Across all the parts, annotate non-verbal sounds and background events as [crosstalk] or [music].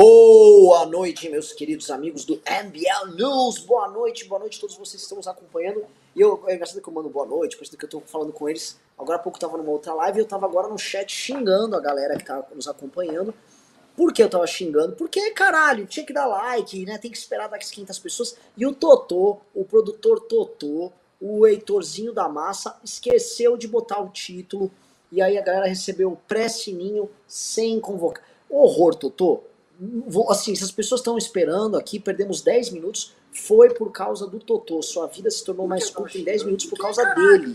Boa noite, meus queridos amigos do MBL News. Boa noite, boa noite a todos vocês que estão nos acompanhando. E eu, é engraçado que eu mando boa noite, por isso que eu tô falando com eles. Agora há pouco eu tava numa outra live e eu tava agora no chat xingando a galera que tá nos acompanhando. Por que eu tava xingando? Porque, caralho, tinha que dar like, né? Tem que esperar das 500 pessoas. E o Totô, o produtor Totô, o Heitorzinho da Massa, esqueceu de botar o título. E aí a galera recebeu o pré-sininho sem convocar. Horror, Totô. Assim, se as pessoas estão esperando aqui, perdemos 10 minutos, foi por causa do Totô. Sua vida se tornou mais curta em 10 minutos por causa dele.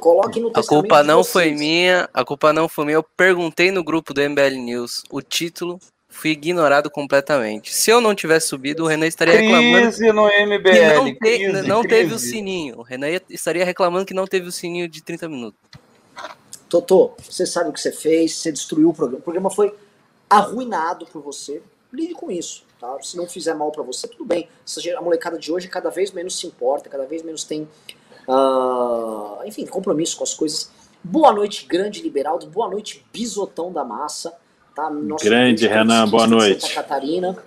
Coloque no A culpa não foi minha, a culpa não foi minha. Eu perguntei no grupo do MBL News o título, fui ignorado completamente. Se eu não tivesse subido, o Renan estaria reclamando Crise no que MBL. não, te- crise, não teve o crise. sininho. O Renan ia- estaria reclamando que não teve o sininho de 30 minutos. Totô, você sabe o que você fez, você destruiu o programa. O programa foi arruinado por você. Lide com isso, tá? Se não fizer mal pra você, tudo bem. A molecada de hoje cada vez menos se importa, cada vez menos tem, ah, enfim, compromisso com as coisas. Boa noite, grande Liberaldo. Boa noite, bisotão da massa. Tá? Nosso Grande Renan, boa noite. Santa Catarina,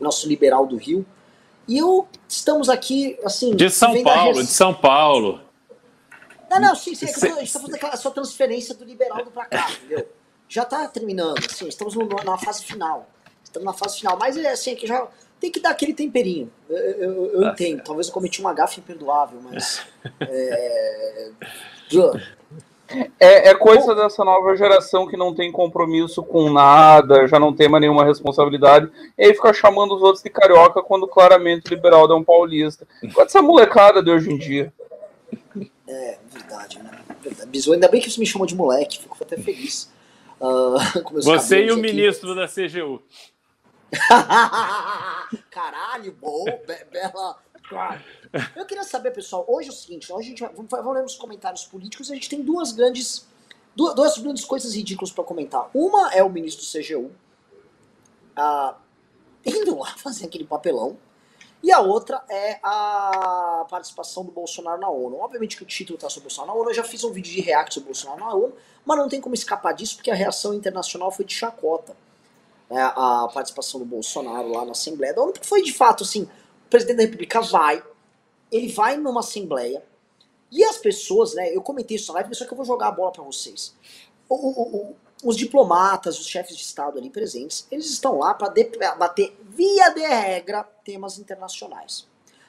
nosso liberal do Rio. E eu estamos aqui, assim. De São Paulo, de São Paulo. não, não, sim, sim. É que gente tá fazendo aquela sua transferência do Liberaldo pra cá, [laughs] entendeu? Já tá terminando, assim, estamos no- na fase final. Estamos na fase final, mas é assim, é que já tem que dar aquele temperinho. Eu, eu- eu Tá entendo, talvez eu cometi uma gafe imperdoável, mas. [laughs] É, É, é coisa dessa nova geração que não tem compromisso com nada, já não tem mais nenhuma responsabilidade, e aí fica chamando os outros de carioca quando claramente o liberal é um paulista. Qual essa molecada de hoje em dia? é verdade, né? Verdade. Ainda bem que você me chamou de moleque, fico até feliz. [laughs] Meus Você e o aqui. ministro da CGU. [laughs] Caralho, bom, be- bela. Eu queria saber, pessoal, hoje é o seguinte, hoje a gente vai, vamos, ler nos comentários políticos, a gente tem duas grandes, duas, duas grandes coisas ridículas para comentar. Uma é o ministro do CGU, ah, indo lá [laughs] fazer aquele papelão, e a outra é a participação do Bolsonaro na ONU. Obviamente que o título está sobre o Bolsonaro na ONU, eu já fiz um vídeo de react sobre o Bolsonaro na ONU, mas não tem como escapar disso, porque a reação internacional foi de chacota. né, a participação do Bolsonaro lá na Assembleia da ONU, porque foi de fato assim, o presidente da República vai, ele vai numa Assembleia, e as pessoas, né, eu comentei isso na live, só que eu vou jogar a bola para vocês. O- o- os diplomatas, os chefes de Estado ali presentes, eles estão lá para debater, via de regra, temas internacionais.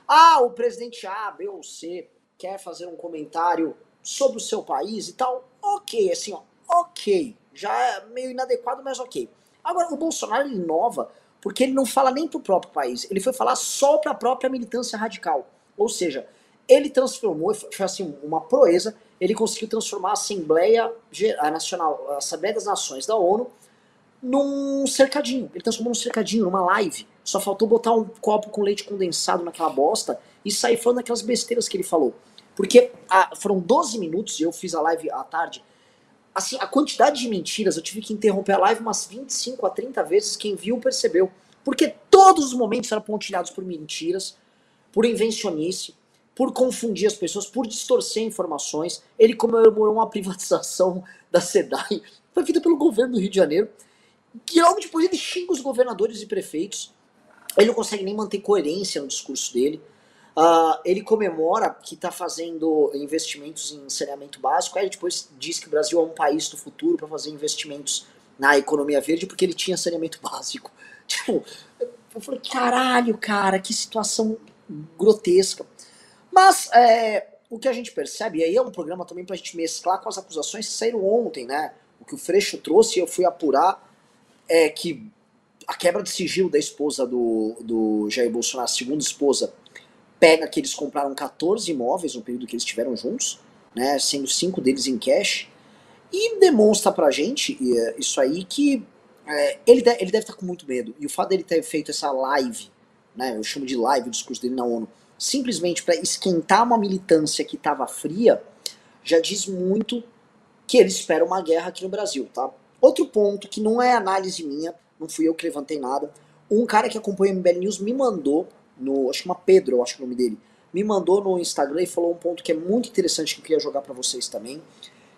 Ah, o presidente A, B ou C quer fazer um comentário sobre o seu país e tal. Ok, assim, ó, ok. Já é meio inadequado, mas ok. Agora, o Bolsonaro ele inova porque ele não fala nem pro próprio país, ele foi falar só para a própria militância radical. Ou seja, ele transformou, foi, assim uma proeza, ele conseguiu transformar a Assembleia a Nacional, a Assembleia das Nações da ONU num cercadinho. Ele transformou num cercadinho, numa live. Só faltou botar um copo com leite condensado naquela bosta e sair falando aquelas besteiras que ele falou. Porque ah, foram 12 minutos e eu fiz a live à tarde. Assim, a quantidade de mentiras, eu tive que interromper a live umas 25 a 30 vezes. Quem viu percebeu. Porque todos os momentos eram pontilhados por mentiras, por invencionice, por confundir as pessoas, por distorcer informações. Ele comemorou uma privatização [laughs] da SEDAI, foi feita pelo governo do Rio de Janeiro, que logo depois ele xinga os governadores e prefeitos. Ele não consegue nem manter coerência no discurso dele. Ah, ele comemora que está fazendo investimentos em saneamento básico. Aí ele depois diz que o Brasil é um país do futuro para fazer investimentos na economia verde porque ele tinha saneamento básico. [laughs] Tipo, eu falei, caralho, cara, que situação grotesca. Mas é, o que a gente percebe, e aí é um programa também pra gente mesclar com as acusações que saíram ontem, né? O que o Freixo trouxe, eu fui apurar, é que a quebra de sigilo da esposa do, do Jair Bolsonaro, a segunda esposa, pega que eles compraram 14 imóveis no período que eles estiveram juntos, né? Sendo cinco deles em cash, e demonstra pra gente é, isso aí que é, ele, de- ele deve estar com muito medo. E o fato dele ter feito essa live, né? Eu chamo de live o discurso dele na ONU, simplesmente para esquentar uma militância que estava fria, já diz muito que ele espera uma guerra aqui no Brasil, tá? Outro ponto que não é análise minha, não fui eu que levantei nada. Um cara que acompanha o MBL News me mandou, no, acho que uma Pedro, eu acho que é o nome dele, me mandou no Instagram e falou um ponto que é muito interessante que eu queria jogar para vocês também,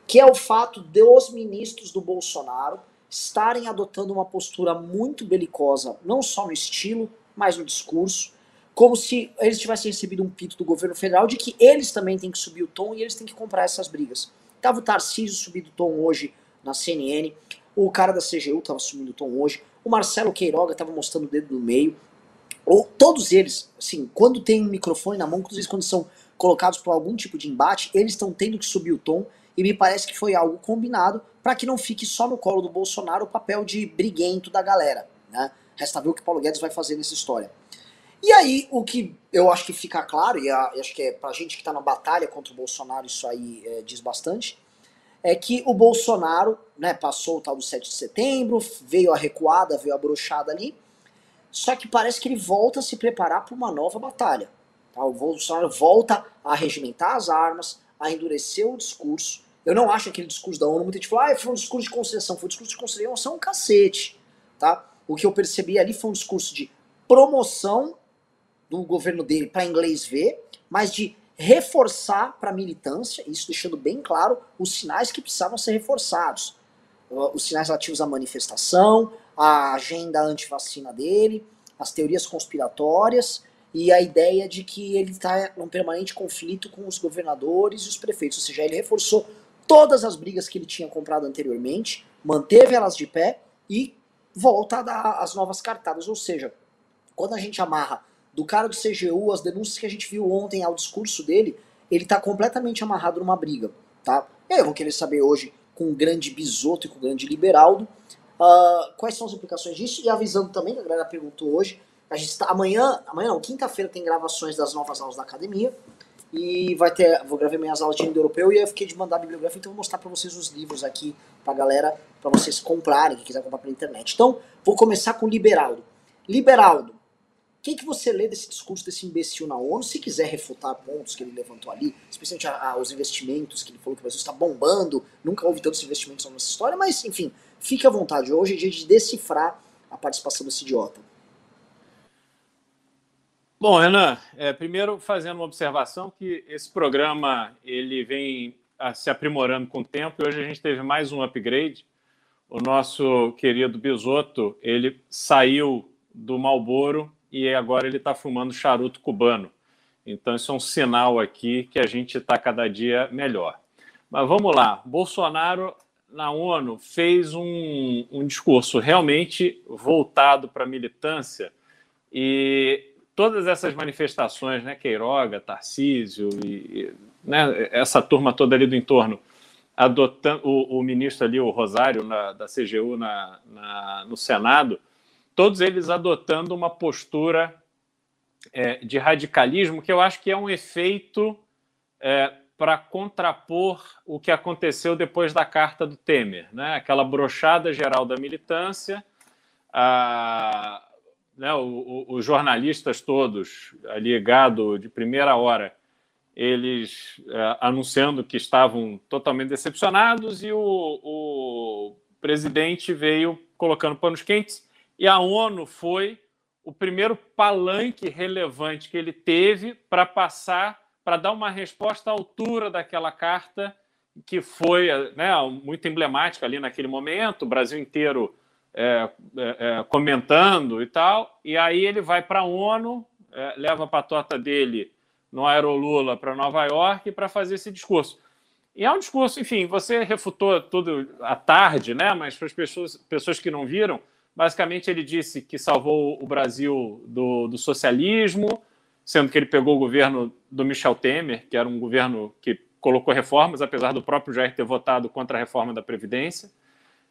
que é o fato dos ministros do Bolsonaro estarem adotando uma postura muito belicosa, não só no estilo, mas no discurso, como se eles tivessem recebido um pito do governo federal de que eles também têm que subir o tom e eles têm que comprar essas brigas. Tava o Tarcísio subindo o tom hoje na CNN, o cara da CGU tava subindo o tom hoje, o Marcelo Queiroga tava mostrando o dedo no meio, ou todos eles, assim, quando tem um microfone na mão, quando são colocados por algum tipo de embate, eles estão tendo que subir o tom e me parece que foi algo combinado para que não fique só no colo do Bolsonaro o papel de briguento da galera, né? Resta ver o que Paulo Guedes vai fazer nessa história. E aí, o que eu acho que fica claro, e acho que é pra gente que tá na batalha contra o Bolsonaro, isso aí é, diz bastante, é que o Bolsonaro, né, passou o tal do 7 de setembro, veio a recuada, veio a brochada ali, só que parece que ele volta a se preparar para uma nova batalha. Tá? O Bolsonaro volta a regimentar as armas, a endurecer o discurso. Eu não acho aquele discurso da ONU, muita gente ah, foi um discurso de concessão, foi um discurso de concessão, um cacete. Tá? O que eu percebi ali foi um discurso de promoção do governo dele para inglês ver, mas de reforçar para a militância, isso deixando bem claro os sinais que precisavam ser reforçados. Os sinais relativos à manifestação, a agenda anti-vacina dele, as teorias conspiratórias e a ideia de que ele está em um permanente conflito com os governadores e os prefeitos. Ou seja, ele reforçou todas as brigas que ele tinha comprado anteriormente, manteve elas de pé e volta a dar as novas cartadas. Ou seja, quando a gente amarra do cara do CGU, as denúncias que a gente viu ontem ao discurso dele, ele está completamente amarrado numa briga, tá? Eu vou querer saber hoje com o grande Bisoto e com o grande Liberaldo uh, quais são as implicações disso e avisando também, que a galera perguntou hoje, a gente está amanhã, amanhã não, quinta-feira tem gravações das novas aulas da academia e vai ter, vou gravar minhas aulas de indo-europeu e eu fiquei de mandar a bibliografia, então vou mostrar para vocês os livros aqui pra galera, para vocês comprarem, quem quiser comprar pela internet. Então, vou começar com o Liberaldo. Liberaldo, o que, que você lê desse discurso desse imbecil na ONU? Se quiser refutar pontos que ele levantou ali, especialmente a, a, os investimentos, que ele falou que o Brasil está bombando, nunca houve tantos investimentos nessa história, mas enfim, fique à vontade. Hoje é dia de decifrar a participação desse idiota. Bom, Renan, é, primeiro fazendo uma observação que esse programa ele vem a, se aprimorando com o tempo e hoje a gente teve mais um upgrade. O nosso querido Bisoto, ele saiu do Malboro e agora ele está fumando charuto cubano. Então, isso é um sinal aqui que a gente está cada dia melhor. Mas vamos lá. Bolsonaro, na ONU, fez um, um discurso realmente voltado para a militância e todas essas manifestações, né, Queiroga, Tarcísio e né, essa turma toda ali do entorno, adotando o, o ministro ali, o Rosário, na, da CGU na, na, no Senado, todos eles adotando uma postura é, de radicalismo que eu acho que é um efeito é, para contrapor o que aconteceu depois da carta do Temer, né? aquela brochada geral da militância, a, né, os jornalistas todos ali gado de primeira hora, eles é, anunciando que estavam totalmente decepcionados e o, o presidente veio colocando panos quentes e a ONU foi o primeiro palanque relevante que ele teve para passar, para dar uma resposta à altura daquela carta que foi né, muito emblemática ali naquele momento, o Brasil inteiro é, é, é comentando e tal. E aí ele vai para a ONU, é, leva a patota dele no Aerolula para Nova York para fazer esse discurso. E é um discurso, enfim, você refutou tudo à tarde, né? Mas para as pessoas, pessoas que não viram, Basicamente, ele disse que salvou o Brasil do, do socialismo, sendo que ele pegou o governo do Michel Temer, que era um governo que colocou reformas, apesar do próprio Jair ter votado contra a reforma da Previdência.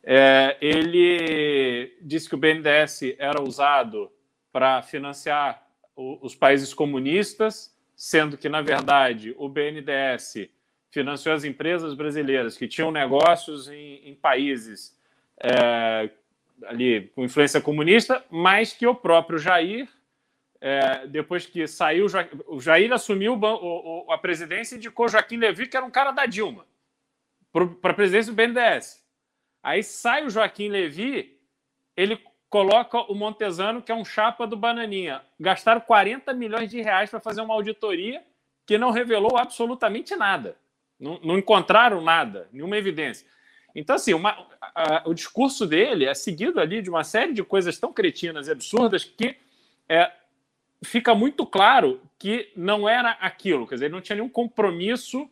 É, ele disse que o BNDES era usado para financiar o, os países comunistas, sendo que, na verdade, o BNDES financiou as empresas brasileiras que tinham negócios em, em países é, ali com influência comunista, mas que o próprio Jair, é, depois que saiu, o Jair assumiu o, o, a presidência e indicou Joaquim Levy, que era um cara da Dilma, para a presidência do BNDES. Aí sai o Joaquim Levy, ele coloca o Montesano, que é um chapa do Bananinha. Gastaram 40 milhões de reais para fazer uma auditoria que não revelou absolutamente nada. Não, não encontraram nada, nenhuma evidência. Então, assim, uma, a, o discurso dele é seguido ali de uma série de coisas tão cretinas e absurdas que é, fica muito claro que não era aquilo, quer dizer, ele não tinha nenhum compromisso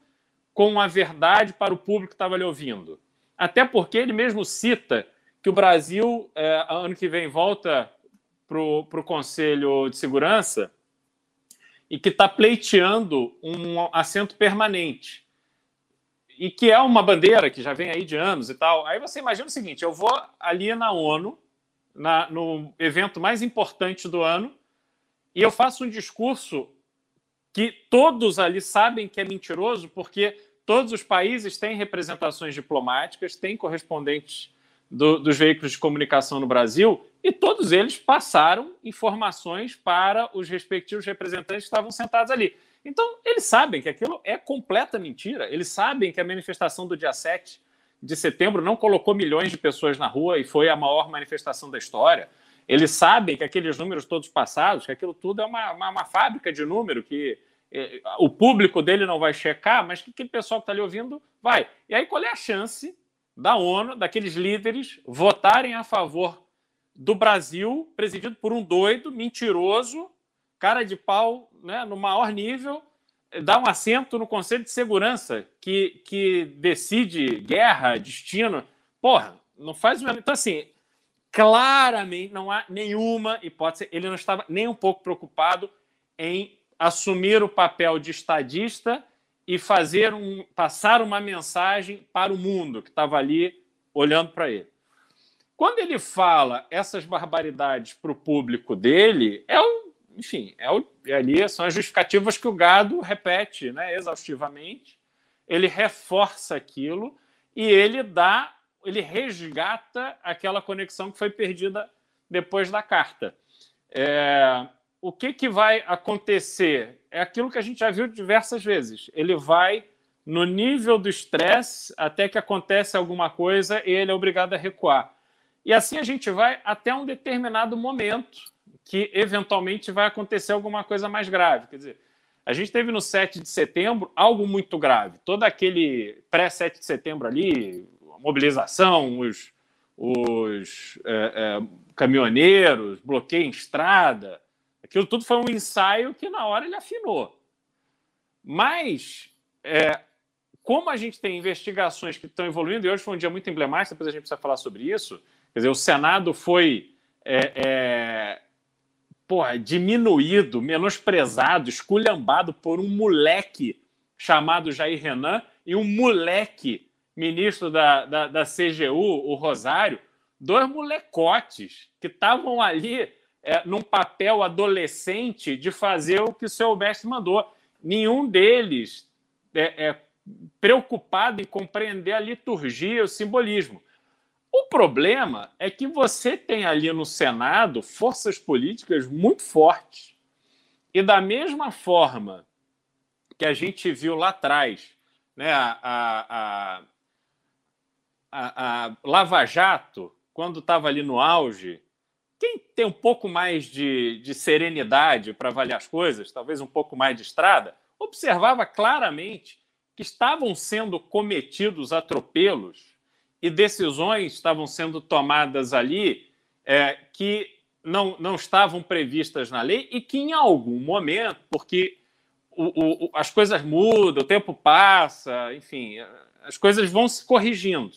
com a verdade para o público que estava lhe ouvindo. Até porque ele mesmo cita que o Brasil, é, ano que vem, volta para o Conselho de Segurança e que está pleiteando um assento permanente. E que é uma bandeira que já vem aí de anos e tal. Aí você imagina o seguinte: eu vou ali na ONU, na, no evento mais importante do ano, e eu faço um discurso que todos ali sabem que é mentiroso, porque todos os países têm representações diplomáticas, têm correspondentes do, dos veículos de comunicação no Brasil, e todos eles passaram informações para os respectivos representantes que estavam sentados ali. Então, eles sabem que aquilo é completa mentira. Eles sabem que a manifestação do dia 7 de setembro não colocou milhões de pessoas na rua e foi a maior manifestação da história. Eles sabem que aqueles números todos passados, que aquilo tudo é uma, uma, uma fábrica de número que é, o público dele não vai checar, mas que aquele pessoal que está ali ouvindo vai. E aí, qual é a chance da ONU, daqueles líderes, votarem a favor do Brasil, presidido por um doido, mentiroso, cara de pau, né, no maior nível, eh, dá um assento no Conselho de Segurança que, que decide guerra, destino. Porra, não faz. Então, assim, claramente não há nenhuma hipótese. Ele não estava nem um pouco preocupado em assumir o papel de estadista e fazer um, passar uma mensagem para o mundo que estava ali olhando para ele. Quando ele fala essas barbaridades para o público dele, é o, enfim, é, o, é ali são as justificativas que o gado repete, né, exaustivamente. Ele reforça aquilo e ele dá, ele resgata aquela conexão que foi perdida depois da carta. É, o que, que vai acontecer? É aquilo que a gente já viu diversas vezes. Ele vai no nível do estresse até que acontece alguma coisa e ele é obrigado a recuar. E assim a gente vai até um determinado momento que eventualmente vai acontecer alguma coisa mais grave. Quer dizer, a gente teve no 7 de setembro algo muito grave. Todo aquele pré-7 de setembro ali, mobilização, os, os é, é, caminhoneiros, bloqueio em estrada, aquilo tudo foi um ensaio que na hora ele afinou. Mas, é, como a gente tem investigações que estão evoluindo, e hoje foi um dia muito emblemático, depois a gente precisa falar sobre isso, Quer dizer, o Senado foi é, é, porra, diminuído, menosprezado, esculhambado por um moleque chamado Jair Renan e um moleque ministro da, da, da CGU, o Rosário, dois molecotes que estavam ali é, num papel adolescente de fazer o que o seu mestre mandou. Nenhum deles é, é preocupado em compreender a liturgia, o simbolismo. O problema é que você tem ali no Senado forças políticas muito fortes. E da mesma forma que a gente viu lá atrás, né, a, a, a, a Lava Jato, quando estava ali no auge, quem tem um pouco mais de, de serenidade para avaliar as coisas, talvez um pouco mais de estrada, observava claramente que estavam sendo cometidos atropelos e decisões estavam sendo tomadas ali é, que não, não estavam previstas na lei e que, em algum momento, porque o, o, as coisas mudam, o tempo passa, enfim, as coisas vão se corrigindo.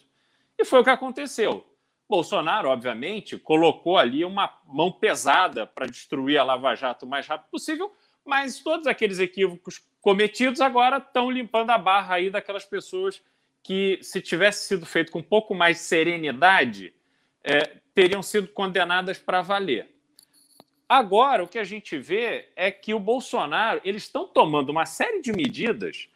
E foi o que aconteceu. Bolsonaro, obviamente, colocou ali uma mão pesada para destruir a Lava Jato o mais rápido possível, mas todos aqueles equívocos cometidos agora estão limpando a barra aí daquelas pessoas que, se tivesse sido feito com um pouco mais de serenidade, é, teriam sido condenadas para valer. Agora, o que a gente vê é que o Bolsonaro, eles estão tomando uma série de medidas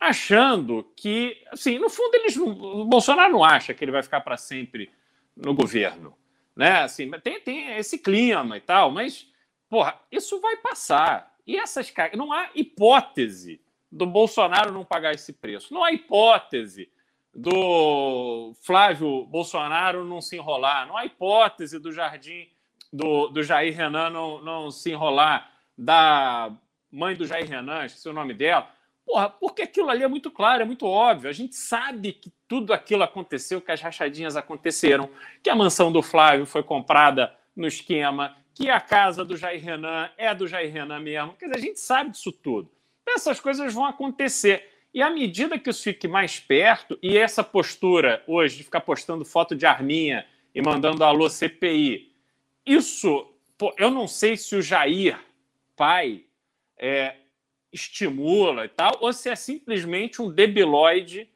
achando que, assim, no fundo, eles o Bolsonaro não acha que ele vai ficar para sempre no governo, né? Assim, tem, tem esse clima e tal, mas, porra, isso vai passar. E essas não há hipótese do Bolsonaro não pagar esse preço. Não há hipótese do Flávio Bolsonaro não se enrolar. Não há hipótese do Jardim, do, do Jair Renan não, não se enrolar. Da mãe do Jair Renan, esqueci o nome dela. Porra, porque aquilo ali é muito claro, é muito óbvio. A gente sabe que tudo aquilo aconteceu, que as rachadinhas aconteceram, que a mansão do Flávio foi comprada no esquema, que a casa do Jair Renan é do Jair Renan mesmo. Quer dizer, a gente sabe disso tudo. Essas coisas vão acontecer. E à medida que isso fique mais perto, e essa postura hoje de ficar postando foto de arminha e mandando alô CPI, isso, pô, eu não sei se o Jair, pai, é, estimula e tal, ou se é simplesmente um debiloide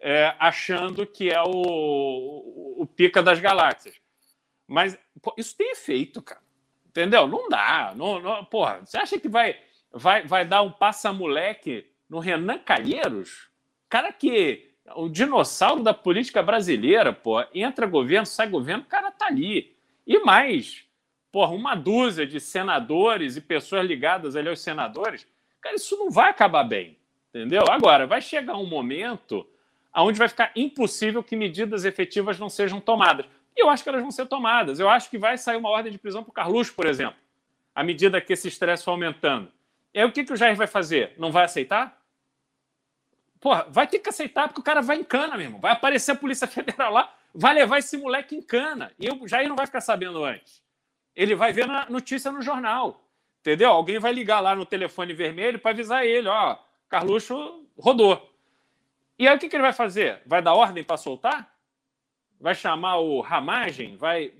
é, achando que é o, o, pica das galáxias. Mas pô, isso tem efeito, cara. Entendeu? Não dá. Não, não, porra, você acha que vai, vai, vai dar um passa-moleque no Renan Calheiros? Cara que o dinossauro da política brasileira, pô, entra governo, sai governo, o cara tá ali. E mais, porra, uma dúzia de senadores e pessoas ligadas ali aos senadores Cara, isso não vai acabar bem, entendeu? Agora, vai chegar um momento onde vai ficar impossível que medidas efetivas não sejam tomadas. E eu acho que elas vão ser tomadas. Eu acho que vai sair uma ordem de prisão para o Carluxo, por exemplo, à medida que esse estresse for aumentando. E aí o que, que o Jair vai fazer? Não vai aceitar? Porra, vai ter que aceitar, porque o cara vai em cana mesmo. Vai aparecer a Polícia [laughs] Federal lá, vai levar esse moleque em cana. E o Jair não vai ficar sabendo antes. Ele vai ver na notícia no jornal. Entendeu? Alguém vai ligar lá no telefone vermelho para avisar ele, ó, Carluxo rodou. E aí o que, que ele vai fazer? Vai dar ordem para soltar? Vai chamar o ramagem? Vai.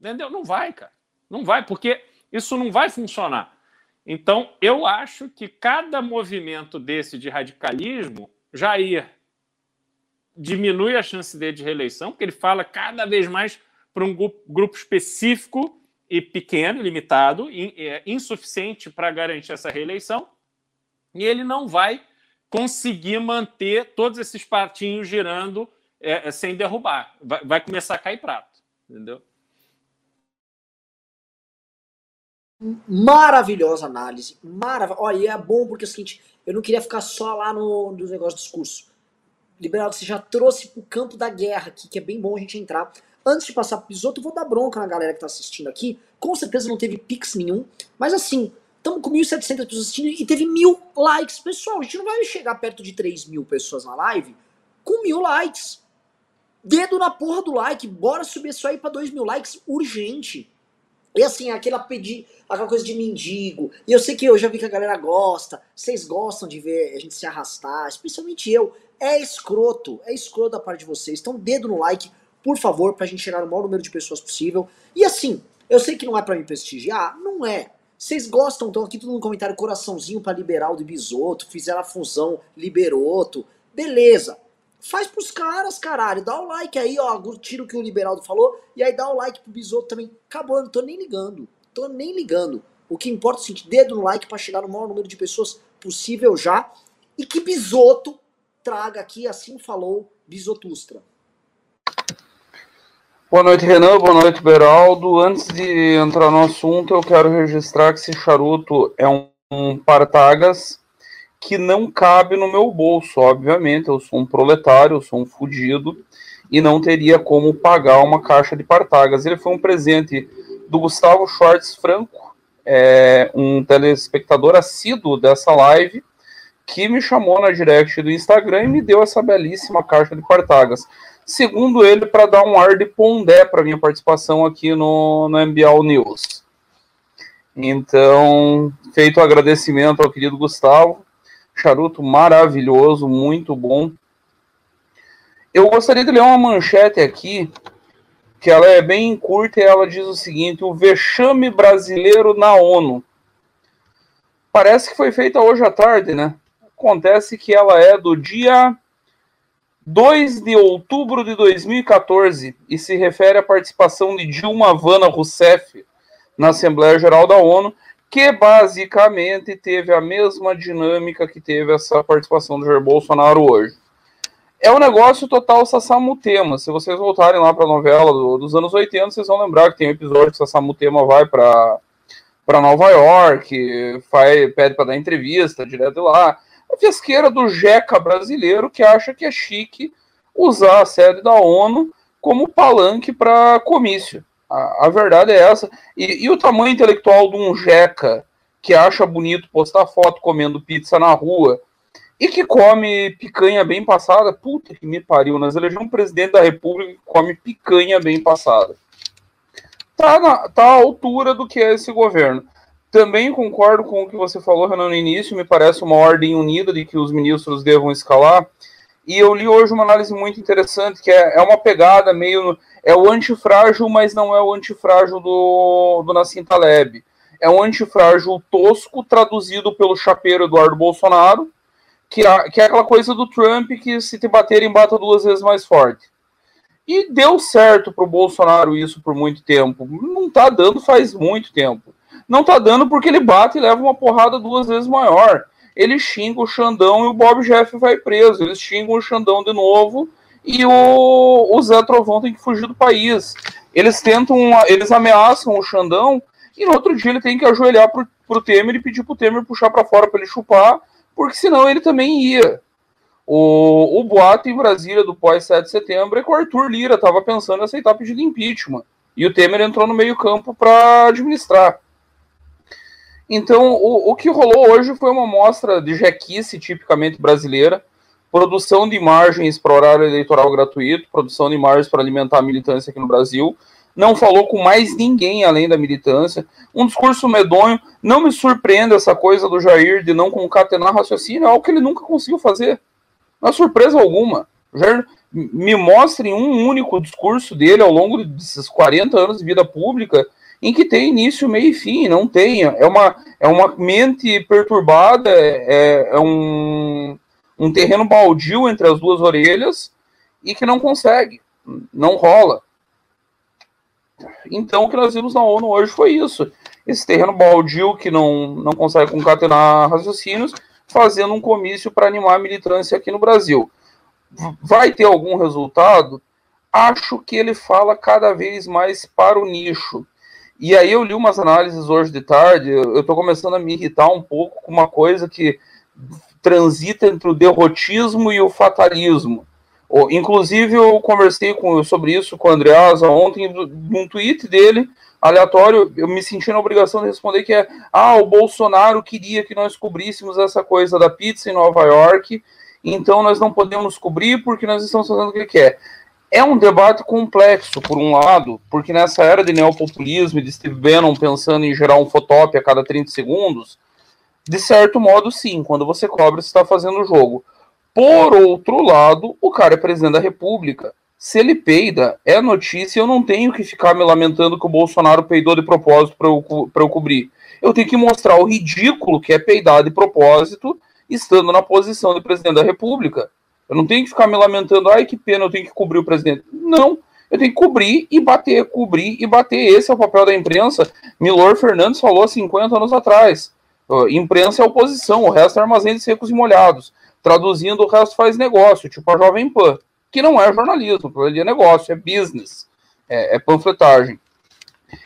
Entendeu? Não vai, cara. Não vai, porque isso não vai funcionar. Então, eu acho que cada movimento desse de radicalismo, Jair diminui a chance dele de reeleição, porque ele fala cada vez mais para um grupo específico e pequeno, limitado, é, insuficiente para garantir essa reeleição, e ele não vai conseguir manter todos esses patinhos girando é, é sem derrubar. Vai, vai, começar a cair prato, entendeu? Maravilhosa análise. Marav Olha, e é bom porque é o seguinte, eu não queria ficar só lá no, no negócio do discurso. Liberal, você já trouxe para o campo da guerra aqui, que é bem bom a gente entrar. Antes de passar pro eu vou dar bronca na galera que tá assistindo aqui. Com certeza não teve pix nenhum, mas assim, estamos com 1.700 pessoas assistindo e teve mil likes. Pessoal, a gente não vai chegar perto de 3 mil pessoas na live com mil likes. Dedo na porra do like, bora subir isso aí pra 2 mil likes urgente. E assim, aquela pedir, aquela coisa de mendigo. E eu sei que eu já vi que a galera gosta. Vocês gostam de ver a gente se arrastar, especialmente eu. É escroto, é escroto da parte de vocês. Então, dedo no like, por favor, pra gente chegar no maior número de pessoas possível. E assim, eu sei que não é para me prestigiar, não é. Vocês gostam, então aqui tudo no comentário, coraçãozinho para liberal do Bisoto, fizeram a fusão Liberoto, beleza. Faz pros caras, caralho, dá o like aí, ó, tira o que o Liberaldo falou, e aí dá o like pro Bisoto também. Acabou, eu não tô nem ligando, tô nem ligando. O que importa é o seguinte, dedo no like para chegar no maior número de pessoas possível já, e que Bisoto traga aqui, assim falou, Bisotustra. Boa noite, Renan. Boa noite, Beraldo. Antes de entrar no assunto, eu quero registrar que esse charuto é um, um Partagas que não cabe no meu bolso, obviamente. Eu sou um proletário, eu sou um fudido e não teria como pagar uma caixa de Partagas. Ele foi um presente do Gustavo Schwartz Franco, é, um telespectador assíduo dessa live, que me chamou na direct do Instagram e me deu essa belíssima caixa de Partagas segundo ele, para dar um ar de pondé para minha participação aqui no, no MBL News. Então, feito o agradecimento ao querido Gustavo, charuto maravilhoso, muito bom. Eu gostaria de ler uma manchete aqui, que ela é bem curta e ela diz o seguinte: o vexame brasileiro na ONU. Parece que foi feita hoje à tarde, né? Acontece que ela é do dia 2 de outubro de 2014 e se refere à participação de Dilma Havana Rousseff na Assembleia Geral da ONU, que basicamente teve a mesma dinâmica que teve essa participação do Jair Bolsonaro hoje. É um negócio total Sassamutema. Se vocês voltarem lá para a novela do, dos anos 80, vocês vão lembrar que tem um episódio que Sassamutema vai para para Nova York, faz, pede para dar entrevista direto lá a fiasqueira do Jeca brasileiro que acha que é chique usar a sede da ONU como palanque para comício. A, a, verdade é essa. E, e, o tamanho intelectual de um Jeca que acha bonito postar foto comendo pizza na rua e que come picanha bem passada. Puta que me pariu, nós elegemos um presidente da República que come picanha bem passada. Tá, na, tá à altura do que é esse governo. Também concordo com o que você falou, Renan, no início, me parece uma ordem unida de que os ministros devam escalar. E eu li hoje uma análise muito interessante, que é, é uma pegada meio. É o antifrágil, mas não é o antifrágil do, do Nassim Taleb. É um antifrágil tosco, traduzido pelo chapeiro Eduardo Bolsonaro, que é, que é aquela coisa do Trump que se te baterem, bata duas vezes mais forte. E deu certo para o Bolsonaro isso por muito tempo. Não está dando faz muito tempo. Não está dando porque ele bate e leva uma porrada duas vezes maior. Ele xinga o Xandão e o Bob Jeff vai preso. Eles xingam o Xandão de novo e o, o Zé Trovão tem que fugir do país. Eles tentam, eles ameaçam o Xandão e no outro dia ele tem que ajoelhar pro, pro Temer e pedir pro Temer puxar para fora para ele chupar, porque senão ele também ia. O, o boato em Brasília do pós-7 de setembro é que o Arthur Lira estava pensando em aceitar pedido de impeachment. E o Temer entrou no meio-campo para administrar. Então, o, o que rolou hoje foi uma mostra de jequice tipicamente brasileira, produção de imagens para horário eleitoral gratuito, produção de imagens para alimentar a militância aqui no Brasil, não falou com mais ninguém além da militância. Um discurso medonho. Não me surpreende essa coisa do Jair de não concatenar raciocínio, é algo que ele nunca conseguiu fazer. Não é surpresa alguma. Jair, me mostrem um único discurso dele ao longo desses 40 anos de vida pública em que tem início, meio e fim. Não tem. É uma, é uma mente perturbada, é, é um, um terreno baldio entre as duas orelhas e que não consegue. Não rola. Então, o que nós vimos na ONU hoje foi isso. Esse terreno baldio que não, não consegue concatenar raciocínios, fazendo um comício para animar a militância aqui no Brasil. Vai ter algum resultado? Acho que ele fala cada vez mais para o nicho. E aí eu li umas análises hoje de tarde, eu estou começando a me irritar um pouco com uma coisa que transita entre o derrotismo e o fatalismo. Inclusive, eu conversei com, sobre isso com o Andreasa ontem, num tweet dele, aleatório, eu me senti na obrigação de responder que é, ah, o Bolsonaro queria que nós cobríssemos essa coisa da pizza em Nova York, então nós não podemos cobrir porque nós estamos fazendo o que ele quer. É um debate complexo, por um lado, porque nessa era de neopopulismo e de Steve Bannon pensando em gerar um fotop a cada 30 segundos, de certo modo, sim, quando você cobra, você está fazendo o jogo. Por outro lado, o cara é presidente da República. Se ele peida, é notícia, eu não tenho que ficar me lamentando que o Bolsonaro peidou de propósito para eu, eu cobrir. Eu tenho que mostrar o ridículo que é peidar de propósito, estando na posição de presidente da República. Eu não tenho que ficar me lamentando, ai que pena, eu tenho que cobrir o presidente. Não, eu tenho que cobrir e bater, cobrir e bater. Esse é o papel da imprensa. Milor Fernandes falou há 50 anos atrás. Imprensa é oposição, o resto é armazém de secos e molhados. Traduzindo, o resto faz negócio, tipo a Jovem Pan, que não é jornalismo, ali é negócio, é business, é, é, panfletagem.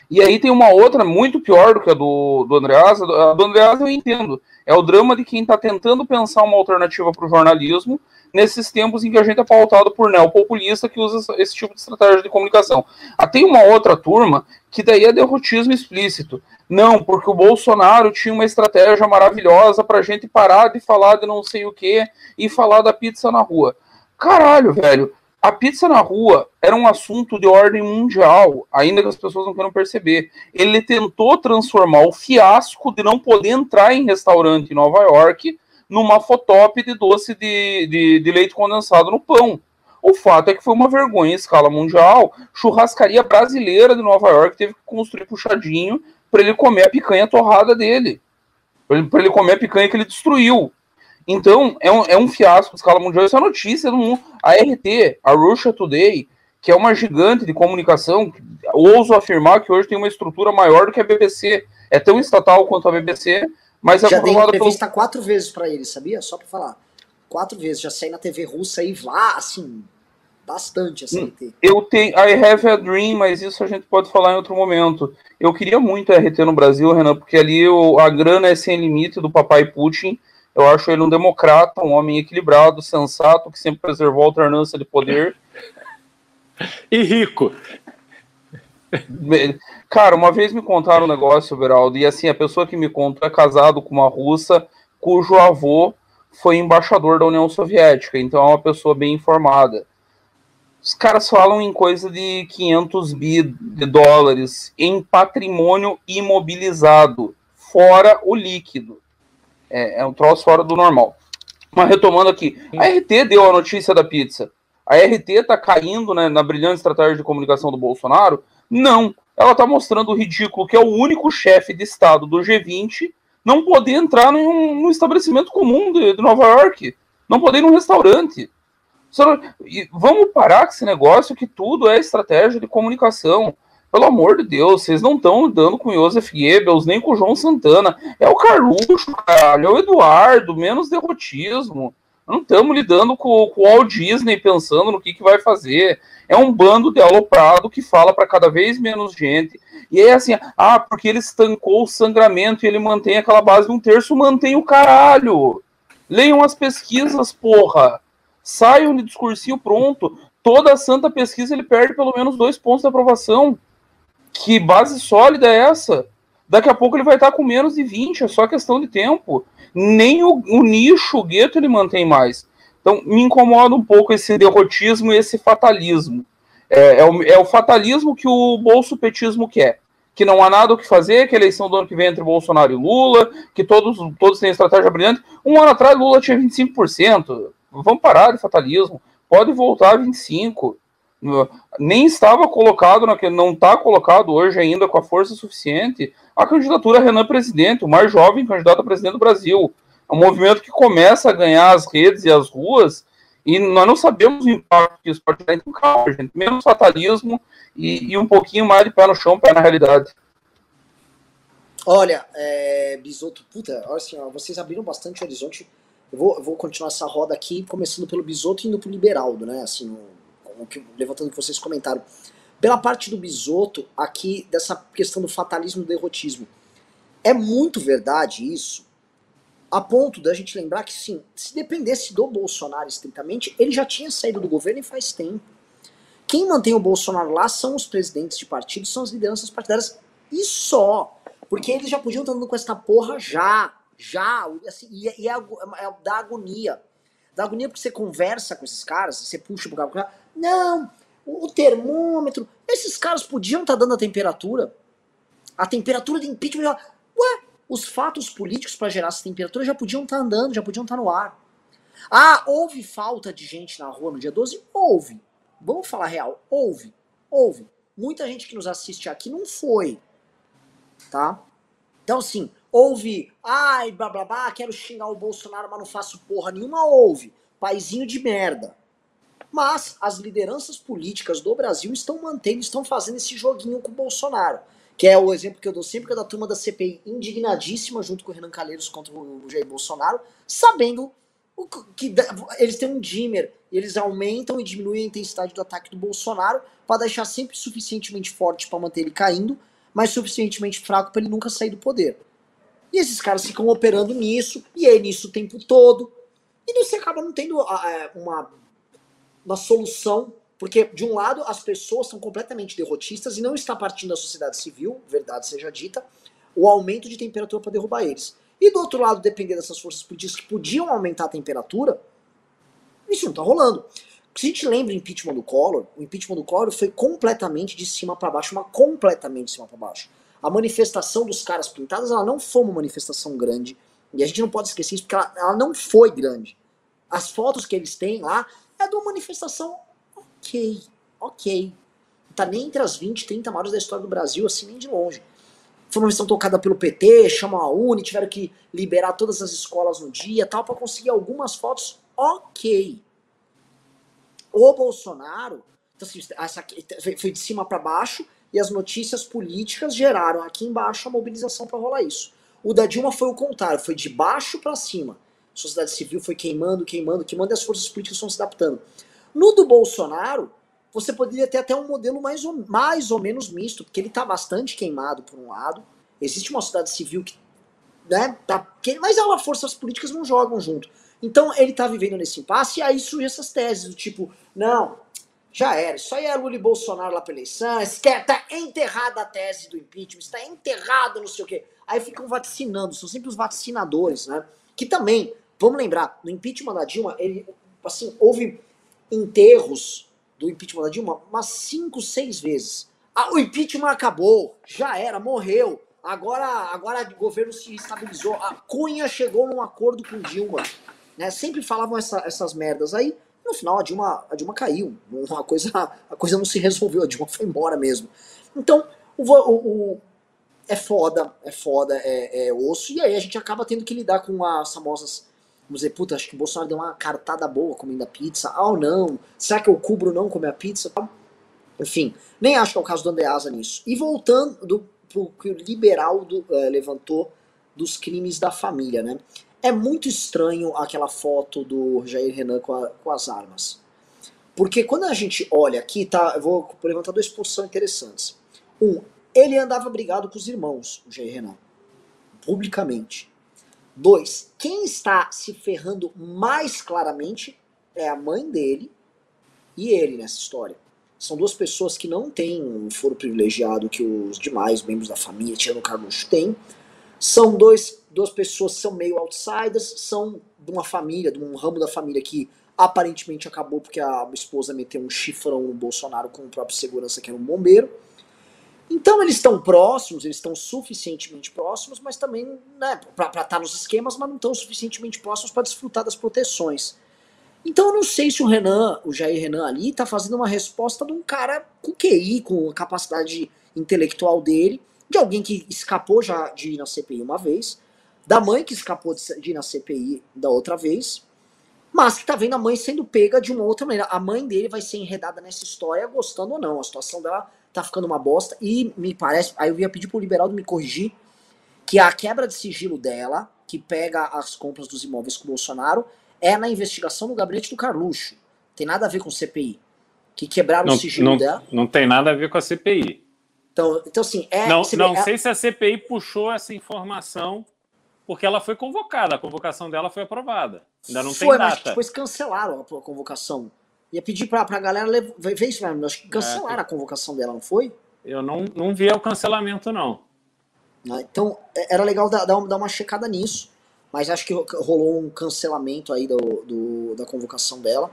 E aí tem uma outra muito pior do que a do, do Andreasa. A do Andreasa eu entendo. É o drama de quem está tentando pensar uma alternativa para o jornalismo nesses tempos em que a gente é pautado por neopopulista que usa esse tipo de estratégia de comunicação. Ah, tem uma outra turma que daí é derrotismo explícito. Não, porque o Bolsonaro tinha uma estratégia maravilhosa para a gente parar de falar de não sei o que e falar da pizza na rua. Caralho, velho. A pizza na rua era um assunto de ordem mundial, ainda que as pessoas não queiram perceber. Ele tentou transformar o fiasco de não poder entrar em restaurante em Nova York numa fotop de doce de, de, de leite condensado no pão. O fato é que foi uma vergonha em escala mundial. Churrascaria brasileira de Nova York teve que construir puxadinho para ele comer a picanha torrada dele. Para ele, comer a picanha que ele destruiu. Então, é um, é um fiasco de escala mundial. Essa é notícia do mundo. A RT, a Russia Today, que é uma gigante de comunicação, ouso afirmar que hoje tem uma estrutura maior do que a BBC. É tão estatal quanto a BBC, mas já dei entrevista pelo... quatro vezes para ele, sabia? Só para falar. Quatro vezes. Já saí na TV russa e lá, assim, bastante a. Hum, eu tenho I Have a Dream, mas isso a gente pode falar em outro momento. Eu queria muito a RT no Brasil, Renan, porque ali o, a grana é sem limite do papai Putin. Eu acho ele um democrata, um homem equilibrado, sensato, que sempre preservou a alternância de poder. [laughs] e rico. [laughs] Cara, uma vez me contaram um negócio, Beraldo, e assim, a pessoa que me contou é casado com uma russa cujo avô foi embaixador da União Soviética, então é uma pessoa bem informada. Os caras falam em coisa de 500 bi de dólares em patrimônio imobilizado, fora o líquido. É, é um troço fora do normal. Mas retomando aqui, a RT deu a notícia da pizza. A RT está caindo né, na brilhante estratégia de comunicação do Bolsonaro? Não. Ela está mostrando o ridículo que é o único chefe de Estado do G20 não poder entrar num, num estabelecimento comum de, de, Nova York, não poder ir num restaurante. vamos parar com esse negócio que tudo é estratégia de comunicação. Pelo amor de Deus, vocês não estão lidando com Joseph Goebbels, nem com João Santana. É o Carluxo, caralho, é o Eduardo, menos derrotismo. Não estamos lidando com, com o Walt Disney pensando no que, que vai fazer. É um bando de aloprado que fala para cada vez menos gente. E é assim, ah, porque ele estancou o sangramento e ele mantém aquela base de um terço, mantém o caralho. Leiam as pesquisas, porra. Saiam de discursinho pronto. Toda santa pesquisa ele perde pelo menos dois pontos de aprovação. Que base sólida é essa? Daqui a pouco ele vai estar com menos de 20, é só questão de tempo. Nem o, o nicho, o gueto, ele mantém mais. Então, me incomoda um pouco esse derrotismo e esse fatalismo. É, é, o, é o fatalismo que o bolso-petismo quer. Que não há nada o que fazer, que a eleição do ano que vem é entre Bolsonaro e Lula, que todos, todos têm estratégia brilhante. Um ano atrás, Lula tinha 25%. Vamos parar de fatalismo. Pode voltar a 25%. Nem estava colocado, não está colocado hoje ainda com a força suficiente a candidatura a Renan Presidente, o mais jovem candidato a presidente do Brasil. É um movimento que começa a ganhar as redes e as ruas e nós não sabemos o impacto que isso pode ter. Então, calma, gente. Menos fatalismo e, e, um pouquinho mais de pé no chão, pé na realidade. Olha, é, Bisoto, puta, olha assim, ó, vocês abriram bastante horizonte. Eu vou, eu vou continuar essa roda aqui, começando pelo Bisoto e indo pro Liberaldo, né? Assim, o, o que, levantando o que vocês comentaram. Pela parte do Bisoto, aqui, dessa questão do fatalismo e do derrotismo. É muito verdade isso, a ponto da gente lembrar que, sim, se dependesse do Bolsonaro estritamente, ele já tinha saído do governo e faz tempo. Quem mantém o Bolsonaro lá são os presidentes de partidos, são as lideranças partidárias e só. Porque eles já podiam estar andando com essa porra já. Já. Assim, e, é, e é, é da agonia. Da agonia porque você conversa com esses caras, você puxa pro cara. Não, o termômetro. Esses caras podiam estar dando a temperatura. A temperatura de impeachment. Ué, os fatos políticos para gerar essa temperatura já podiam estar tá andando, já podiam estar tá no ar. Ah, houve falta de gente na rua no dia 12? Houve. Vamos falar real, houve. Houve. Muita gente que nos assiste aqui não foi. Tá? Então, assim, houve. Ai, blá blá blá, quero xingar o Bolsonaro, mas não faço porra nenhuma. Houve. Paizinho de merda. Mas as lideranças políticas do Brasil estão mantendo, estão fazendo esse joguinho com o Bolsonaro que é o exemplo que eu dou sempre, que é da turma da CPI indignadíssima junto com o Renan Calheiros contra o Jair Bolsonaro, sabendo que eles têm um dimmer, eles aumentam e diminuem a intensidade do ataque do Bolsonaro para deixar sempre suficientemente forte para manter ele caindo, mas suficientemente fraco para ele nunca sair do poder. E esses caras ficam operando nisso, e é nisso o tempo todo, e você acaba não tendo uh, uma, uma solução porque, de um lado, as pessoas são completamente derrotistas e não está partindo da sociedade civil, verdade seja dita, o aumento de temperatura para derrubar eles. E do outro lado, depender dessas forças políticas que podiam aumentar a temperatura, isso não está rolando. Se a gente lembra o impeachment do Collor, o impeachment do Collor foi completamente de cima para baixo, uma completamente de cima para baixo. A manifestação dos caras pintados, ela não foi uma manifestação grande, e a gente não pode esquecer isso, porque ela, ela não foi grande. As fotos que eles têm lá é de uma manifestação ok, ok. Não tá nem entre as 20, 30 maiores da história do Brasil, assim, nem de longe. Foi uma missão tocada pelo PT, chamam a Uni, tiveram que liberar todas as escolas no dia tal, para conseguir algumas fotos, ok. O Bolsonaro, então, assim, essa foi de cima para baixo, e as notícias políticas geraram aqui embaixo a mobilização para rolar isso. O da Dilma foi o contrário, foi de baixo para cima. A sociedade civil foi queimando, queimando, queimando, e as forças políticas estão se adaptando. No do Bolsonaro, você poderia ter até um modelo mais ou, mais ou menos misto, porque ele está bastante queimado por um lado. Existe uma sociedade civil que. Né, tá, que, mas as forças políticas não jogam junto. Então ele está vivendo nesse impasse e aí surgem essas teses do tipo, não, já era, isso aí é Lula e Bolsonaro lá pela eleição, está enterrada a tese do impeachment, está enterrado não sei o quê. Aí ficam vacinando, são sempre os vacinadores, né? Que também vamos lembrar, no impeachment da Dilma, ele, assim, houve enterros do impeachment da Dilma umas cinco, seis vezes. Ah, o impeachment acabou, já era, morreu. Agora, agora o governo se estabilizou. A Cunha chegou num acordo com Dilma. Né? Sempre falavam essa, essas merdas aí. No final, a Dilma, a Dilma caiu. Uma coisa, a coisa não se resolveu. A Dilma foi embora mesmo. Então, o, o, o é foda, é foda, é, é, osso. E aí a gente acaba tendo que lidar com as famosas. Vamos dizer, puta, acho que o Bolsonaro deu uma cartada boa comendo a pizza. Ah, ou não? Será que eu cubro não comer a pizza? Enfim, nem acho que é o caso do Andreasa nisso. E voltando do, pro que o liberal do, uh, levantou dos crimes da família, né? É muito estranho aquela foto do Jair Renan com, a, com as armas. Porque quando a gente olha aqui, tá? Eu vou levantar duas posições interessantes. Um, ele andava brigado com os irmãos, o Jair Renan, publicamente. Dois, quem está se ferrando mais claramente é a mãe dele e ele nessa história. São duas pessoas que não têm um foro privilegiado que os demais membros da família, tirando o Carluxo, têm. São dois, duas pessoas que são meio outsiders, são de uma família, de um ramo da família que aparentemente acabou porque a esposa meteu um chifrão no Bolsonaro com o próprio segurança, que era um bombeiro. Então eles estão próximos, eles estão suficientemente próximos, mas também né, para estar tá nos esquemas, mas não estão suficientemente próximos para desfrutar das proteções. Então eu não sei se o Renan, o Jair Renan ali, tá fazendo uma resposta de um cara com QI, com a capacidade intelectual dele, de alguém que escapou já de ir na CPI uma vez, da mãe que escapou de ir na CPI da outra vez, mas que tá vendo a mãe sendo pega de uma outra maneira. A mãe dele vai ser enredada nessa história, gostando ou não. A situação dela tá ficando uma bosta. E me parece, aí eu ia pedir pro Liberaldo me corrigir, que a quebra de sigilo dela, que pega as compras dos imóveis com o Bolsonaro, é na investigação do gabinete do Carluxo. Tem nada a ver com CPI. Que quebraram não, o sigilo não, dela. Não tem nada a ver com a CPI. Então, então assim, é. Não, vê, não é, sei se a CPI puxou essa informação porque ela foi convocada, a convocação dela foi aprovada. Ainda não foi, tem data. Mas depois cancelaram a convocação. Ia pedir pra, pra galera ver isso mesmo. Acho que cancelaram é, a convocação dela, não foi? Eu não, não vi o cancelamento, não. Então, era legal dar, dar uma checada nisso. Mas acho que rolou um cancelamento aí do, do da convocação dela.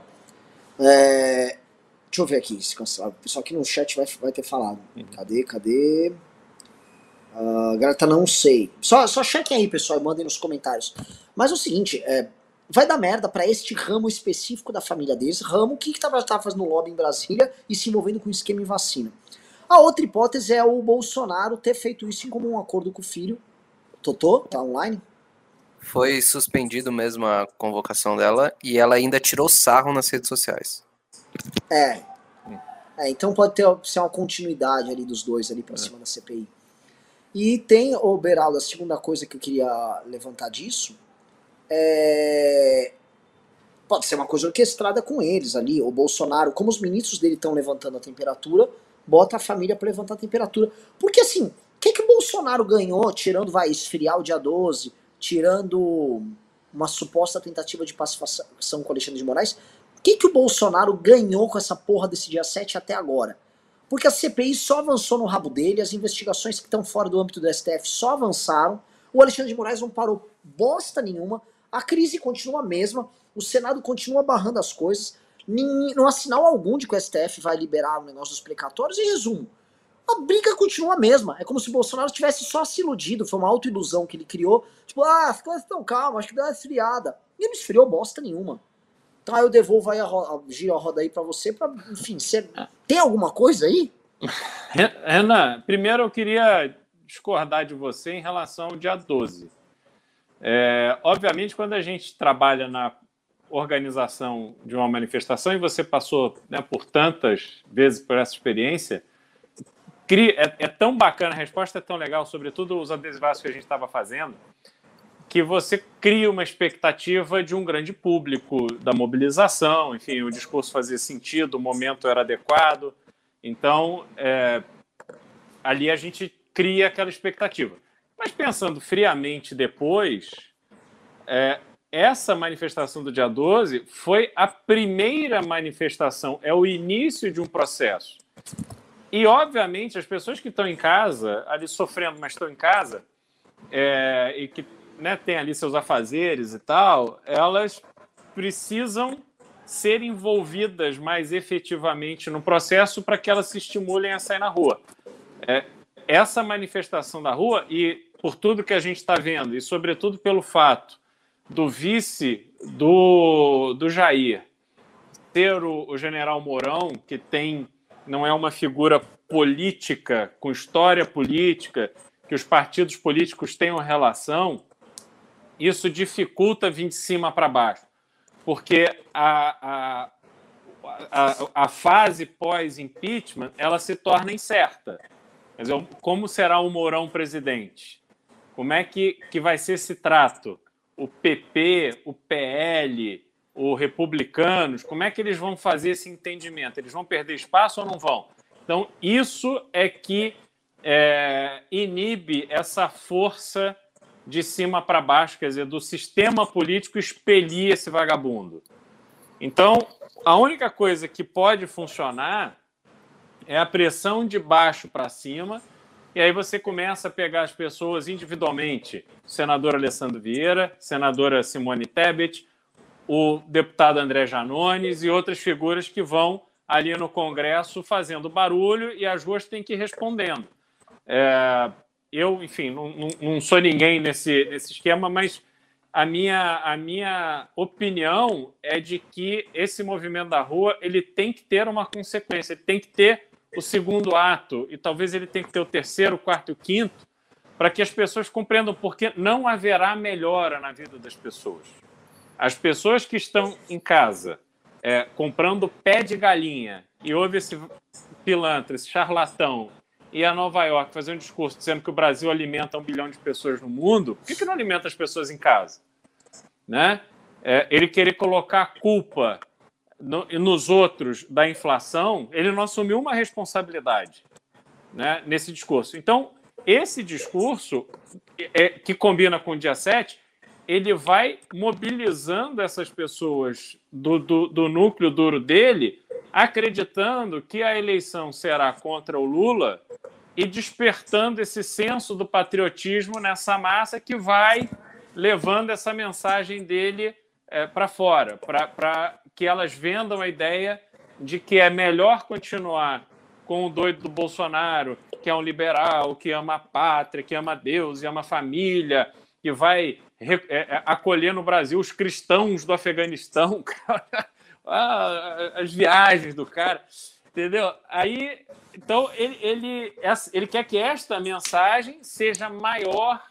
É, deixa eu ver aqui se cancelar. O pessoal aqui no chat vai, vai ter falado. Uhum. Cadê, cadê? Uh, galera tá não sei. Só, só chequem aí, pessoal, e mandem nos comentários. Mas é o seguinte, é, vai dar merda para este ramo específico da família deles, ramo que, que tava, tava fazendo lobby em Brasília e se envolvendo com esquema em vacina. A outra hipótese é o Bolsonaro ter feito isso em comum acordo com o filho. Totô, tá online? Foi suspendido mesmo a convocação dela e ela ainda tirou sarro nas redes sociais. É. é então pode ter ser uma continuidade ali dos dois ali para é. cima da CPI. E tem, o Beraldo, a segunda coisa que eu queria levantar disso é... Pode ser uma coisa orquestrada com eles ali. O Bolsonaro, como os ministros dele estão levantando a temperatura, bota a família para levantar a temperatura. Porque assim, o que, que o Bolsonaro ganhou, tirando, vai, esfriar o dia 12, tirando uma suposta tentativa de pacificação com Alexandre de Moraes, o que, que o Bolsonaro ganhou com essa porra desse dia 7 até agora? Porque a CPI só avançou no rabo dele, as investigações que estão fora do âmbito do STF só avançaram, o Alexandre de Moraes não parou bosta nenhuma, a crise continua a mesma, o Senado continua barrando as coisas, não há sinal algum de que o STF vai liberar o negócio dos precatórios, e resumo, a briga continua a mesma. É como se o Bolsonaro tivesse só se iludido, foi uma autoilusão que ele criou. Tipo, ah, as coisas estão calmas, acho que dá uma esfriada. E não esfriou bosta nenhuma. Então aí eu devolvo aí a, roda, giro a roda aí pra você, enfim, você tem alguma coisa aí? Renan, primeiro eu queria discordar de você em relação ao dia 12. É, obviamente, quando a gente trabalha na organização de uma manifestação e você passou né, por tantas vezes por essa experiência, cria, é, é, tão bacana, a resposta é tão legal, sobretudo os adesivos que a gente estava fazendo, que você cria uma expectativa de um grande público, da mobilização, enfim, o discurso fazia sentido, o momento era adequado. Então, é, ali a gente cria aquela expectativa. Mas pensando friamente depois, é, essa manifestação do dia 12 foi a primeira manifestação, é o início de um processo. E, obviamente, as pessoas que estão em casa, ali sofrendo, mas estão em casa, é, e que né, têm ali seus afazeres e tal, elas precisam ser envolvidas mais efetivamente no processo para que elas se estimulem a sair na rua. É, essa manifestação da rua, e por tudo que a gente está vendo, e sobretudo pelo fato do vice do, do Jair ter o, o general Mourão, que tem não é uma figura política, com história política, que os partidos políticos tenham relação, isso dificulta vir de cima para baixo. Porque a, a, a, a fase pós-impeachment ela se torna incerta. Quer dizer, como será o Mourão presidente? Como é que, que vai ser esse trato? O PP, o PL, o Republicanos, como é que eles vão fazer esse entendimento? Eles vão perder espaço ou não vão? Então, isso é que é, inibe essa força de cima para baixo, quer dizer, do sistema político expelir esse vagabundo. Então, a única coisa que pode funcionar é a pressão de baixo para cima, e aí você começa a pegar as pessoas individualmente, senador Alessandro Vieira, senadora Simone Tebet, o deputado André Janones e outras figuras que vão ali no Congresso fazendo barulho e as ruas têm que ir respondendo. É, eu, enfim, não, não, não, sou ninguém nesse, nesse esquema, mas a minha, a minha opinião é de que esse movimento da rua ele tem que ter uma consequência, ele tem que ter o segundo ato e talvez ele tenha que ter o terceiro, quarto e o quinto, para que as pessoas compreendam porque não haverá melhora na vida das pessoas. As pessoas que estão em casa é, comprando pé de galinha e houve esse pilantra, esse charlatão, e a Nova York fazer um discurso dizendo que o Brasil alimenta um bilhão de pessoas no mundo, por que, que não alimenta as pessoas em casa? Né? É, ele querer colocar a culpa no, nos outros da inflação, ele não assumiu uma responsabilidade né, nesse discurso. Então, esse discurso, é, que combina com o dia 7, ele vai mobilizando essas pessoas do, do, do, núcleo duro dele, acreditando que a eleição será contra o Lula e despertando esse senso do patriotismo nessa massa que vai levando essa mensagem dele é, para fora, para que elas vendam a ideia de que é melhor continuar com o doido do Bolsonaro, que é um liberal, que ama a pátria, que ama Deus e ama a família, que vai é, é, acolher no Brasil os cristãos do Afeganistão, [laughs] ah, as viagens do cara, entendeu? Aí, então, ele, ele, ele quer que esta mensagem seja maior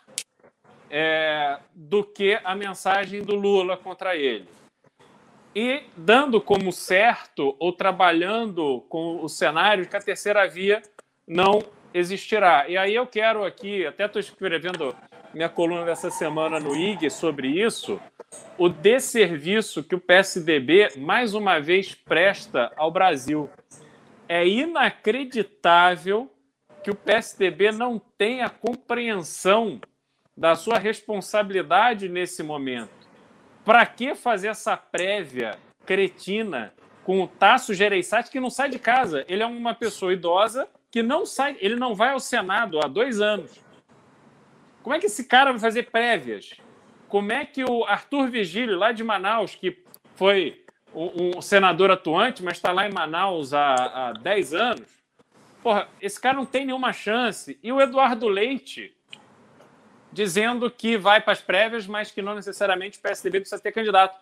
é, do que a mensagem do Lula contra ele. E dando como certo, ou trabalhando com o cenário que a terceira via não existirá. E aí eu quero aqui, até estou escrevendo minha coluna dessa semana no IG sobre isso, o desserviço que o PSDB mais uma vez presta ao Brasil. É inacreditável que o PSDB não tenha compreensão da sua responsabilidade nesse momento. Para que fazer essa prévia cretina com o Tasso Gereissati que não sai de casa? Ele é uma pessoa idosa que não sai, ele não vai ao Senado há dois anos. Como é que esse cara vai fazer prévias? Como é que o Arthur Vigílio, lá de Manaus, que foi um, senador atuante, mas está lá em Manaus há, há 10 anos, porra, esse cara não tem nenhuma chance. E o Eduardo Leite, dizendo que vai para as prévias, mas que não necessariamente o PSDB precisa ter candidato.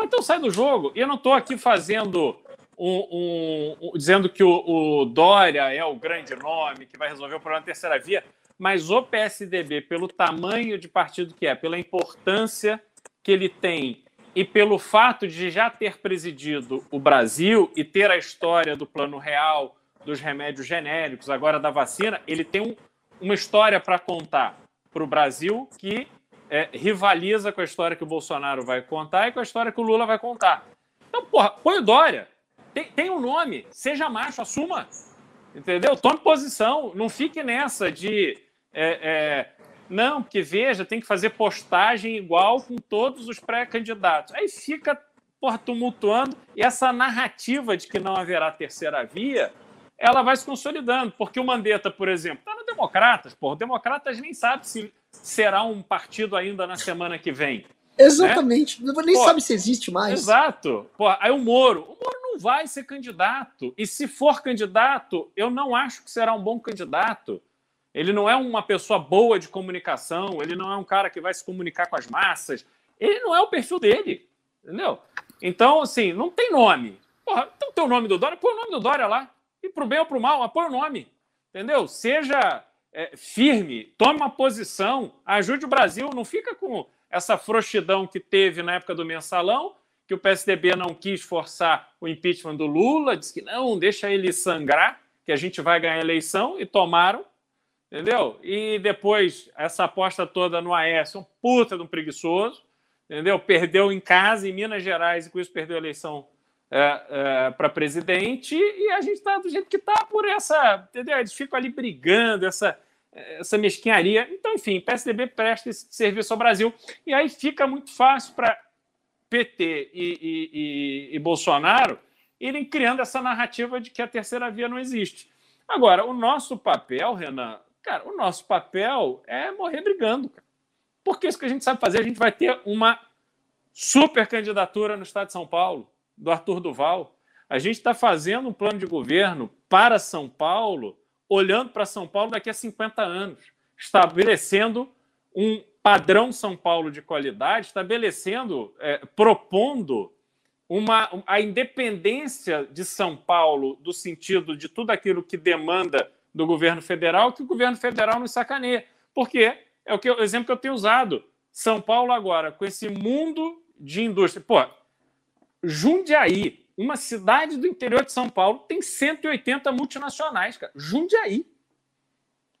Então sai do jogo. E eu não estou aqui fazendo um, um, um, dizendo que o, o, Dória é o grande nome que vai resolver o problema da terceira via mas o PSDB, pelo tamanho de partido que é, pela importância que ele tem e pelo fato de já ter presidido o Brasil e ter a história do plano real, dos remédios genéricos, agora da vacina, ele tem um, uma história para contar para o Brasil que é, rivaliza com a história que o Bolsonaro vai contar e com a história que o Lula vai contar. Então, porra, põe o Dória. Tem, tem um nome, seja macho, assuma. Entendeu? Tome posição. Não fique nessa de é, é, não, porque veja, tem que fazer postagem igual com todos os pré-candidatos. Aí fica porra, tumultuando e essa narrativa de que não haverá terceira via, ela vai se consolidando. Porque o Mandetta, por exemplo, está no Democratas, porra, o Democratas nem sabe se será um partido ainda na semana que vem. Exatamente. Né? Nem Pô, sabe se existe mais. Exato. Pô, aí o Moro. O Moro não vai ser candidato. E se for candidato, eu não acho que será um bom candidato. Ele não é uma pessoa boa de comunicação, ele não é um cara que vai se comunicar com as massas. Ele não é o perfil dele. Entendeu? Então, assim, não tem nome. Porra, então tem o nome do Dória, põe o nome do Dória lá. E pro bem ou pro mal, apoia o nome. Entendeu? Seja é, firme, tome uma posição, ajude o Brasil, não fica com essa frouxidão que teve na época do mensalão, que o PSDB não quis forçar o impeachment do Lula, disse que não, deixa ele sangrar, que a gente vai ganhar a eleição, e tomaram, entendeu? E depois, essa aposta toda no Aécio, um puta de um preguiçoso, entendeu? Perdeu em casa, em Minas Gerais, e com isso perdeu a eleição é, é, para presidente, e a gente está do jeito que está por essa, entendeu? Eles ficam ali brigando, essa, essa mesquinharia. Então, enfim, PSDB presta esse serviço ao Brasil. E aí fica muito fácil para PT e, e, e, e, Bolsonaro irem criando essa narrativa de que a terceira via não existe. Agora, o nosso papel, Renan, cara, o nosso papel é morrer brigando. Cara. Porque isso que a gente sabe fazer, a gente vai ter uma super candidatura no Estado de São Paulo do Arthur Duval. A gente está fazendo um plano de governo para São Paulo, olhando para São Paulo daqui a 50 anos, estabelecendo um padrão São Paulo de qualidade, estabelecendo, é, propondo uma, a independência de São Paulo do sentido de tudo aquilo que demanda do governo federal, que o governo federal não sacaneia. Porque é o, que, o exemplo que eu tenho usado. São Paulo agora, com esse mundo de indústria. Pô, Jundiaí, uma cidade do interior de São Paulo, tem 180 multinacionais, cara. Jundiaí.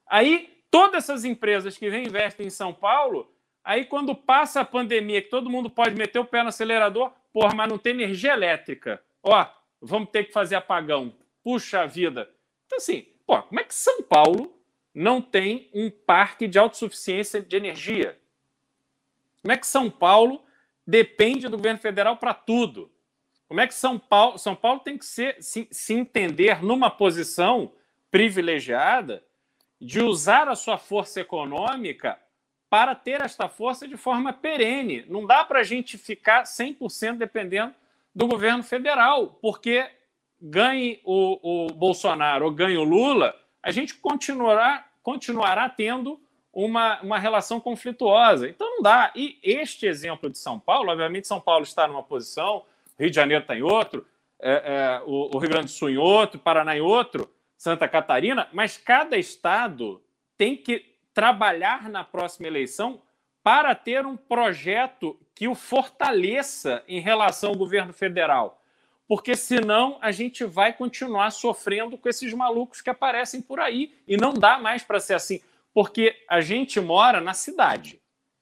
Aí, todas essas empresas que vêm investem em São Paulo, aí quando passa a pandemia, que todo mundo pode meter o pé no acelerador, porra, mas não tem energia elétrica. Ó, vamos ter que fazer apagão. Puxa vida. Então, assim, pô, como é que São Paulo não tem um parque de autossuficiência de energia? Como é que São Paulo depende do governo federal para tudo. Como é que São Paulo, São Paulo tem que ser, se, se entender numa posição privilegiada de usar a sua força econômica para ter esta força de forma perene. Não dá para a gente ficar 100% dependendo do governo federal, porque ganhe o, o Bolsonaro ou ganhe o Lula, a gente continuará, continuará tendo uma, uma relação conflituosa. Então não dá. E este exemplo de São Paulo, obviamente, São Paulo está numa posição, Rio de Janeiro está em outro, é, é, o, o Rio Grande do Sul em outro, Paraná em outro, Santa Catarina, mas cada estado tem que trabalhar na próxima eleição para ter um projeto que o fortaleça em relação ao governo federal. Porque senão a gente vai continuar sofrendo com esses malucos que aparecem por aí. E não dá mais para ser assim porque a gente mora na cidade.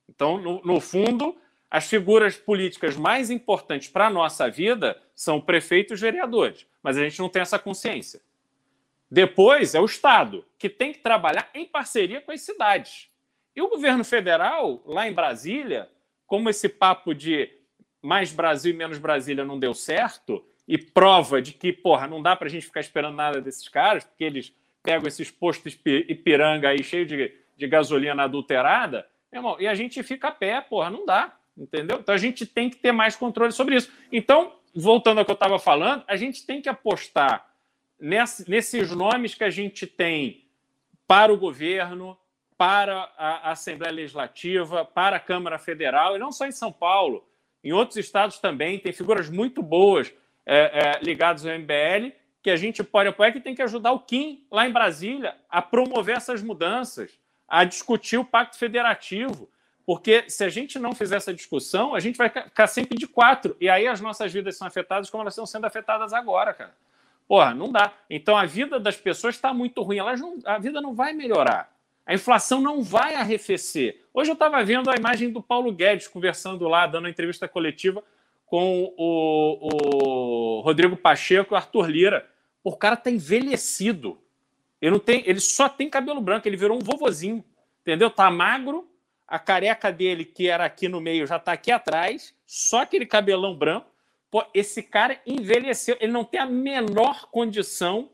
Então, no, no fundo, as figuras políticas mais importantes para a nossa vida são o prefeito e vereadores, mas a gente não tem essa consciência. Depois é o Estado, que tem que trabalhar em parceria com as cidades. E o governo federal, lá em Brasília, como esse papo de mais Brasil e menos Brasília não deu certo, e prova de que, porra, não dá para a gente ficar esperando nada desses caras, porque eles pegam esses postos Ipiranga aí cheio de, de gasolina adulterada, irmão, e a gente fica a pé, porra, não dá, entendeu? Então a gente tem que ter mais controle sobre isso. Então, voltando ao que eu estava falando, a gente tem que apostar nesse, nesses nomes que a gente tem para o governo, para a Assembleia Legislativa, para a Câmara Federal, e não só em São Paulo, em outros estados também, tem figuras muito boas é, é, ligadas ao MBL, que a gente pode apoiar, que tem que ajudar o Kim, lá em Brasília, a promover essas mudanças, a discutir o Pacto Federativo. Porque se a gente não fizer essa discussão, a gente vai ficar sempre de quatro. E aí as nossas vidas são afetadas como elas estão sendo afetadas agora, cara. Porra, não dá. Então a vida das pessoas está muito ruim. Elas não, a vida não vai melhorar. A inflação não vai arrefecer. Hoje eu estava vendo a imagem do Paulo Guedes conversando lá, dando uma entrevista coletiva com o, o Rodrigo Pacheco e o Arthur Lira. O cara tá envelhecido. Ele, não tem, ele só tem cabelo branco, ele virou um vovozinho. Entendeu? Tá magro, a careca dele, que era aqui no meio, já tá aqui atrás, só aquele cabelão branco. Pô, esse cara envelheceu, ele não tem a menor condição,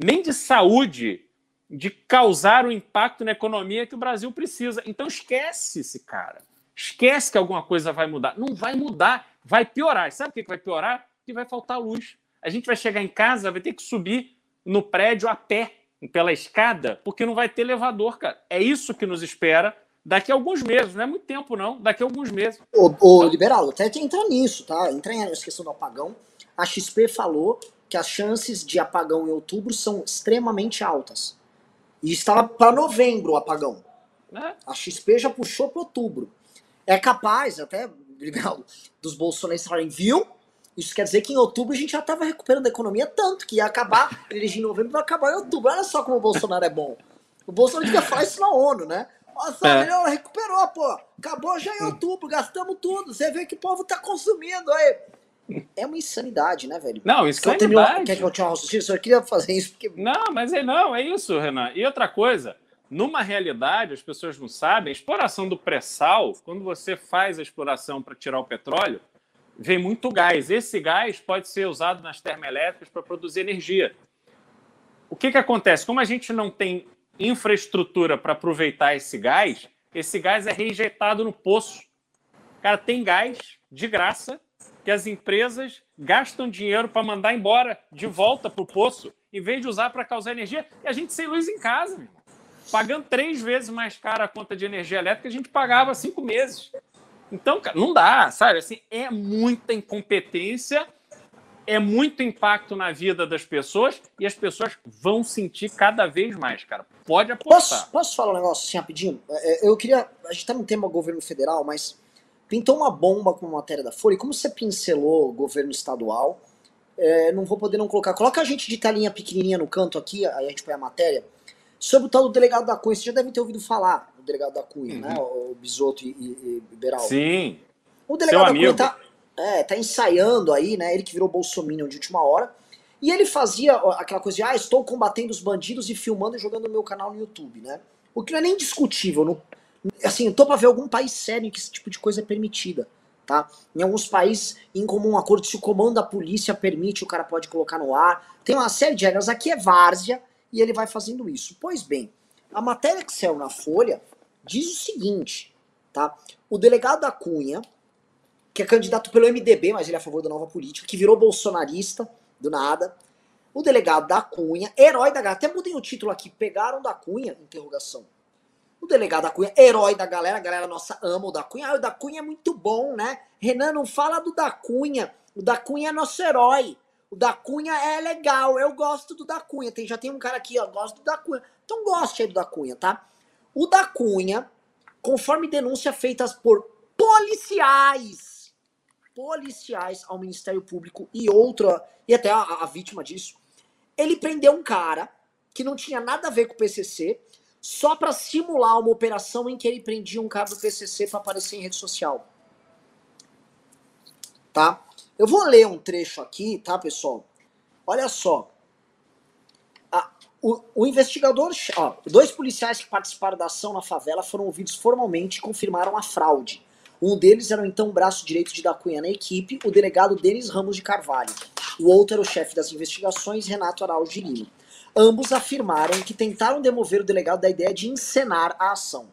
nem de saúde, de causar o impacto na economia que o Brasil precisa. Então esquece esse cara. Esquece que alguma coisa vai mudar. Não vai mudar, vai piorar. Sabe o que vai piorar? Que vai faltar luz. A gente vai chegar em casa, vai ter que subir no prédio a pé, pela escada, porque não vai ter elevador, cara. É isso que nos espera daqui a alguns meses. Não é muito tempo, não. Daqui a alguns meses. O, o Liberal, até que entrar nisso, tá? Entrar nessa questão do apagão. A XP falou que as chances de apagão em outubro são extremamente altas. E estava para novembro o apagão. É. A XP já puxou para outubro. É capaz, até, liberal, dos bolsonaristas falarem, viu? Isso quer dizer que em outubro a gente já estava recuperando a economia tanto que ia acabar, [laughs] eleger em novembro vai acabar em outubro. Olha só como o Bolsonaro é bom. O Bolsonaro devia falar isso na ONU, né? Só, é. melhor, recuperou, pô. Acabou já em outubro, gastamos tudo. Você vê que o povo tá consumindo aí. É uma insanidade, né, velho? Não, insanidade. Quer que eu tinha um raciocínio? Só queria fazer isso porque... Não, mas é, não, é isso, Renan. E outra coisa, numa realidade, as pessoas não sabem, a exploração do pré-sal, quando você faz a exploração para tirar o petróleo, vem muito gás. Esse gás pode ser usado nas termoelétricas para produzir energia. O que, que acontece? Como a gente não tem infraestrutura para aproveitar esse gás, esse gás é rejeitado no poço. Cara, tem gás de graça que as empresas gastam dinheiro para mandar embora de volta para o poço, em vez de usar para causar energia, e a gente sem luz em casa, pagando três vezes mais cara a conta de energia elétrica, a gente pagava cinco meses. Então, cara, não dá, sabe? Assim, é muita incompetência, é muito impacto na vida das pessoas e as pessoas vão sentir cada vez mais, cara. Pode apostar. Posso, posso falar um negócio assim rapidinho? É, é, eu queria. A gente tá no tema governo federal, mas pintou uma bomba com a matéria da Folha. E como você pincelou governo estadual, é, não vou poder não colocar. Coloca a gente de talinha pequenininha no canto aqui, aí a gente põe a matéria. Sobre o tal do delegado da Cunha, você já deve ter ouvido falar do delegado da Cunha, né? uhum. né? O Bisoto e, e, e Beraldo. Sim. O delegado Seu da Cunha tá, é, tá ensaiando aí, né? Ele que virou Bolsonaro de última hora. E ele fazia aquela coisa de, ah, estou combatendo os bandidos e filmando e jogando no meu canal no YouTube, né? O que não é nem discutível. No, assim, eu tô pra ver algum país sério em que esse tipo de coisa é permitida, tá? Em alguns países, em comum acordo, se o comando da polícia permite, o cara pode colocar no ar. Tem uma série de regras. Aqui é várzea, e ele vai fazendo isso. Pois bem, a matéria que saiu na Folha diz o seguinte, tá? O delegado da Cunha, que é candidato pelo MDB, mas ele é a favor da nova política, que virou bolsonarista do nada. O delegado da Cunha, herói da galera. Até mudem o título aqui, pegaram da Cunha, interrogação. O delegado da Cunha, herói da galera, a galera nossa ama o da Cunha. Ah, o da Cunha é muito bom, né? Renan, não fala do da Cunha. O da Cunha é nosso herói. O da Cunha é legal, eu gosto do da Cunha. Tem, já tem um cara aqui, ó, gosto do da Cunha. Então goste aí do da Cunha, tá? O da Cunha, conforme denúncias feitas por policiais, policiais ao Ministério Público e outra, e até a, a vítima disso, ele prendeu um cara que não tinha nada a ver com o PCC, só para simular uma operação em que ele prendia um cara do PCC para aparecer em rede social. Tá? Eu vou ler um trecho aqui, tá, pessoal? Olha só. O, o, investigador, ó, dois policiais que participaram da ação na favela foram ouvidos formalmente e confirmaram a fraude. Um deles era o então braço direito de da Cunha na equipe, o delegado Denis Ramos de Carvalho. O outro era o chefe das investigações, Renato Araújo Lima. Ambos afirmaram que tentaram demover o delegado da ideia de encenar a ação.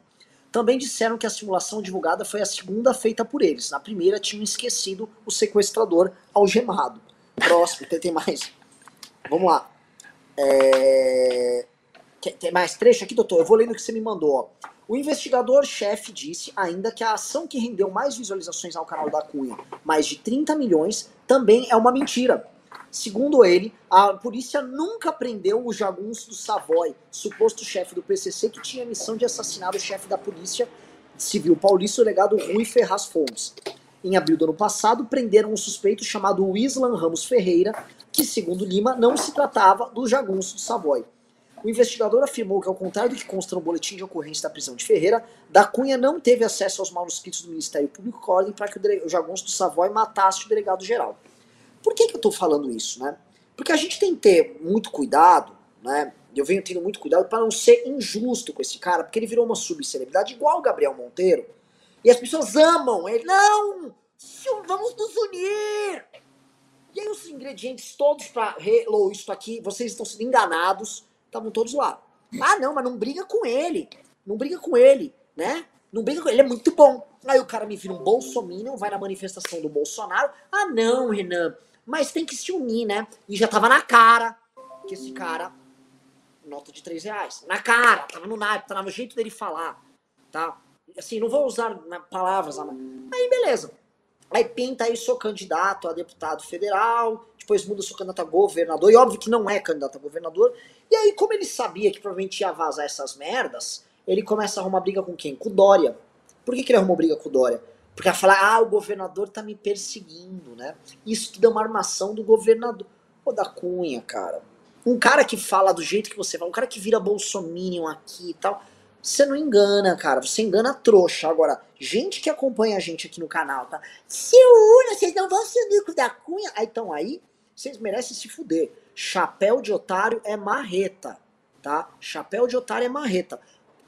Também disseram que a simulação divulgada foi a segunda feita por eles. Na primeira tinham esquecido o sequestrador algemado. Próximo, tem, mais. Vamos lá. É... Tem mais trecho aqui, doutor? Eu vou lendo o que você me mandou. O investigador-chefe disse ainda que a ação que rendeu mais visualizações ao canal da Cunha, mais de 30 milhões, também é uma mentira. Segundo ele, a polícia nunca prendeu o jagunço do Savoy, suposto chefe do PCC que tinha a missão de assassinar o chefe da polícia civil paulista, o legado Rui Ferraz Fontes. Em abril do ano passado, prenderam um suspeito chamado Wislan Ramos Ferreira, que, segundo Lima, não se tratava do jagunço do Savoy. O investigador afirmou que, ao contrário do que consta no boletim de ocorrência da prisão de Ferreira, da Cunha não teve acesso aos manuscritos do Ministério Público ordem para que o jagunço do Savoy matasse o delegado-geral. Por que, que eu estou falando isso, né? Porque a gente tem que ter muito cuidado, né? Eu venho tendo muito cuidado para não ser injusto com esse cara, porque ele virou uma subcelebridade igual o Gabriel Monteiro. E as pessoas amam ele. Não! Vamos nos unir! E aí os ingredientes todos para reload isso aqui, vocês estão sendo enganados, estavam todos lá. Ah, não, mas não briga com ele. Não briga com ele, né? Não briga com ele, ele é muito bom. Aí o cara me vira um bolsominion, vai na manifestação do Bolsonaro. Ah, não, Renan, mas tem que se unir, né? E já tava na cara que esse cara, nota de 3 reais. Na cara, tava no naipe, tava no jeito dele falar, tá? Assim, não vou usar palavras, aí beleza. Aí pinta aí, sou candidato a deputado federal, depois muda, sou candidato a governador, e óbvio que não é candidato a governador. E aí, como ele sabia que provavelmente ia vazar essas merdas, ele começa a arrumar briga com quem? Com o Dória. Por que, que ele arrumou briga com o Dória? Porque ela fala, ah, o governador tá me perseguindo, né? Isso tudo é uma armação do governador. Ô, da Cunha, cara. Um cara que fala do jeito que você fala, um cara que vira bolsominion aqui e tal, você não engana, cara. Você engana trouxa. Agora, gente que acompanha a gente aqui no canal, tá? Se una, vocês não vão se unir com o da Cunha. Aí, então, aí, vocês merecem se fuder. Chapéu de otário é marreta, tá? Chapéu de otário é marreta.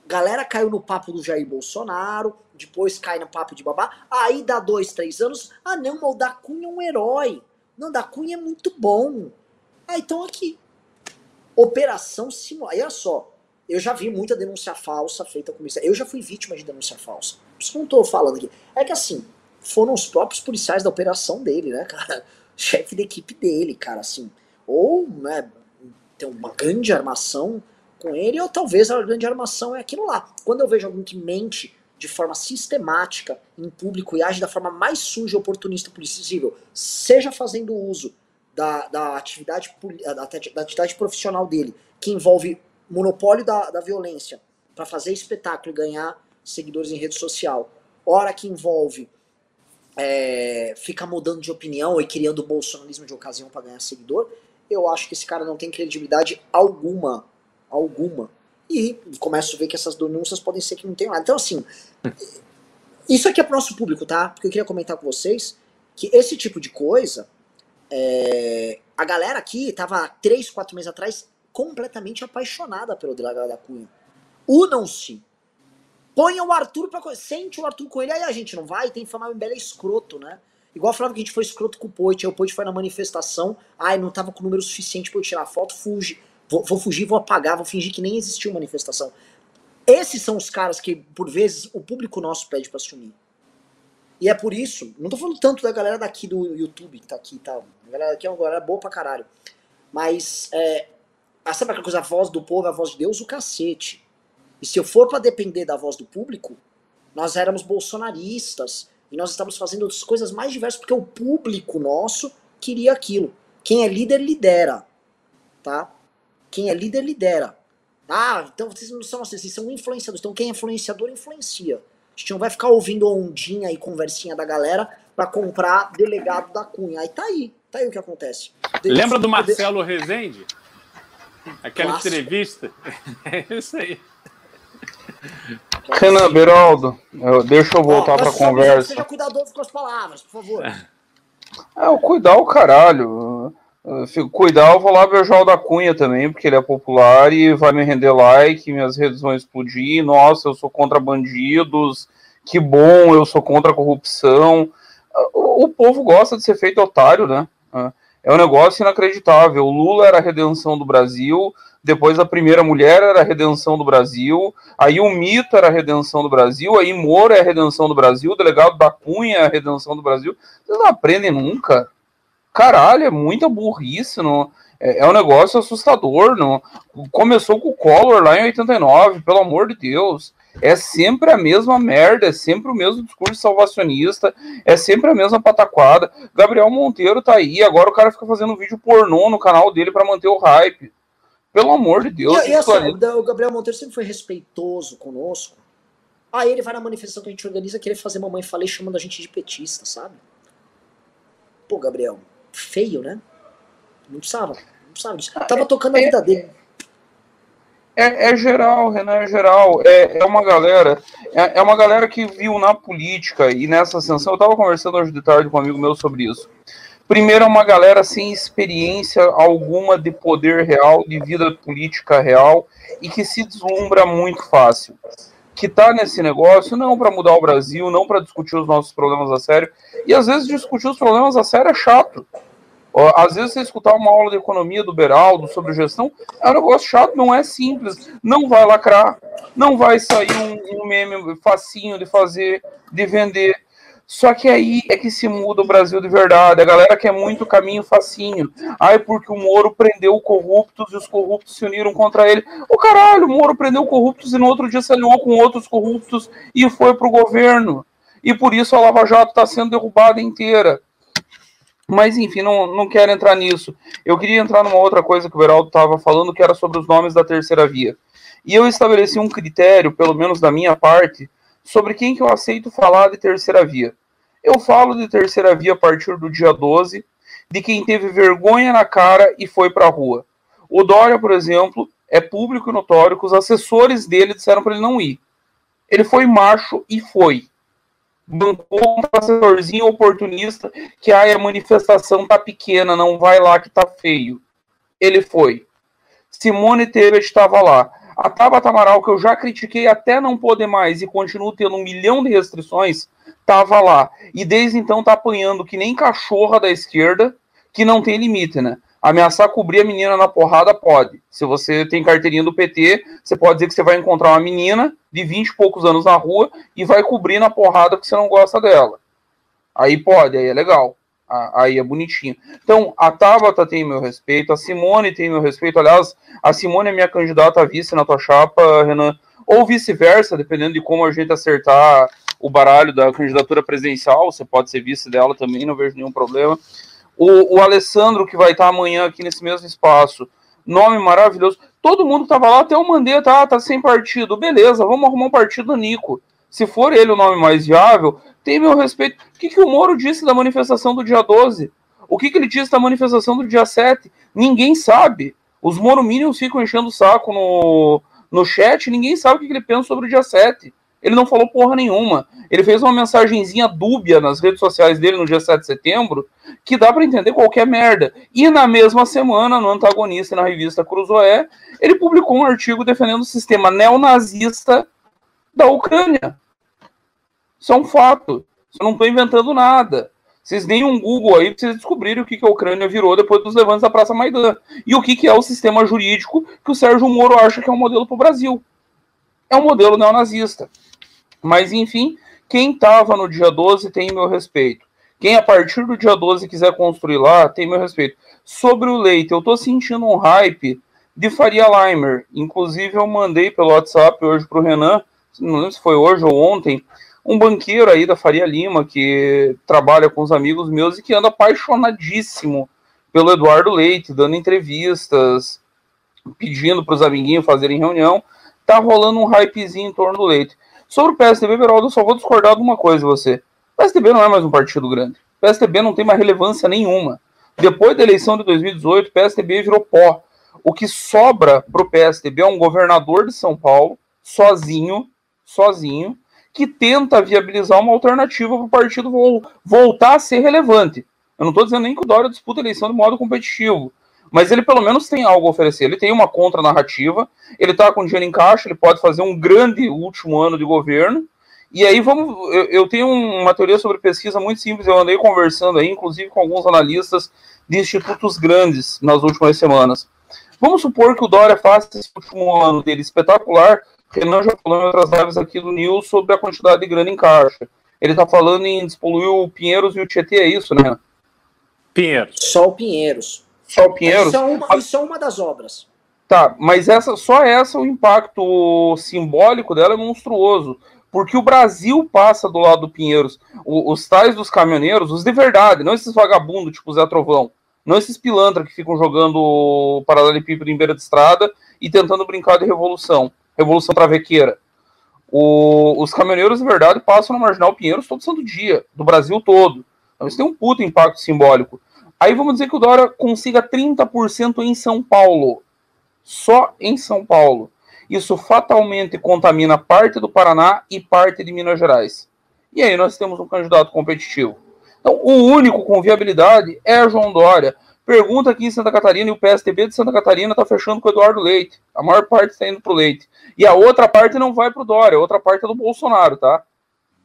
Galera caiu no papo do Jair Bolsonaro, depois cai no papo de babá. Aí dá dois, três anos. Ah, não, o da Cunha é um herói. Não, da Cunha é muito bom. Ah, então aqui. Operação Simulacro. Aí olha só, eu já vi muita denúncia falsa feita com isso. Eu já fui vítima de denúncia falsa. Isso que não tô falando aqui. É que assim, foram os próprios policiais da operação dele, né, [laughs] cara? Chefe da equipe dele, cara, assim. Ou, né, tem uma grande armação com ele, ou talvez a grande armação é aquilo lá. Quando eu vejo alguém que mente de forma sistemática em público e age da forma mais suja e oportunista possível, seja fazendo uso da, da, atividade, da, da atividade profissional dele, que envolve monopólio da, da violência para fazer espetáculo e ganhar seguidores em rede social, hora que envolve é, ficar mudando de opinião e criando bolsonarismo de ocasião para ganhar seguidor, eu acho que esse cara não tem credibilidade alguma, alguma. E começo a ver que essas denúncias podem ser que não tenham nada. Então, assim, isso aqui é pro nosso público, tá? Porque eu queria comentar com vocês que esse tipo de coisa é, a galera aqui tava três, quatro meses atrás completamente apaixonada pelo delegado da Cunha. Unam-se. Ponha o Arthur pra. Sente o Arthur com ele. Aí a gente não vai, tem que falar o Mbele é escroto, né? Igual falava que a gente foi escroto com o Poit. Aí o Poit foi na manifestação. Ai, não tava com número suficiente para eu tirar foto. Fuge. Vou, vou fugir, vou apagar, vou fingir que nem existiu manifestação. Esses são os caras que, por vezes, o público nosso pede para se unir. E é por isso, não tô falando tanto da galera daqui do YouTube que tá aqui e tal. A galera aqui é uma galera boa pra caralho. Mas, é, sabe aquela coisa, a voz do povo, a voz de Deus, o cacete. E se eu for para depender da voz do público, nós éramos bolsonaristas. E nós estamos fazendo as coisas mais diversas porque o público nosso queria aquilo. Quem é líder, lidera. Tá? Quem é líder, lidera. Ah, então vocês não são assim, vocês são influenciadores. Então quem é influenciador, influencia. A gente não vai ficar ouvindo ondinha e conversinha da galera para comprar delegado da Cunha. Aí tá aí, tá aí o que acontece. Lembra do Marcelo Rezende? Aquela Clássico. entrevista? [laughs] É isso aí. Renan Beraldo, deixa eu voltar para a conversa. Seja cuidadoso com as palavras, por favor. É, o cuidar o caralho. Eu fico, cuidar, eu vou lá beijar o da Cunha também, porque ele é popular e vai me render like, minhas redes vão explodir. Nossa, eu sou contra bandidos, que bom, eu sou contra a corrupção. O, o povo gosta de ser feito otário, né? É um negócio inacreditável. O Lula era a redenção do Brasil, depois a primeira mulher era a redenção do Brasil, aí o mito era a redenção do Brasil, aí Moro é a redenção do Brasil, o delegado da Cunha é a redenção do Brasil. Vocês não aprendem nunca. Caralho, é muita burrice, não, é, é um negócio assustador. Não, começou com o Collor lá em 89, pelo amor de Deus. É sempre a mesma merda, é sempre o mesmo discurso salvacionista, é sempre a mesma pataquada. Gabriel Monteiro tá aí, agora o cara fica fazendo vídeo pornô no canal dele para manter o hype. Pelo amor de Deus. E, e assim, o Gabriel Monteiro sempre foi respeitoso conosco. Aí ele vai na manifestação que a gente organiza querer fazer mamãe falei chamando a gente de petista, sabe? Pô, Gabriel, feio, né? Não precisava, não precisava disso. Ah, Tava é, tocando a vida dele. É, é, geral, Renan, é geral. É, é uma galera, é, é, uma galera que viu na política e nessa ascensão. Eu tava conversando hoje de tarde com um amigo meu sobre isso. Primeiro, é uma galera sem experiência alguma de poder real, de vida política real e que se deslumbra muito fácil. Que tá nesse negócio não para mudar o Brasil, não para discutir os nossos problemas a sério. E às vezes discutir os problemas a sério é chato. Às vezes você escutar uma aula de economia do Beraldo sobre gestão é um negócio chato, não é simples. Não vai lacrar, não vai sair um, um meme facinho de fazer, de vender. Só que aí é que se muda o Brasil de verdade. A galera quer muito caminho facinho. Ai, porque o Moro prendeu corruptos e os corruptos se uniram contra ele. O caralho, o Moro prendeu corruptos e no outro dia se aliou com outros corruptos e foi pro governo. E por isso a Lava Jato está sendo derrubada inteira. Mas enfim, não, não quero entrar nisso. Eu queria entrar numa outra coisa que o Beraldo estava falando, que era sobre os nomes da terceira via. E eu estabeleci um critério, pelo menos da minha parte, sobre quem que eu aceito falar de terceira via. Eu falo de terceira via a partir do dia 12, de quem teve vergonha na cara e foi para a rua. O Dória, por exemplo, é público e notório que os assessores dele disseram para ele não ir. Ele foi macho e foi. Bancou um assessorzinho oportunista que ah, a manifestação tá pequena, não vai lá que tá feio. Ele foi. Simone Tebet estava lá. A Tabata Amaral, que eu já critiquei até não poder mais e continuo tendo um milhão de restrições, estava lá. E desde então tá apanhando que nem cachorra da esquerda, que não tem limite, né? Ameaçar cobrir a menina na porrada pode. Se você tem carteirinha do PT, você pode dizer que você vai encontrar uma menina de 20 e poucos anos na rua e vai cobrir na porrada porque você não gosta dela. Aí pode, aí é legal. Aí é bonitinho. Então, a Tabata tem meu respeito, a Simone tem meu respeito. Aliás, a Simone é minha candidata a vice na tua chapa, Renan. Ou vice-versa, dependendo de como a gente acertar o baralho da candidatura presidencial, você pode ser vice dela também, não vejo nenhum problema. O, o Alessandro, que vai estar amanhã aqui nesse mesmo espaço, nome maravilhoso. Todo mundo que estava lá, até o Mandetta, tá, tá sem partido. Beleza, vamos arrumar um partido Nico. Se for ele o nome mais viável, tem meu respeito. O que, que o Moro disse da manifestação do dia 12? O que, que ele disse da manifestação do dia 7? Ninguém sabe. Os Moro Minions ficam enchendo o saco no, no chat, ninguém sabe o que, que ele pensa sobre o dia 7. Ele não falou porra nenhuma. Ele fez uma mensagenzinha dúbia nas redes sociais dele no dia 7 de setembro, que dá para entender qualquer merda. E na mesma semana, no antagonista na revista Cruzoé, ele publicou um artigo defendendo o sistema neonazista da Ucrânia. Isso é um fato. Eu não estou inventando nada. Vocês deem um Google aí para vocês descobrirem o que, que a Ucrânia virou depois dos levantes da Praça Maidan. E o que, que é o sistema jurídico que o Sérgio Moro acha que é um modelo para o Brasil. É um modelo neonazista. Mas, enfim, quem estava no dia 12 tem meu respeito. Quem a partir do dia 12 quiser construir lá, tem meu respeito. Sobre o leite, eu estou sentindo um hype de Faria Limer. Inclusive, eu mandei pelo WhatsApp hoje para o Renan, não lembro se foi hoje ou ontem, um banqueiro aí da Faria Lima que trabalha com os amigos meus e que anda apaixonadíssimo pelo Eduardo Leite, dando entrevistas, pedindo para os amiguinhos fazerem reunião. Tá rolando um hypezinho em torno do Leite. Sobre o PSDB, Beraldo, só vou discordar de uma coisa você. O PSDB não é mais um partido grande. O PSDB não tem mais relevância nenhuma. Depois da eleição de 2018, o PSDB virou pó. O que sobra para o PSDB é um governador de São Paulo, sozinho, sozinho, que tenta viabilizar uma alternativa para o partido voltar a ser relevante. Eu não estou dizendo nem que o Dória disputa a eleição de modo competitivo mas ele pelo menos tem algo a oferecer. Ele tem uma contranarrativa, ele está com dinheiro em caixa, ele pode fazer um grande último ano de governo. E aí vamos, eu, eu, tenho uma teoria sobre pesquisa muito simples, eu andei conversando aí, inclusive com alguns analistas de institutos grandes nas últimas semanas. Vamos supor que o Dória faça esse último ano dele espetacular, Renan já falou em outras lives aqui do News sobre a quantidade de grana em caixa. Ele está falando em despoluir o Pinheiros e o Tietê, é isso, né? Pinheiros. Só o Pinheiros. Pinheiros. Isso é uma, isso é uma das obras. Tá, mas essa, só essa, o impacto simbólico dela é monstruoso. Porque o Brasil passa do lado do Pinheiros. O, os tais dos caminhoneiros, os de verdade, não esses vagabundos tipo Zé Trovão. Não esses pilantra que ficam jogando paralelepípedo em beira de estrada e tentando brincar de revolução. Revolução travequeira. O, os caminhoneiros de verdade passam no Marginal Pinheiros todo santo dia, do Brasil todo. Então isso tem um puto impacto simbólico. Aí vamos dizer que o Dória consiga 30% em São Paulo. Só em São Paulo. Isso fatalmente contamina parte do Paraná e parte de Minas Gerais. E aí nós temos um candidato competitivo. Então, o único com viabilidade é João Dória. Pergunta aqui em Santa Catarina e o PSDB de Santa Catarina está fechando com o Eduardo Leite. A maior parte está indo para o Leite. E a outra parte não vai para o Dória, a outra parte é do Bolsonaro, tá?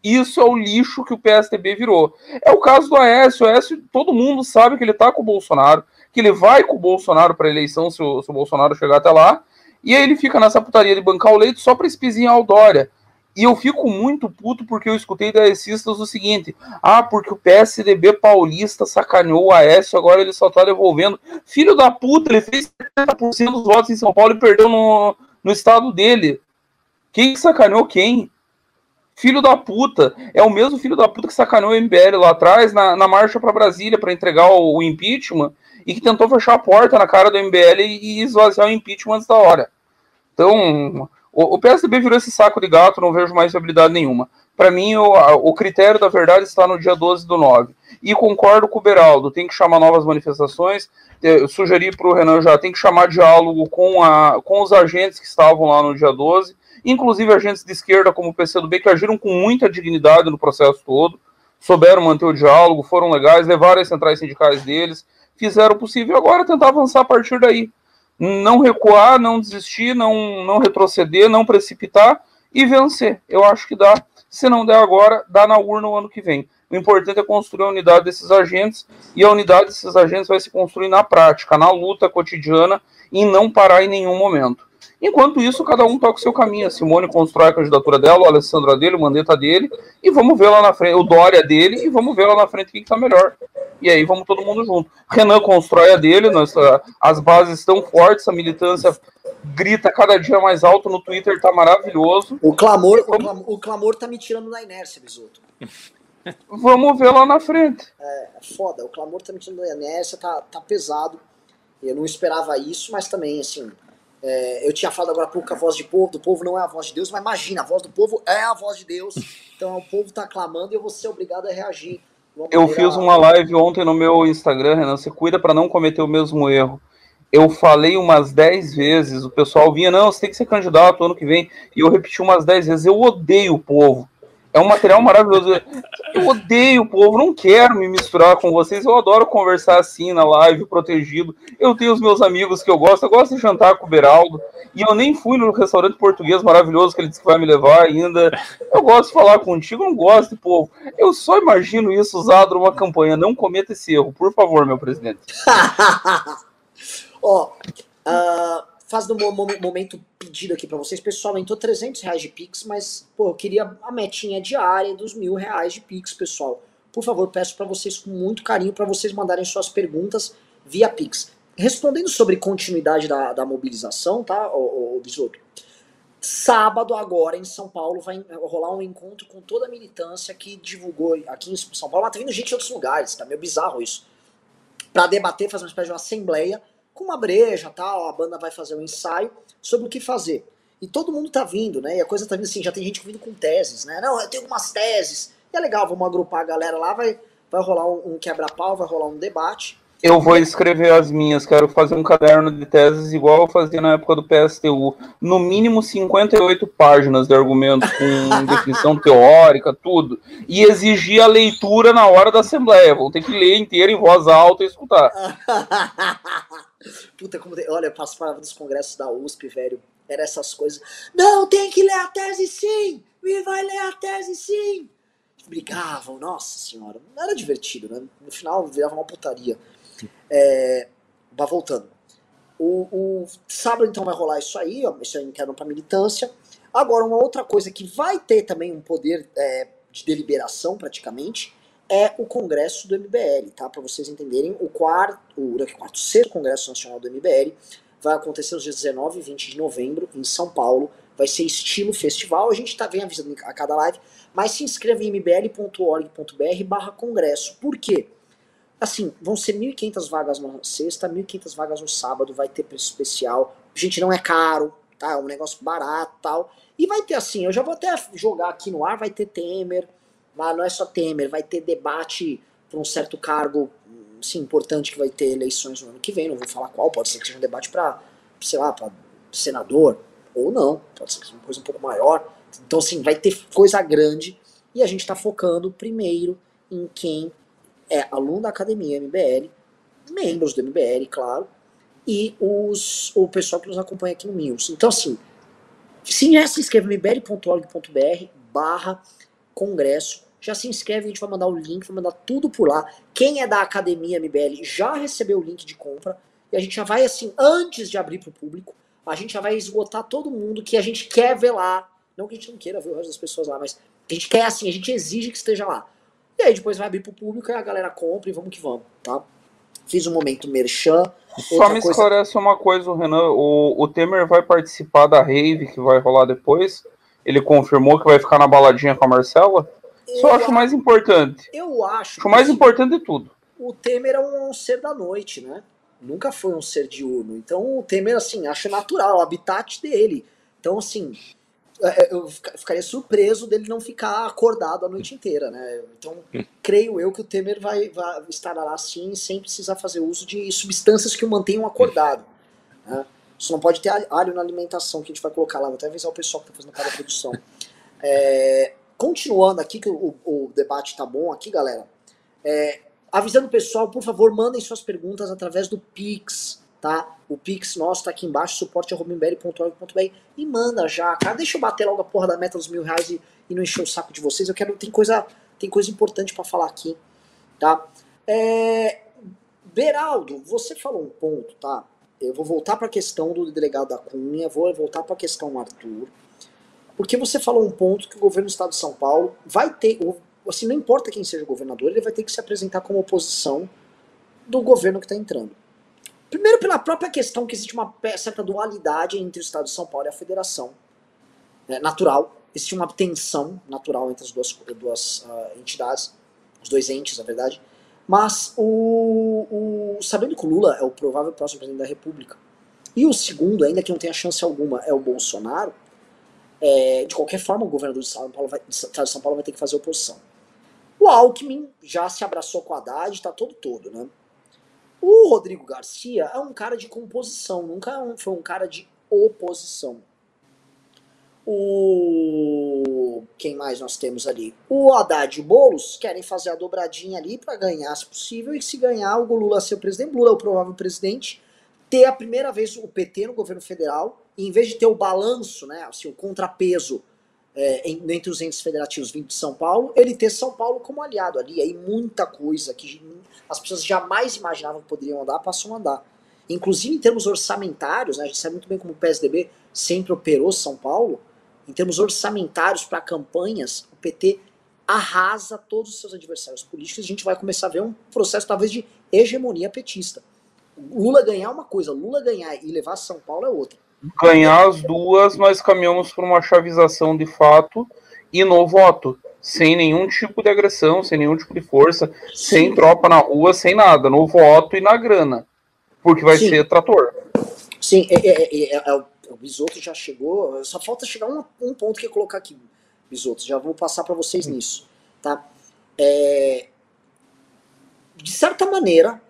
Isso é o lixo que o PSDB virou. É o caso do Aécio. O Aécio, todo mundo sabe que ele tá com o Bolsonaro, que ele vai com o Bolsonaro para eleição se o, se o Bolsonaro chegar até lá. E aí ele fica nessa putaria de bancar o leite só para espizinhar o Dória. E eu fico muito puto porque eu escutei da Ecistas o seguinte: ah, porque o PSDB paulista sacaneou o Aécio, agora ele só tá devolvendo. Filho da puta, ele fez 70% dos votos em São Paulo e perdeu no, no estado dele. Quem sacaneou quem? Filho da puta. É o mesmo filho da puta que sacaneou o MBL lá atrás, na, na marcha para Brasília, para entregar o, o, impeachment, e que tentou fechar a porta na cara do MBL e, e esvaziar o impeachment antes da hora. Então, o, o PSDB virou esse saco de gato, não vejo mais viabilidade nenhuma. Para mim, o, o, critério da verdade está no dia 12 do 9. E concordo com o Beraldo, tem que chamar novas manifestações. Eu sugeri para o Renan já, tem que chamar diálogo com, a, com os agentes que estavam lá no dia 12, inclusive agentes de esquerda como o PCdoB, que agiram com muita dignidade no processo todo, souberam manter o diálogo, foram legais, levaram as centrais sindicais deles, fizeram o possível. Agora tentar avançar a partir daí não recuar, não desistir, não, não retroceder, não precipitar e vencer. Eu acho que dá. Se não der agora, dá na urna o ano que vem. O importante é construir a unidade desses agentes e a unidade desses agentes vai se construir na prática, na luta cotidiana e não parar em nenhum momento. Enquanto isso, cada um toca o seu caminho. A Simone constrói a candidatura dela, o Alessandro a dele, o Mandetta dele, e vamos ver lá na frente, o Dória dele, e vamos ver lá na frente quem está melhor. E aí vamos todo mundo junto. Renan constrói a dele, nós, as bases estão fortes, a militância grita cada dia mais alto no Twitter, tá maravilhoso. O clamor, o clamor, o clamor tá me tirando da inércia, Bisoto. [laughs] Vamos ver lá na frente. É, é, foda, o clamor tá me tirando da inércia, tá, tá pesado. Eu não esperava isso, mas também, assim, é, eu tinha falado agora há pouco que a voz de povo, do povo não é a voz de Deus, mas imagina, a voz do povo é a voz de Deus. [laughs] Então o povo está clamando e eu vou ser obrigado a reagir. Eu fiz uma live ontem no meu Instagram, Renan. Você cuida para não cometer o mesmo erro. Eu falei umas 10 vezes, o pessoal vinha, não, você tem que ser candidato ano que vem. E eu repeti umas 10 vezes, eu odeio o povo. É um material maravilhoso. Eu odeio o povo, não quero me misturar com vocês. Eu adoro conversar assim na live, protegido. Eu tenho os meus amigos que eu gosto. Eu gosto de jantar com o Beraldo. E eu nem fui no restaurante português maravilhoso que ele disse que vai me levar ainda. Eu gosto de falar contigo, não gosto de povo. Eu só imagino isso usado numa campanha. Não cometa esse erro, por favor, meu presidente. [laughs] Ó, oh, uh fazendo um momento pedido aqui para vocês. Pessoal, aumentou 300 reais de Pix, mas, pô, eu queria a metinha diária dos mil reais de Pix, pessoal. Por favor, peço para vocês com muito carinho para vocês mandarem suas perguntas via Pix. Respondendo sobre continuidade da, da mobilização, tá, ô, Bisoto? Sábado agora em São Paulo vai rolar um encontro com toda a militância que divulgou aqui em São Paulo, mas tá vindo gente de outros lugares, tá meio bizarro isso. Para debater, fazer uma espécie de uma assembleia com uma breja, tal, a banda vai fazer um ensaio sobre o que fazer. E todo mundo tá vindo, né? E a coisa tá vindo assim, já tem gente vindo com teses, né? Não, eu tenho algumas teses. E é legal, vamos agrupar a galera lá, vai, vai rolar um, um quebra-pau, vai rolar um debate. Eu vou escrever as minhas, quero fazer um caderno de teses igual eu fazia na época do PSTU. No mínimo 58 páginas de argumentos com [laughs] definição teórica, tudo. E exigir a leitura na hora da assembleia. Vou ter que ler inteiro em voz alta e escutar. [laughs] Puta, como. Olha, eu participava dos congressos da USP, velho. Era essas coisas. Não, tem que ler a tese sim! Me vai ler a tese sim! Brigavam, nossa senhora. Não era divertido, né? No final virava uma putaria. É, mas voltando. O, o, sábado então vai rolar isso aí, ó, isso é interno para militância. Agora, uma outra coisa que vai ter também um poder é, de deliberação praticamente é o Congresso do MBL, tá? Para vocês entenderem, o quarto, o, o quarto, sexto Congresso Nacional do MBL vai acontecer nos dias 19 e 20 de novembro em São Paulo. Vai ser estilo festival, a gente tá vendo avisando a cada live, mas se inscreva em mbl.org.br barra congresso. Por quê? Assim, vão ser 1.500 vagas na sexta, 1.500 vagas no sábado, vai ter preço especial. Gente, não é caro, tá? É um negócio barato tal. E vai ter assim, eu já vou até jogar aqui no ar, vai ter Temer, mas não é só Temer, vai ter debate para um certo cargo importante que vai ter eleições no ano que vem, não vou falar qual, pode ser que seja um debate para, sei lá, para senador, ou não, pode ser uma coisa um pouco maior. Então, assim, vai ter coisa grande e a gente está focando primeiro em quem é aluno da academia MBL, membros do MBL, claro, e os, o pessoal que nos acompanha aqui no News. Então, assim, se, se inscreva em mbl.org.br barra Congresso. Já se inscreve, a gente vai mandar o link, vai mandar tudo por lá. Quem é da Academia MBL já recebeu o link de compra. E a gente já vai, assim, antes de abrir para o público, a gente já vai esgotar todo mundo que a gente quer ver lá. Não que a gente não queira ver o resto das pessoas lá, mas a gente quer, assim, a gente exige que esteja lá. E aí depois vai abrir para o público e a galera compra e vamos que vamos, tá? Fiz um momento merchan. Só me coisa... esclarece uma coisa, Renan. O, o Temer vai participar da rave que vai rolar depois? Ele confirmou que vai ficar na baladinha com a Marcela? Eu Só acho mais importante. Eu acho. Acho mais importante de tudo. O Temer é um ser da noite, né? Nunca foi um ser diurno. Então o Temer, assim, acho natural, o habitat dele. Então, assim, é, é, eu ficaria surpreso dele não ficar acordado a noite inteira, né? Então, creio eu que o Temer vai, vai estar lá assim sem precisar fazer uso de substâncias que o mantenham acordado. Né? Isso não pode ter alho na alimentação que a gente vai colocar lá. Vou até avisar o pessoal que está fazendo cada produção. É, continuando aqui, que o, o debate está bom aqui, galera. É, avisando o pessoal, por favor, mandem suas perguntas através do Pix tá? O Pix nosso tá aqui embaixo, suporte.rombembele.org.br e manda já, cara. Deixa eu bater logo a porra da meta dos mil reais e, e não encher o saco de vocês. Eu quero, tem coisa, tem coisa importante para falar aqui, tá? É, Beraldo, você falou um ponto, tá? Eu vou voltar para a questão do delegado da Cunha, vou voltar para a questão Arthur, porque você falou um ponto que o governo do estado de São Paulo vai ter, assim, não importa quem seja o governador, ele vai ter que se apresentar como oposição do governo que está entrando. Primeiro, pela própria questão que existe uma certa dualidade entre o Estado de São Paulo e a Federação. É natural, existe uma tensão natural entre as duas, duas uh, entidades, os dois entes, na verdade. Mas, o, o, sabendo que o Lula é o provável próximo presidente da República, e o segundo, ainda que não tenha chance alguma, é o Bolsonaro, é, de qualquer forma, o governador de São, Paulo vai, de São Paulo vai ter que fazer oposição. O Alckmin já se abraçou com a Haddad, está todo todo, né? O Rodrigo Garcia é um cara de composição, nunca é foi um cara de oposição. O quem mais nós temos ali? O Haddad e o Boulos querem fazer a dobradinha ali para ganhar, se possível, e se ganhar o Lula ser o presidente, Lula é o provável presidente, ter a primeira vez o PT no governo federal, e em vez de ter o balanço, né, assim, o contrapeso é, entre os entes federativos vindo de São Paulo, ele ter São Paulo como aliado ali. Aí muita coisa que as pessoas jamais imaginavam que poderiam andar, passou a andar. Inclusive em termos orçamentários, né, a gente sabe muito bem como o PSDB sempre operou São Paulo, em termos orçamentários para campanhas, o PT arrasa todos os seus adversários políticos e a gente vai começar a ver um processo talvez de hegemonia petista. Lula ganhar uma coisa, Lula ganhar e levar São Paulo é outra ganhar as duas, nós caminhamos por uma chavização de fato e no voto. Sem nenhum tipo de agressão, sem nenhum tipo de força, Sim. sem tropa na rua, sem nada. No voto e na grana. Porque vai Sim. ser trator. Sim, é, é, é, é, o Bisoto já chegou. Só falta chegar um, um ponto que eu colocar aqui, Bisoto. Já vou passar para vocês nisso. Tá? É, de certa maneira,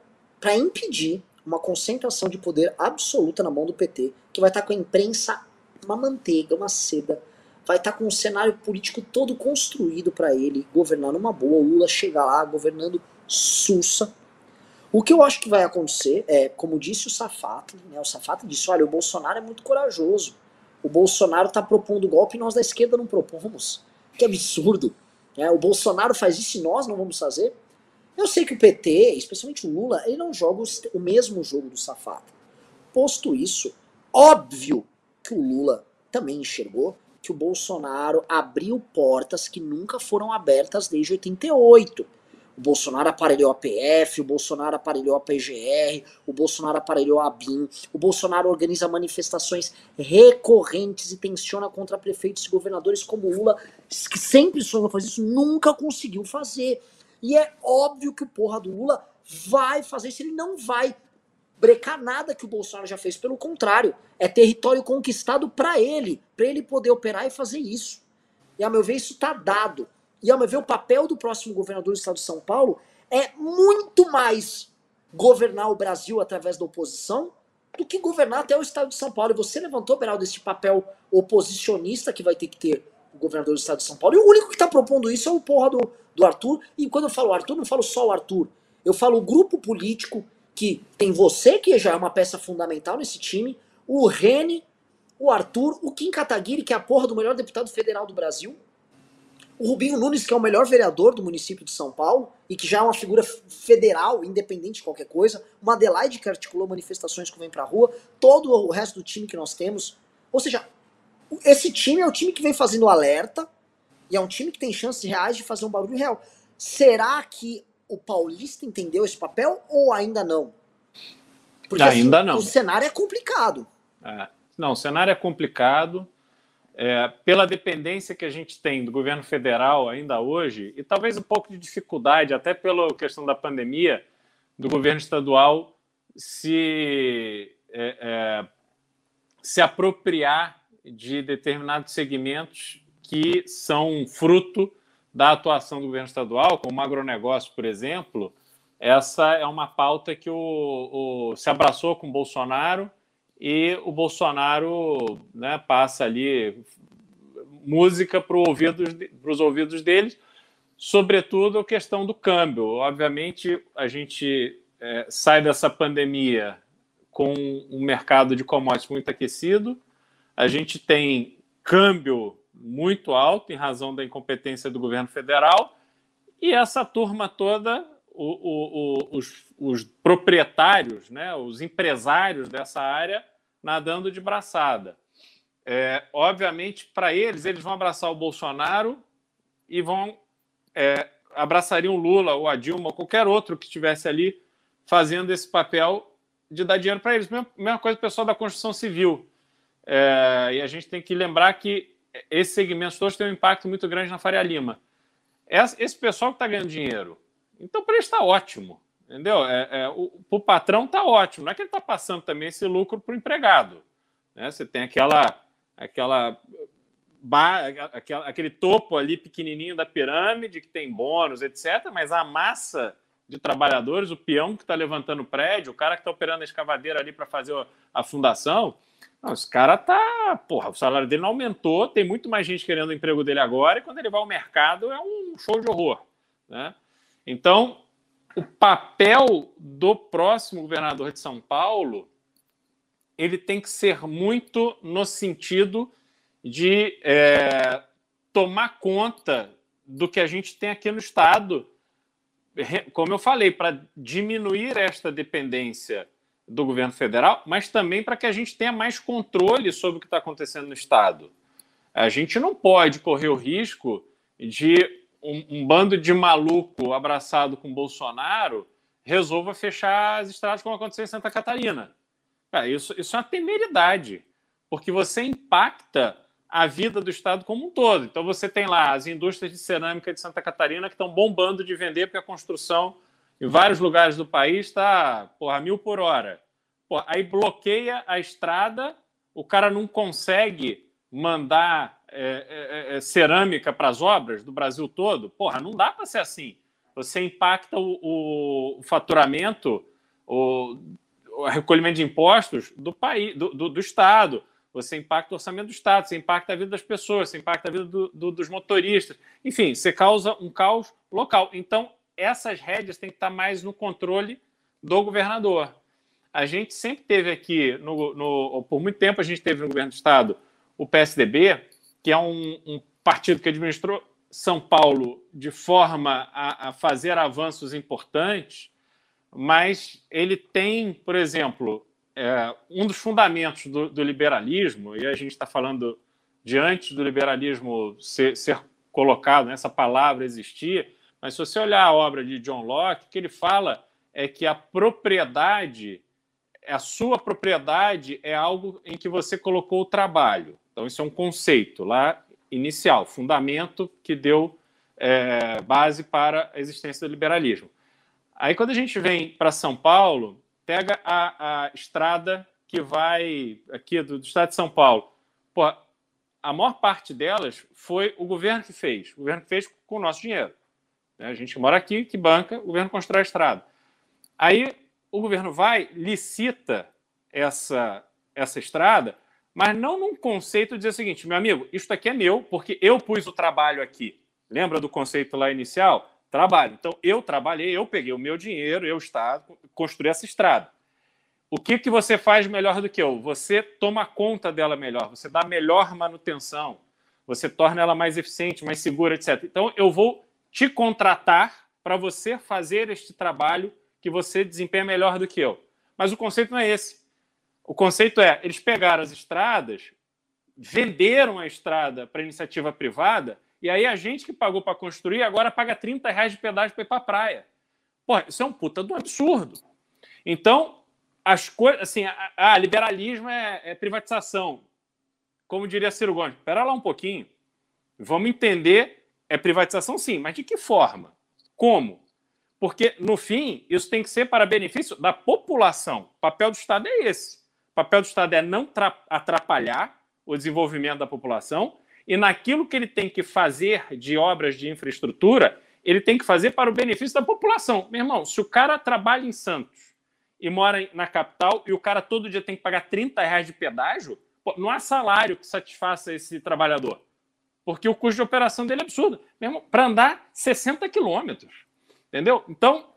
para impedir uma concentração de poder absoluta na mão do PT, que vai estar com a imprensa uma manteiga, uma seda, vai estar com um cenário político todo construído para ele governar numa boa. O Lula chega lá governando sussa. O que eu acho que vai acontecer é, como disse o Safato, né, o Safato disse: olha, o Bolsonaro é muito corajoso. O Bolsonaro está propondo golpe e nós da esquerda não propomos. Que absurdo. Né? O Bolsonaro faz isso e nós não vamos fazer. Eu sei que o PT, especialmente o Lula, ele não joga o mesmo jogo do safado. Posto isso, óbvio que o Lula também enxergou que o Bolsonaro abriu portas que nunca foram abertas desde 88. O Bolsonaro aparelhou a PF, o Bolsonaro aparelhou a PGR, o Bolsonaro aparelhou a BIM, o Bolsonaro organiza manifestações recorrentes e tensiona contra prefeitos e governadores como Lula, que sempre sonhou fazer isso, nunca conseguiu fazer. E é óbvio que o porra do Lula vai fazer isso, ele não vai brecar nada que o Bolsonaro já fez, pelo contrário, é território conquistado para ele, para ele poder operar e fazer isso. E a meu ver isso está dado. E a meu ver o papel do próximo governador do estado de São Paulo é muito mais governar o Brasil através da oposição do que governar até o estado de São Paulo. E você levantou, Beraldo, esse papel oposicionista que vai ter que ter o governador do estado de São Paulo. E o único que está propondo isso é o porra do, do Arthur. E quando eu falo Arthur, não falo só o Arthur. Eu falo o grupo político que tem você, que já é uma peça fundamental nesse time, o Rene, o Arthur, o Kim Kataguiri, que é a porra do melhor deputado federal do Brasil, O Rubinho Nunes, que é o melhor vereador do município de São Paulo e que já é uma figura federal, independente de qualquer coisa. Uma Adelaide que articulou manifestações que vem pra rua. Todo o resto do time que nós temos. Ou seja, esse time é o time que vem fazendo alerta e é um time que tem chances reais de fazer um barulho real. Será que o Paulista entendeu esse papel ou ainda não? Porque ainda assim, não. O cenário é complicado. É. Não, o cenário é complicado. É, pela dependência que a gente tem do governo federal ainda hoje, e talvez um pouco de dificuldade, até pela questão da pandemia, do governo estadual se, é, é, se apropriar de determinados segmentos que são fruto da atuação do governo estadual, como o agronegócio, por exemplo, essa é uma pauta que o, o se abraçou com o Bolsonaro e o Bolsonaro né, passa ali música para ouvido, os ouvidos deles, sobretudo a questão do câmbio. Obviamente, a gente é, sai dessa pandemia com um mercado de commodities muito aquecido, a gente tem câmbio muito alto em razão da incompetência do governo federal, e essa turma toda, o, o, os, os, proprietários, né, os empresários dessa área, nadando de braçada. É, obviamente, para eles, eles vão abraçar o Bolsonaro e vão é, abraçariam Lula ou a Dilma ou qualquer outro que estivesse ali fazendo esse papel de dar dinheiro para eles. Mesma, mesma coisa o pessoal da construção civil. É, e a gente tem que lembrar que esses segmentos todos têm um impacto muito grande na Faria Lima. Esse pessoal que está ganhando dinheiro, então para eles está ótimo, entendeu? É, é, o, o patrão está ótimo, não é que ele está passando também esse lucro para o empregado. Né? Você tem aquela, aquela, aquela, aquele topo ali pequenininho da pirâmide que tem bônus, etc., mas a massa de trabalhadores, o peão que está levantando o prédio, o cara que está operando a escavadeira ali para fazer a fundação, não, esse cara tá. Porra, o salário dele não aumentou, tem muito mais gente querendo o emprego dele agora, e quando ele vai ao mercado é um show de horror. Né? Então, o papel do próximo governador de São Paulo ele tem que ser muito no sentido de é, tomar conta do que a gente tem aqui no Estado, como eu falei, para diminuir esta dependência do governo federal, mas também para que a gente tenha mais controle sobre o que está acontecendo no Estado. A gente não pode correr o risco de um, um bando de maluco abraçado com Bolsonaro resolva fechar as estradas como aconteceu em Santa Catarina. É, isso, isso é uma temeridade, porque você impacta a vida do Estado como um todo. Então você tem lá as indústrias de cerâmica de Santa Catarina que estão bombando de vender porque a construção em vários lugares do país está a mil por hora. Porra, aí bloqueia a estrada, o cara não consegue mandar é, é, é, é cerâmica para as obras do Brasil todo. Porra, não dá para ser assim. Você impacta o, o, o faturamento, o, o, recolhimento de impostos do país, do, do, do, Estado. Você impacta o orçamento do Estado, você impacta a vida das pessoas, você impacta a vida do, dos motoristas. Enfim, você causa um caos local. Então, essas rédeas têm que estar mais no controle do governador. A gente sempre teve aqui, no, no, por muito tempo, a gente teve no governo do Estado o PSDB, que é um, um partido que administrou São Paulo de forma a, a fazer avanços importantes, mas ele tem, por exemplo, é, um dos fundamentos do, do, liberalismo, e a gente está falando de antes do liberalismo ser, ser colocado, nessa palavra existir, mas se você olhar a obra de John Locke, o que ele fala é que a propriedade, a sua propriedade é algo em que você colocou o trabalho. Então, isso é um conceito lá inicial, fundamento que deu é, base para a existência do liberalismo. Aí, quando a gente vem para São Paulo, pega a, a, estrada que vai aqui do, do estado de São Paulo. A maior parte delas foi o governo que fez. O governo que fez com o nosso dinheiro. Né? A gente mora aqui, que banca, o governo constrói a estrada. Aí o governo vai, licita essa, essa estrada, mas não num conceito de dizer o seguinte, meu amigo, isto aqui é meu, porque eu pus o trabalho aqui. Lembra do conceito lá inicial? Trabalho. Então, eu trabalhei, eu peguei o meu dinheiro, eu Estado, construí essa estrada. O que, que você faz melhor do que eu? Você toma conta dela melhor, você dá melhor manutenção, você torna ela mais eficiente, mais segura, etc. Então, eu vou te contratar para você fazer este trabalho que você desempenha melhor do que eu. Mas o conceito não é esse. O conceito é: eles pegaram as estradas, venderam a estrada para iniciativa privada, e aí a gente que pagou para construir agora paga 30 reais de pedágio para ir para a praia. Pô, isso é um puta do absurdo. Então, as coisas, assim, ah, liberalismo é, é, privatização. Como diria Ciro Gomes, espera lá um pouquinho. Vamos entender, é privatização sim, mas de que forma? Como? Porque, no fim, isso tem que ser para benefício da população. O papel do Estado é esse. O papel do Estado é não atrapalhar o desenvolvimento da população e naquilo que ele tem que fazer de obras de infraestrutura, ele tem que fazer para o benefício da população. Meu irmão, se o cara trabalha em Santos e mora na capital e o cara todo dia tem que pagar 30 reais de pedágio, pô, não há salário que satisfaça esse trabalhador. Porque o custo de operação dele é absurdo. Mesmo para andar 60 quilômetros. Entendeu? Então,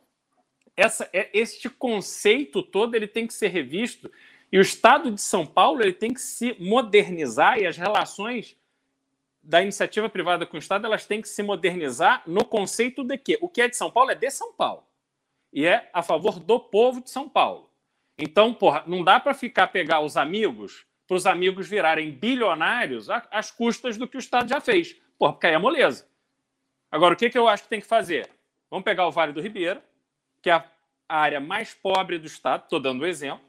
essa, é, este conceito todo ele tem que ser revisto. E o Estado de São Paulo ele tem que se modernizar e as relações da iniciativa privada com o Estado elas têm que se modernizar no conceito de que o que é de São Paulo é de São Paulo e é a favor do povo de São Paulo. Então, porra, não dá para ficar pegar os amigos para os amigos virarem bilionários às custas do que o Estado já fez. Porra, porque aí é moleza. Agora, o que, que eu acho que tem que fazer? Vamos pegar o Vale do Ribeiro, que é a área mais pobre do Estado, estou dando um exemplo.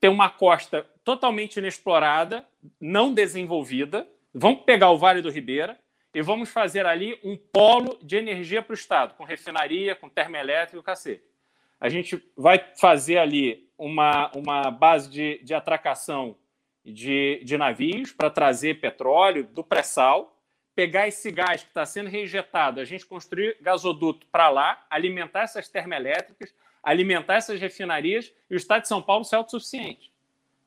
Tem uma costa totalmente inexplorada, não desenvolvida. Vamos pegar o Vale do Ribeira e vamos fazer ali um polo de energia para o Estado, com refinaria, com termoelétrica e cacete. A gente vai fazer ali uma, uma base de, de atracação de, de navios para trazer petróleo do pré-sal, pegar esse gás que está sendo reinjetado, a gente construir gasoduto para lá, alimentar essas termoelétricas, alimentar essas refinarias e o Estado de São Paulo ser autossuficiente.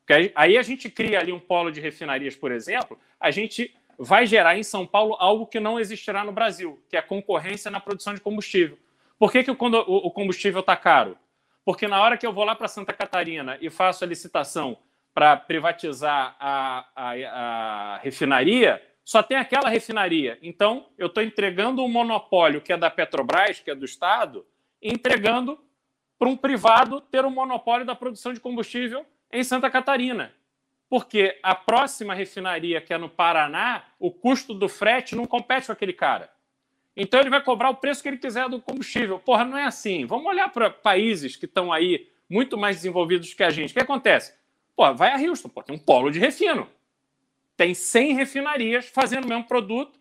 Porque aí a gente cria ali um polo de refinarias, por exemplo, a gente vai gerar em São Paulo algo que não existirá no Brasil, que é a concorrência na produção de combustível. Por que, que o combustível está caro? Porque na hora que eu vou lá para Santa Catarina e faço a licitação para privatizar a, a, a, refinaria, só tem aquela refinaria. Então, eu estou entregando um monopólio que é da Petrobras, que é do Estado, entregando para um privado ter o um monopólio da produção de combustível em Santa Catarina porque a próxima refinaria, que é no Paraná, o custo do frete não compete com aquele cara. Então ele vai cobrar o preço que ele quiser do combustível. Porra, não é assim. Vamos olhar para países que estão aí muito mais desenvolvidos que a gente. O que acontece? Pô, vai a Houston, pô, tem um polo de refino. Tem 100 refinarias fazendo o mesmo produto,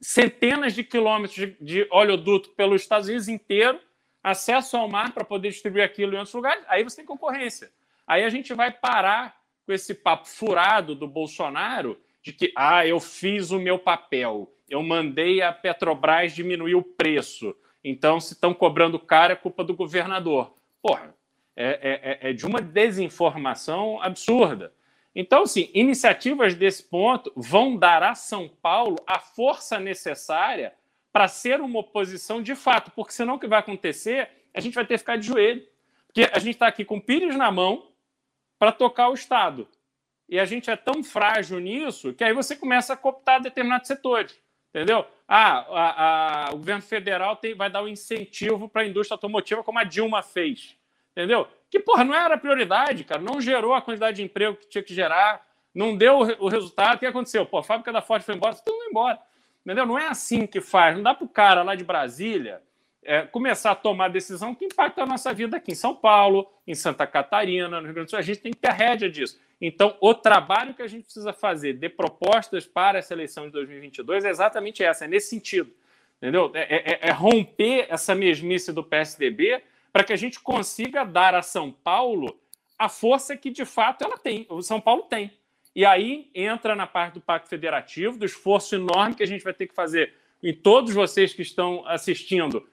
centenas de quilômetros de, de oleoduto pelos Estados Unidos inteiro, acesso ao mar para poder distribuir aquilo em outros lugares. Aí você tem concorrência. Aí a gente vai parar com esse papo furado do Bolsonaro de que ah, eu fiz o meu papel, eu mandei a Petrobras diminuir o preço, então se estão cobrando caro é culpa do governador. Porra, é, é, é de uma desinformação absurda. Então, assim, iniciativas desse ponto vão dar a São Paulo a força necessária para ser uma oposição de fato, porque senão o que vai acontecer, a gente vai ter que ficar de joelho. Porque a gente está aqui com pires na mão, para tocar o Estado. E a gente é tão frágil nisso que aí você começa a cooptar determinados setores. Entendeu? Ah, a, a, o governo federal tem, vai dar um incentivo para a indústria automotiva, como a Dilma fez. Entendeu? Que, porra, não era prioridade, cara. Não gerou a quantidade de emprego que tinha que gerar, não deu o, resultado. O que aconteceu? Pô, a fábrica da Ford foi embora, mundo embora. Entendeu? Não é assim que faz. Não dá para o cara lá de Brasília é, começar a tomar decisão que impacta a nossa vida aqui em São Paulo, em Santa Catarina, no Rio Grande do Sul. A gente tem que ter a rédea disso. Então, o trabalho que a gente precisa fazer de propostas para essa eleição de 2022 é exatamente essa, é nesse sentido. Entendeu? É, é, é romper essa mesmice do PSDB para que a gente consiga dar a São Paulo a força que de fato ela tem, o São Paulo tem. E aí entra na parte do Pacto Federativo, do esforço enorme que a gente vai ter que fazer em todos vocês que estão assistindo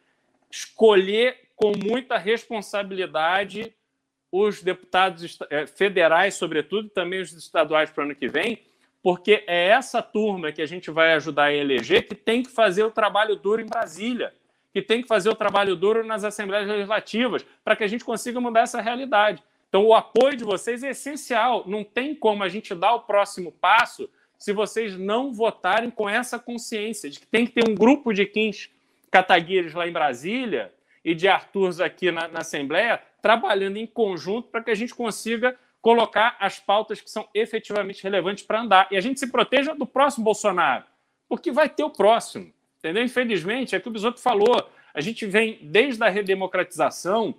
escolher com muita responsabilidade os deputados eh, federais, sobretudo, e também os estaduais para o ano que vem, porque é essa turma que a gente vai ajudar a eleger que tem que fazer o trabalho duro em Brasília, que tem que fazer o trabalho duro nas assembleias legislativas, para que a gente consiga mudar essa realidade. Então, o apoio de vocês é essencial. Não tem como a gente dar o próximo passo se vocês não votarem com essa consciência de que tem que ter um grupo de Kins Kataguires lá em Brasília e de Arthurs aqui na, na Assembleia trabalhando em conjunto para que a gente consiga colocar as pautas que são efetivamente relevantes para andar. E a gente se proteja do próximo Bolsonaro, porque vai ter o próximo. Entendeu? Infelizmente, é que o Bisotto falou. A gente vem desde a redemocratização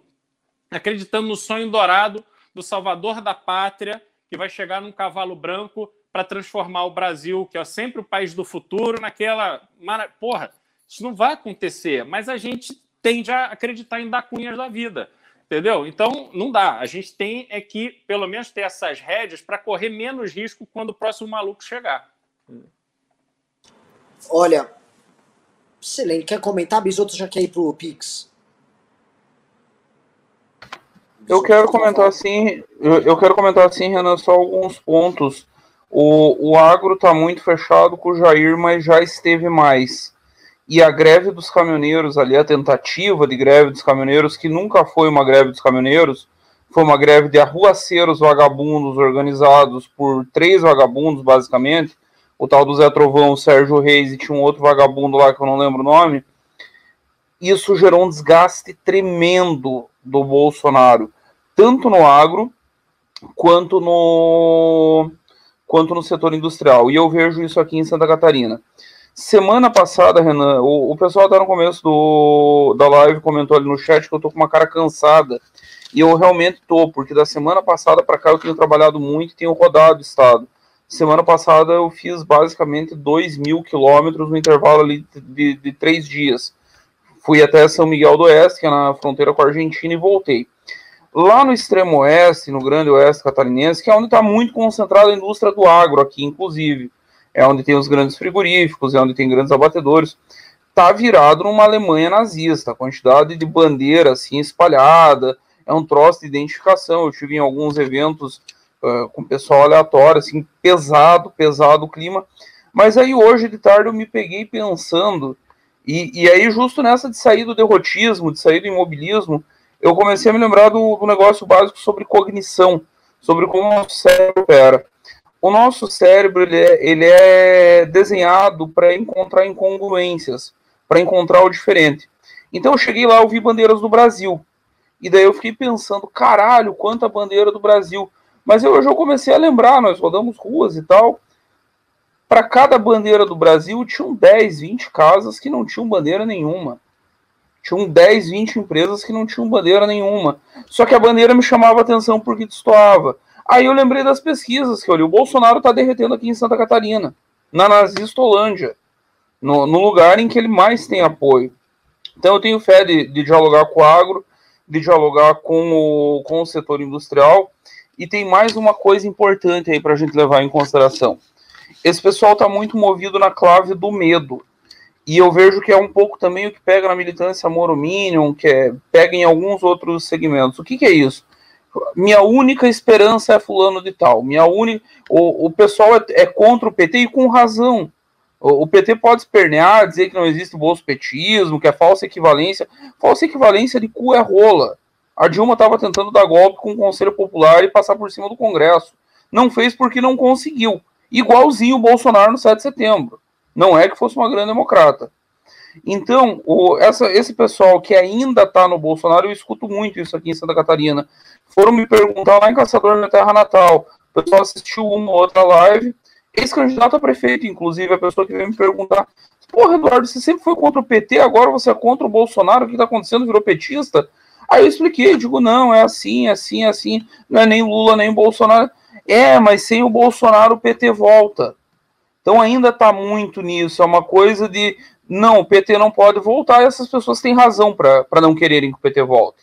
acreditando no sonho dourado do salvador da pátria, que vai chegar num cavalo branco para transformar o Brasil, que é sempre o país do futuro, naquela. Porra, isso não vai acontecer, mas a gente tende a acreditar em dar cunhas da vida. Entendeu? Então, não dá. A gente tem é que, pelo menos, ter essas rédeas para correr menos risco quando o próximo maluco chegar. Olha, excelente. Quer comentar? Bisoto já quer ir pro Pix. Eu quero comentar assim, eu, eu quero comentar assim, Renan, só alguns pontos o, o agro está muito fechado com o Jair, mas já esteve mais. E a greve dos caminhoneiros ali, a tentativa de greve dos caminhoneiros, que nunca foi uma greve dos caminhoneiros, foi uma greve de arruaceiros vagabundos organizados por três vagabundos, basicamente. O tal do Zé Trovão, o Sérgio Reis e tinha um outro vagabundo lá que eu não lembro o nome. Isso gerou um desgaste tremendo do Bolsonaro, tanto no agro quanto no, quanto no setor industrial. E eu vejo isso aqui em Santa Catarina. Semana passada, Renan, o, o pessoal até no começo do, da live comentou ali no chat que eu tô com uma cara cansada. E eu realmente tô, porque da semana passada para cá eu tenho trabalhado muito e tenho rodado o estado. Semana passada eu fiz basicamente 2 mil quilômetros no intervalo ali de, de, três dias. Fui até São Miguel do Oeste, que é na fronteira com a Argentina, e voltei. Lá no extremo oeste, no grande oeste catarinense, que é onde está muito concentrada a indústria do agro aqui, inclusive, é onde tem os grandes frigoríficos, é onde tem grandes abatedores, está virado numa Alemanha nazista, a quantidade de bandeira assim espalhada, é um troço de identificação. Eu tive em alguns eventos com pessoal aleatório, assim, pesado, pesado o clima. Mas aí hoje de tarde eu me peguei pensando, e, e aí justo nessa de sair do derrotismo, de sair do imobilismo, eu comecei a me lembrar do, do negócio básico sobre cognição, sobre como o nosso cérebro opera. O nosso cérebro ele é, ele é desenhado para encontrar incongruências, para encontrar o diferente. Então eu cheguei lá, eu vi bandeiras do Brasil. E daí eu fiquei pensando, caralho, quanta bandeira do Brasil. Mas eu, hoje eu comecei a lembrar, nós rodamos ruas e tal. Para cada bandeira do Brasil, tinham 10, 20 casas que não tinham bandeira nenhuma. Tinham 10, 20 empresas que não tinham bandeira nenhuma. Só que a bandeira me chamava atenção porque destoava. Aí eu lembrei das pesquisas que eu li. O Bolsonaro está derretendo aqui em Santa Catarina, na Nazistolândia, no, no lugar em que ele mais tem apoio. Então eu tenho fé de, de dialogar com o agro, de dialogar com o, com o setor industrial. E tem mais uma coisa importante aí para a gente levar em consideração. Esse pessoal está muito movido na clave do medo. E eu vejo que é um pouco também o que pega na militância Morominion, que é, pega em alguns outros segmentos. O que, que é isso? Minha única esperança é fulano de tal. Minha única, o, o pessoal é, é contra o PT e com razão. O, PT pode espernear, dizer que não existe bolsopetismo, que é falsa equivalência. Falsa equivalência de cu é rola. A Dilma estava tentando dar golpe com o Conselho Popular e passar por cima do Congresso. Não fez porque não conseguiu. Igualzinho o Bolsonaro no 7 de setembro. Não é que fosse uma grande democrata. Então, o, essa, esse pessoal que ainda está no Bolsonaro, eu escuto muito isso aqui em Santa Catarina. Foram me perguntar lá em Caçador, na terra natal. O pessoal assistiu uma ou outra live. Esse candidato a prefeito, inclusive, a pessoa que veio me perguntar: Porra, Eduardo, você sempre foi contra o PT, agora você é contra o Bolsonaro, o que está acontecendo? Virou petista? Aí eu expliquei, digo, não, é assim, é assim, é assim, não é nem Lula, nem Bolsonaro. É, mas sem o Bolsonaro o PT volta. Então ainda está muito nisso. É uma coisa de não, o PT não pode voltar e essas pessoas têm razão para não quererem que o PT volte.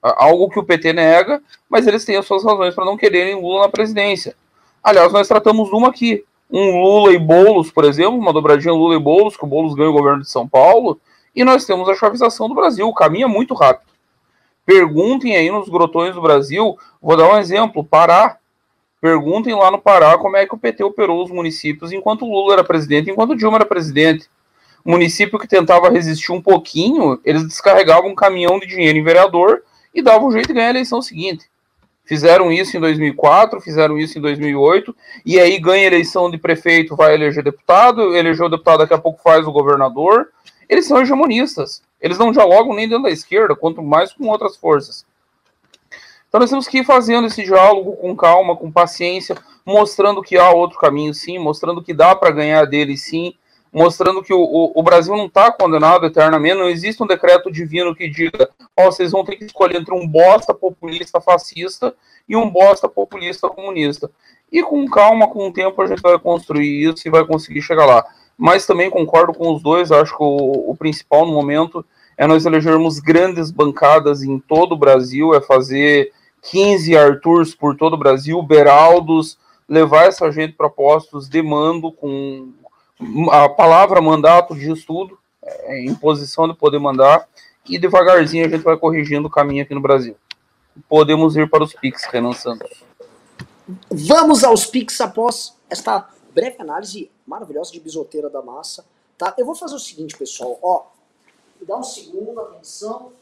Algo que o PT nega, mas eles têm as suas razões para não quererem Lula na presidência. Aliás, nós tratamos uma aqui. Um Lula e Boulos, por exemplo, uma dobradinha Lula e Boulos, que o Boulos ganha o governo de São Paulo, e nós temos a chavização do Brasil. O caminho é muito rápido. Perguntem aí nos grotões do Brasil, vou dar um exemplo, Pará. Perguntem lá no Pará como é que o PT operou os municípios enquanto Lula era presidente, enquanto Dilma era presidente. O município que tentava resistir um pouquinho, eles descarregavam um caminhão de dinheiro em vereador e davam um jeito de ganhar a eleição seguinte. Fizeram isso em 2004, fizeram isso em 2008, e aí ganha eleição de prefeito, vai eleger deputado, elegeu o deputado, daqui a pouco faz o governador. Eles são hegemonistas. Eles não dialogam nem dentro da esquerda, quanto mais com outras forças. Então nós temos que ir fazendo esse diálogo com calma, com paciência, mostrando que há outro caminho sim, mostrando que dá para ganhar dele sim, mostrando que o, o, o Brasil não está condenado eternamente, não existe um decreto divino que diga, ó, vocês vão ter que escolher entre um bosta populista fascista e um bosta populista comunista. E com calma, com o tempo, a gente vai construir isso e vai conseguir chegar lá. Mas também concordo com os dois, acho que o, o principal no momento é nós elegermos grandes bancadas em todo o Brasil, é fazer 15 Arturs por todo o Brasil, Beraldos, levar essa gente para postos de mando com a palavra mandato diz tudo, é, em posição de poder mandar, e devagarzinho a gente vai corrigindo o caminho aqui no Brasil. Podemos ir para os Pix, Renan Santos. Vamos aos Pix após esta breve análise maravilhosa de bisoteira da massa. Tá? Eu vou fazer o seguinte, pessoal. Ó, dá um segundo, atenção.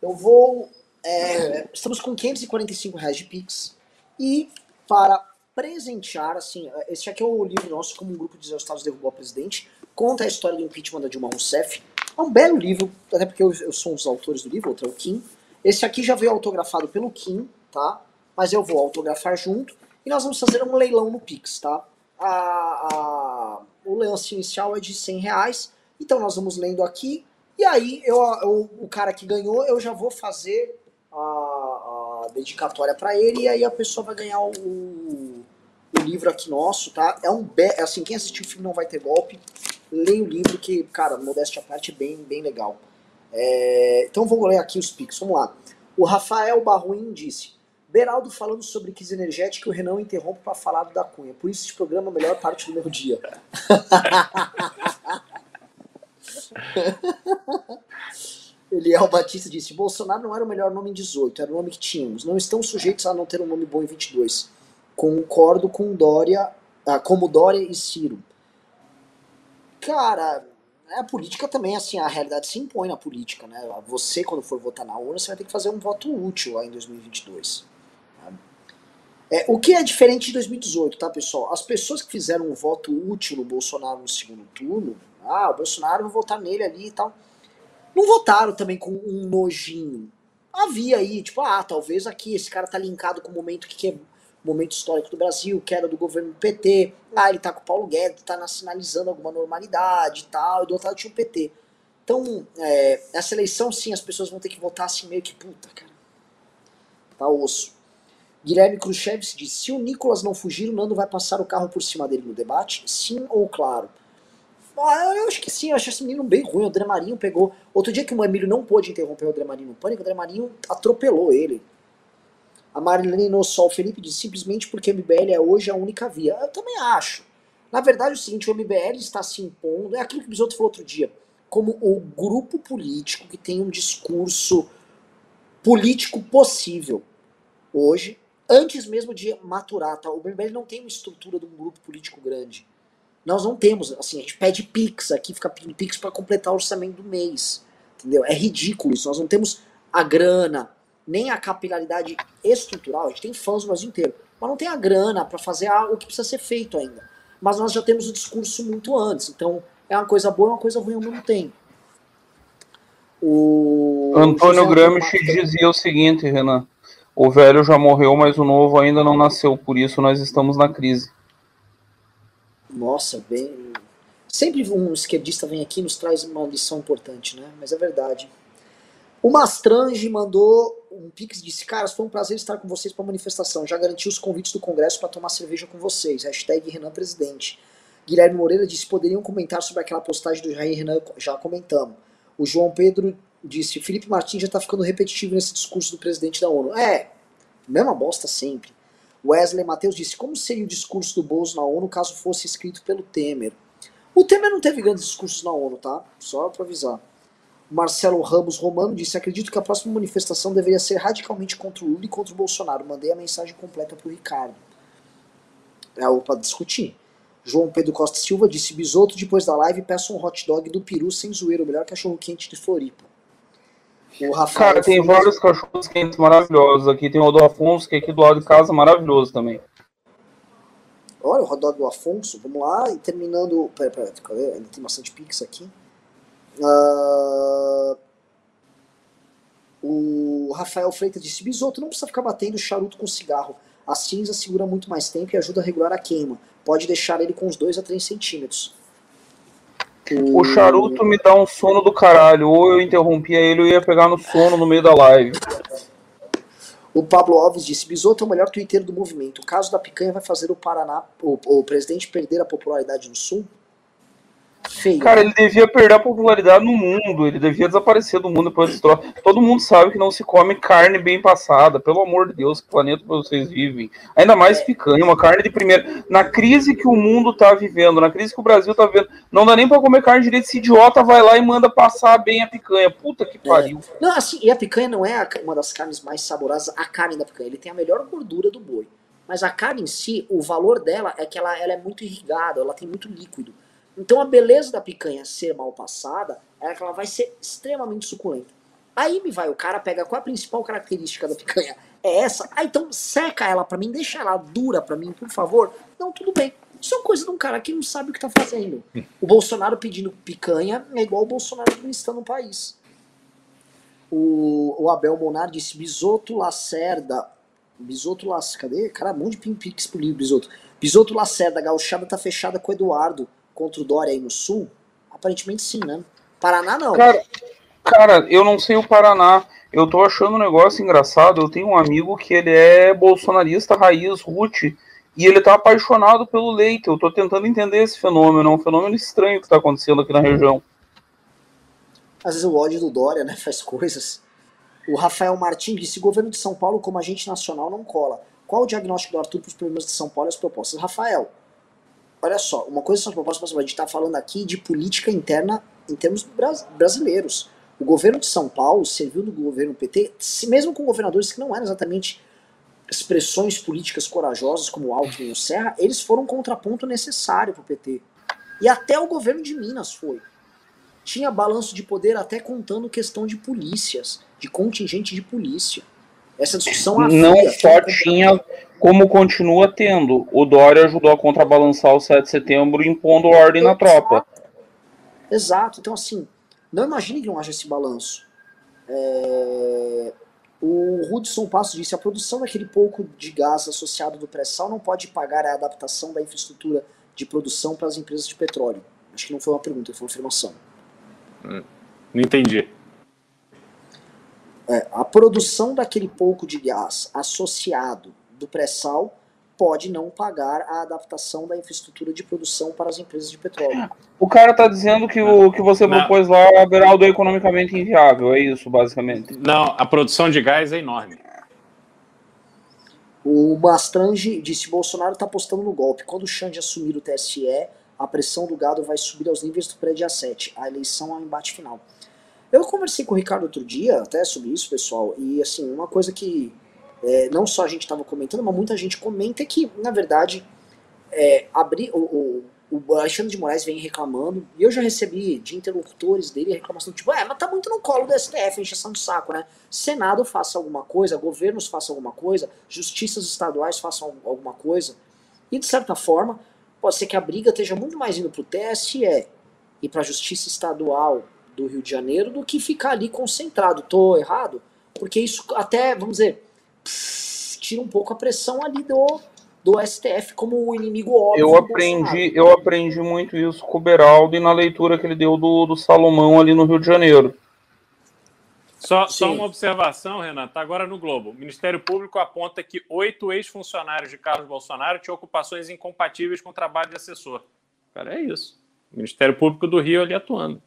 Eu vou. É, estamos com 545 reais de Pix. E para presentear, assim, esse aqui é o livro nosso, como um grupo de Estados derrubou a presidente, conta a história do impeachment da Dilma Rousseff. É um belo livro, até porque eu, eu sou um dos autores do livro, outro é o Kim. Esse aqui já veio autografado pelo Kim, tá? Mas eu vou autografar junto e nós vamos fazer um leilão no Pix, tá? A, a, o lance inicial é de 100 reais, então nós vamos lendo aqui, e aí eu, eu o cara que ganhou, eu já vou fazer a, a dedicatória para ele, e aí a pessoa vai ganhar o, o livro aqui nosso, tá? É um be assim, quem assistiu o filme não vai ter golpe. Leia o livro que, cara, modéstia à parte, é bem, bem legal. É, então vou ler aqui os pics, vamos lá. O Rafael Barruim disse: Beraldo falando sobre crise energética, o Renan interrompe para falar do da Cunha. Por isso esse programa é a melhor parte do meu dia. [laughs] Eliel Batista disse: Bolsonaro não era o melhor nome em 18, era o nome que tínhamos. Não estão sujeitos a não ter um nome bom em 22. Concordo com Dória, ah, como Dória e Ciro. Cara, a política também, assim, a realidade se impõe na política, né? Você, quando for votar na urna, você vai ter que fazer um voto útil lá em 2022. É, o que é diferente de 2018, tá, pessoal? As pessoas que fizeram um voto útil no Bolsonaro no segundo turno, ah, o Bolsonaro, vou votar nele ali e tal, não votaram também com um nojinho. Havia aí, tipo, ah, talvez aqui esse cara tá linkado com o momento que, que é momento histórico do Brasil, queda do governo do PT. Lá ele tá com o Paulo Guedes, tá sinalizando alguma normalidade e tal, e do outro lado tinha o PT. Então, é, essa eleição, sim, as pessoas vão ter que votar assim meio que puta, cara. Tá osso. Guilherme Khrushchev diz: se o Nicolas não fugir, o Nando vai passar o carro por cima dele no debate? Sim ou claro? Ah, eu acho que sim, eu acho esse menino bem ruim. O André Marinho pegou. Outro dia que o Emílio não pôde interromper o André Marinho no pânico, o André Marinho atropelou ele. A Marilene Nossol Felipe diz simplesmente porque o MBL é hoje a única via. Eu também acho. Na verdade, é o seguinte, o MBL está se impondo, é aquilo que o Bisotto falou outro dia, como o grupo político que tem um discurso político possível hoje, antes mesmo de maturar. Tá? O MBL não tem uma estrutura de um grupo político grande. Nós não temos, assim, a gente pede Pix aqui, fica pedindo Pix para completar o orçamento do mês. Entendeu? É ridículo isso. Nós não temos a grana, nem a capilaridade estrutural, a gente tem fãs no Brasil inteiro, mas não tem a grana para fazer o que precisa ser feito ainda. Mas nós já temos o discurso muito antes, então é uma coisa boa e uma coisa ruim ao mesmo tempo. O Antônio Gramsci dizia o seguinte, Renan: o velho já morreu, mas o novo ainda não nasceu, por isso nós estamos na crise. Nossa, bem. Sempre um esquerdista vem aqui e nos traz uma lição importante, né? Mas é verdade. O Mastrange mandou um pix e disse: Caras, foi um prazer estar com vocês para a manifestação. Já garanti os convites do Congresso para tomar cerveja com vocês. Hashtag Renan Presidente. Guilherme Moreira disse: Poderiam comentar sobre aquela postagem do Jair Renan? Já comentamos. O João Pedro disse: Felipe Martins já está ficando repetitivo nesse discurso do presidente da ONU. É, mesma bosta sempre. Wesley Matheus disse: Como seria o discurso do Bolso na ONU caso fosse escrito pelo Temer? O Temer não teve grandes discursos na ONU, tá? Só para avisar. Marcelo Ramos Romano disse: Acredito que a próxima manifestação deveria ser radicalmente contra o Lula e contra o Bolsonaro. Mandei a mensagem completa para o Ricardo. É algo para discutir. João Pedro Costa Silva disse: Bisoto, depois da live, peço um hot dog do Peru sem zoeiro, o melhor cachorro quente de Floripa. O Rafael Cara, tem vários cachorros quentes maravilhosos aqui. Tem o do Afonso, que é aqui do lado de casa, maravilhoso também. Olha o Rodó do Afonso, vamos lá, e terminando. Pera, pera, cadê? Ainda tem bastante pix aqui. Ah, o Rafael Freitas disse: Bisoto, não precisa ficar batendo charuto com cigarro. A cinza segura muito mais tempo e ajuda a regular a queima. Pode deixar ele com uns 2 a 3 centímetros. O charuto me dá um sono do caralho. Ou eu interrompia ele, eu ia pegar no sono no meio da live. O Pablo Alves disse: Bisoto é o melhor twitteiro do movimento. O caso da picanha vai fazer o Paraná, o, o presidente perder a popularidade no Sul? Feio. Cara, ele devia perder a popularidade no mundo. Ele devia desaparecer do mundo depois desse troço. Todo mundo sabe que não se come carne bem passada. Pelo amor de Deus, que planeta vocês vivem. Ainda mais picanha, uma carne de primeira. Na crise que o mundo tá vivendo, na crise que o Brasil tá vivendo, não dá nem pra comer carne direito. Esse idiota vai lá e manda passar bem a picanha. Puta que pariu. Não, assim, e a picanha não é uma das carnes mais saborosas, a carne da picanha. Ele tem a melhor gordura do boi. Mas a carne em si, o valor dela é que ela, ela é muito irrigada, ela tem muito líquido. Então a beleza da picanha ser mal passada é que ela vai ser extremamente suculenta. Aí me vai, o cara pega qual a principal característica da picanha? É essa? Ah, então seca ela pra mim, deixa ela dura pra mim, por favor. Não, tudo bem. Isso é coisa de um cara que não sabe o que tá fazendo. O Bolsonaro pedindo picanha é igual o Bolsonaro administrando o país. O, o Abel Monar disse Bisoto Lacerda. Bisoto Lacerda. Cadê? Cara, um monte de pix pro livro, Bisoto. Bisoto Lacerda, a gauchada tá fechada com o Eduardo contra o Dória aí no sul? Aparentemente sim, né? Paraná não. Cara, cara, eu não sei o Paraná. Eu tô achando um negócio engraçado. Eu tenho um amigo que ele é bolsonarista raiz, Ruth, e ele tá apaixonado pelo leite. Eu tô tentando entender esse fenômeno. É um fenômeno estranho que tá acontecendo aqui na região. Às vezes o ódio do Dória, né, [laughs] faz coisas. O Rafael Martins disse: governo de São Paulo como agente nacional não cola. Qual o diagnóstico do Arthur para os problemas de São Paulo e as propostas? Rafael, olha só, uma coisa são as propostas, mas a gente está falando aqui de política interna em termos bras- brasileiros. O governo de São Paulo serviu do governo PT, mesmo com governadores que não eram exatamente expressões políticas corajosas como o Alckmin e o Serra, eles foram um contraponto necessário para o PT. E até o governo de Minas foi tinha balanço de poder até contando questão de polícias, de contingente de polícia. Essa discussão Não só tinha, como continua tendo. O Dória ajudou a contrabalançar o 7 de setembro impondo ordem na tropa. Exato. Então, assim, não imagine que não haja esse balanço. É, O Hudson Passos disse: a produção daquele pouco de gás associado do pré-sal não pode pagar a adaptação da infraestrutura de produção para as empresas de petróleo. Acho que não foi uma pergunta, foi uma afirmação. Não entendi. É, a produção daquele pouco de gás associado do pré-sal pode não pagar a adaptação da infraestrutura de produção para as empresas de petróleo. O cara tá dizendo que o que você Não. propôs lá, o Beraldo, é economicamente inviável. É isso, basicamente. Não, a produção de gás é enorme. O Mastrange disse: Bolsonaro está apostando no golpe. Quando o Xande assumir o TSE, a pressão do gado vai subir aos níveis do pré-dia 7. A eleição é um embate final. Eu conversei com o Ricardo outro dia até sobre isso, pessoal, e assim, uma coisa que é, não só a gente estava comentando, mas muita gente comenta é que, na verdade, é, abrir, o, o, o Alexandre de Moraes vem reclamando, e eu já recebi de interlocutores dele reclamação, tipo, é, mas tá muito no colo do STF, encheção de saco, né? Senado faça alguma coisa, governos façam alguma coisa, justiças estaduais façam al- alguma coisa. E, de certa forma, pode ser que a briga esteja muito mais indo pro TSE e pra Justiça Estadual do Rio de Janeiro do que ficar ali concentrado. Tô errado? Porque isso até, vamos dizer, pss, tira um pouco a pressão ali do, do STF como o inimigo óbvio. Eu aprendi, eu aprendi muito isso com o Beraldo e na leitura que ele deu do, do Salomão ali no Rio de Janeiro. Só, só uma observação, Renato. Agora no Globo. O Ministério Público aponta que oito ex-funcionários de Carlos Bolsonaro tinham ocupações incompatíveis com o trabalho de assessor. Cara, é isso. O Ministério Público do Rio ali atuando.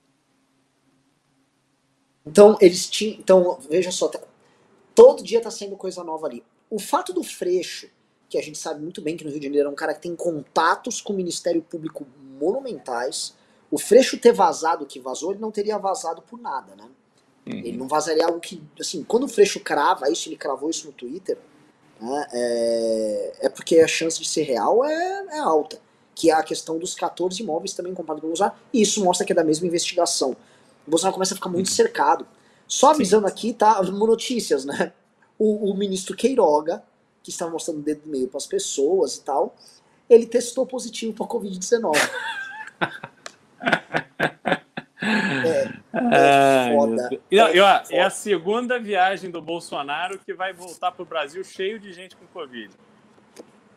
Então, eles tinham. Então, veja só, tá- todo dia tá saindo coisa nova ali. O fato do Freixo, que a gente sabe muito bem que no Rio de Janeiro é um cara que tem contatos com o Ministério Público monumentais. O Freixo ter vazado o que vazou, ele não teria vazado por nada, né? Ele não vazaria algo que. Assim, quando o Freixo crava isso, ele cravou isso no Twitter, né, é, é porque a chance de ser real é, é alta. Que é a questão dos 14 imóveis também comprados pelo Bolsonaro. E isso mostra que é da mesma investigação. O Bolsonaro começa a ficar muito cercado. Só avisando aqui, tá? Notícias, né? O, o ministro Queiroga, que estava mostrando o dedo do meio para as pessoas e tal, ele testou positivo para Covid-19. [laughs] é, é foda. E, é, ó, é a segunda viagem do Bolsonaro que vai voltar para o Brasil cheio de gente com Covid.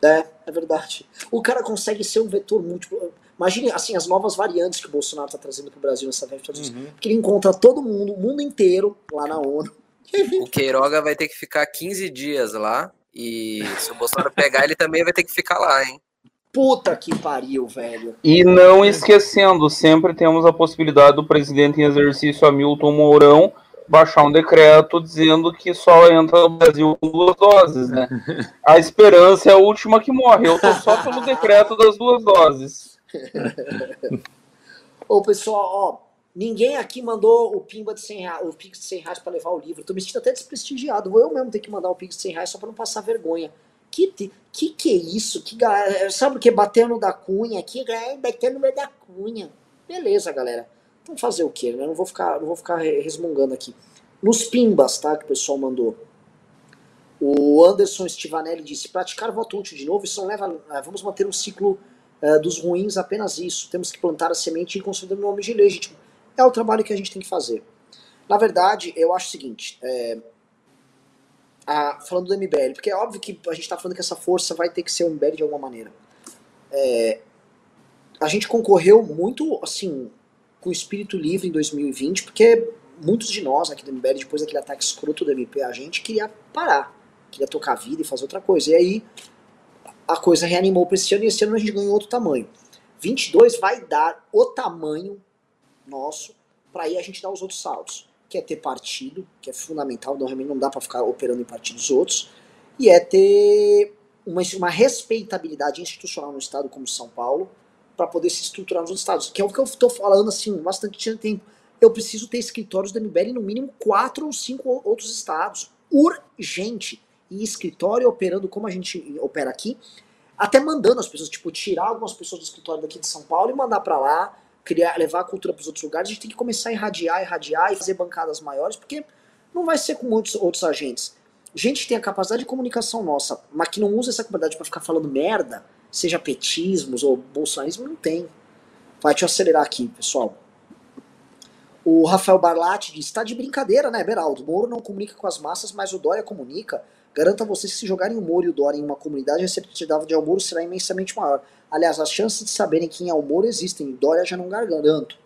É, é verdade. O cara consegue ser um vetor múltiplo. Imagine assim, as novas variantes que o Bolsonaro está trazendo para o Brasil nessa véspera uhum. que ele encontra todo mundo, o mundo inteiro lá na ONU. [laughs] O Queiroga vai ter que ficar 15 dias lá. E se o Bolsonaro pegar, ele também vai ter que ficar lá, hein? Puta que pariu, velho. E não esquecendo, sempre temos a possibilidade do presidente em exercício Hamilton Mourão baixar um decreto dizendo que só entra no Brasil com duas doses, né? [laughs] A esperança é a última que morre. Eu tô só pelo decreto das duas doses. Ô, pessoal, ó, ninguém aqui mandou o Pimba de 100 reais, o Pix de 100 reais pra levar o livro. Tô me sentindo até desprestigiado. Vou eu mesmo ter que mandar o Pix de 100 reais só pra não passar vergonha. Que, que que é isso? Que, sabe o que? Batendo da cunha aqui, batendo no da cunha. Beleza, galera. Então fazer o quê? Né? Não vou ficar, não vou ficar resmungando aqui. Nos pimbas, tá? Que o pessoal mandou. O Anderson Stivanelli disse: praticar voto útil de novo, isso não leva. Eh, vamos manter um ciclo uh, dos ruins, apenas isso. Temos que plantar a semente e construir o nome de legítimo. É o trabalho que a gente tem que fazer. Na verdade, eu acho o seguinte: é, a, falando do MBL, porque é óbvio que a gente está falando que essa força vai ter que ser o MBL de alguma maneira. É, a gente concorreu muito, assim, com o espírito livre em 2020, porque muitos de nós aqui do MBL, depois daquele ataque escroto do MP, a gente queria parar, queria tocar a vida e fazer outra coisa. E aí a coisa reanimou para esse ano e esse ano a gente ganhou outro tamanho. 22 vai dar o tamanho nosso para aí a gente dar os outros saltos. Que é ter partido, que é fundamental, não, não dá para ficar operando em partidos outros, e é ter uma, uma respeitabilidade institucional no estado como São Paulo, para poder se estruturar nos outros estados. Que é o que eu estou falando assim, bastante tempo. Eu preciso ter escritórios da MBL no mínimo quatro ou cinco outros estados. Urgente. E escritório operando como a gente opera aqui, até mandando as pessoas, tipo, tirar algumas pessoas do escritório daqui de São Paulo e mandar para lá, criar, levar a cultura para os outros lugares. A gente tem que começar a irradiar, irradiar e fazer bancadas maiores, porque não vai ser com muitos outros agentes. Gente tem a capacidade de comunicação nossa, mas que não usa essa capacidade para ficar falando merda, seja petismos ou bolsonarismo, não tem. Vai te acelerar aqui, pessoal. O Rafael Barlatti diz: está de brincadeira, né, Beraldo? Moro não comunica com as massas, mas o Dória comunica. Garanto a vocês que se jogarem o Moro e o Dória em uma comunidade, a receptividade de Almoro será imensamente maior. Aliás, as chances de saberem quem é o Moro existem. Dória já não garanto.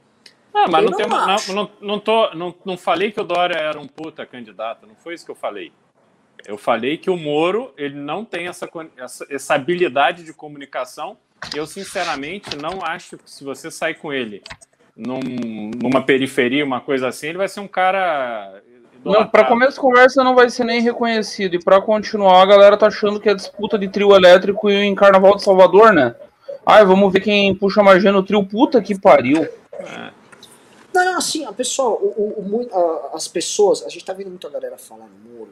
Ah, mas não, não, tem, não, não, tô, não, não falei que o Dória era um puta candidato, não foi isso que eu falei. Eu falei que o Moro ele não tem essa, essa, essa habilidade de comunicação. Eu, sinceramente, não acho que se você sair com ele num, numa periferia, uma coisa assim, ele vai ser um cara. Não, para começo de conversa não vai ser nem reconhecido. E para continuar, a galera tá achando que é disputa de trio elétrico em Carnaval de Salvador, né? Ai, vamos ver quem puxa magia no trio. Puta que pariu. É. Não, não, assim, pessoal, o, o, o, as pessoas, a gente tá vendo muita galera falar no Moro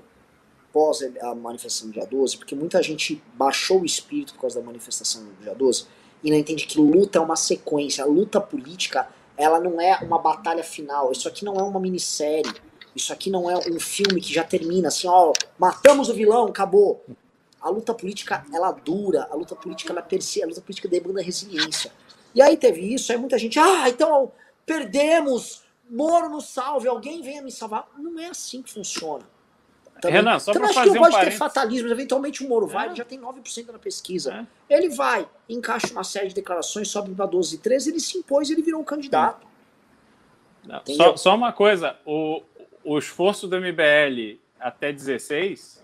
pós a manifestação do dia 12, porque muita gente baixou o espírito por causa da manifestação do dia 12 e não entende que luta é uma sequência. A luta política, ela não é uma batalha final. Isso aqui não é uma minissérie. Isso aqui não é um filme que já termina assim, ó, matamos o vilão, acabou. A luta política, ela dura. A luta política, ela persiste. A luta política demanda resiliência. E aí teve isso, aí muita gente, ah, então perdemos, Moro no salve, alguém venha me salvar. Não é assim que funciona. Também. Renan, só então, para fazer que um pode parênteses. ter fatalismo, eventualmente o Moro vai, é. ele já tem 9% na pesquisa. É. Ele vai, encaixa uma série de declarações, sobe para 12 e 13, ele se impôs ele virou um candidato. Não, só, só, uma coisa, o, o esforço do MBL até 16,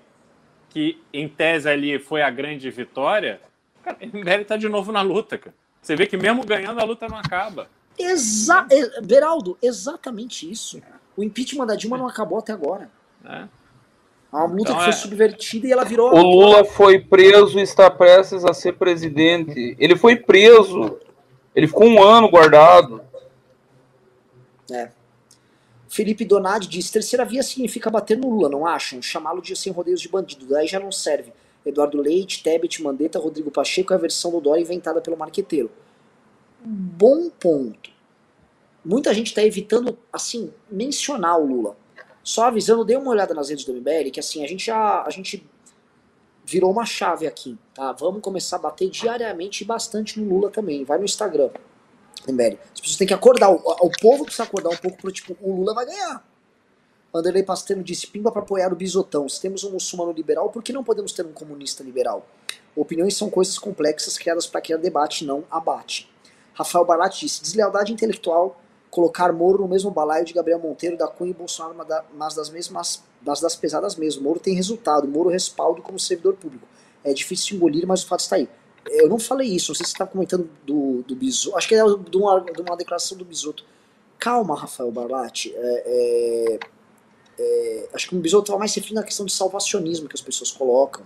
que em tese ali foi a grande vitória, cara, o MBL está de novo na luta, cara. Você vê que mesmo ganhando a luta não acaba. Exa Beraldo, exatamente isso. O impeachment da Dilma não acabou até agora. É. A luta então, que foi é... subvertida e ela virou. O Lula foi preso e está prestes a ser presidente. Ele foi preso. Ele ficou um ano guardado. É. Felipe Donadi diz: terceira via significa bater no Lula, não acham? Chamá-lo de sem rodeios de bandido, daí já não serve. Eduardo Leite, Tebet, Mandetta, Rodrigo Pacheco é a versão do Dória inventada pelo marqueteiro. Bom ponto. Muita gente está evitando, assim, mencionar o Lula. Só avisando, dei uma olhada nas redes do MBL, que assim, a gente já. A gente virou uma chave aqui, tá? Vamos começar a bater diariamente e bastante no Lula também. Vai no Instagram, MBL. As pessoas têm que acordar. O, o povo precisa acordar um pouco pro tipo, o Lula vai ganhar. Anderlei Pastano disse: pimba para apoiar o bisotão. Se temos um muçulmano liberal, por que não podemos ter um comunista liberal? Opiniões são coisas complexas criadas para criar debate, não abate. Rafael Barlatti disse: deslealdade intelectual colocar Moro no mesmo balaio de Gabriel Monteiro, da Cunha e Bolsonaro, mas das mesmas, mas das pesadas mesmo. Moro tem resultado, Moro respaldo como servidor público. É difícil engolir, mas o fato está aí. Eu não falei isso, não sei se você está comentando do, do Bisoto, acho que é de uma, de uma declaração do Bisoto. Calma, Rafael Barlatti, é, é, é, acho que o Bisoto estava mais referindo à questão de salvacionismo que as pessoas colocam.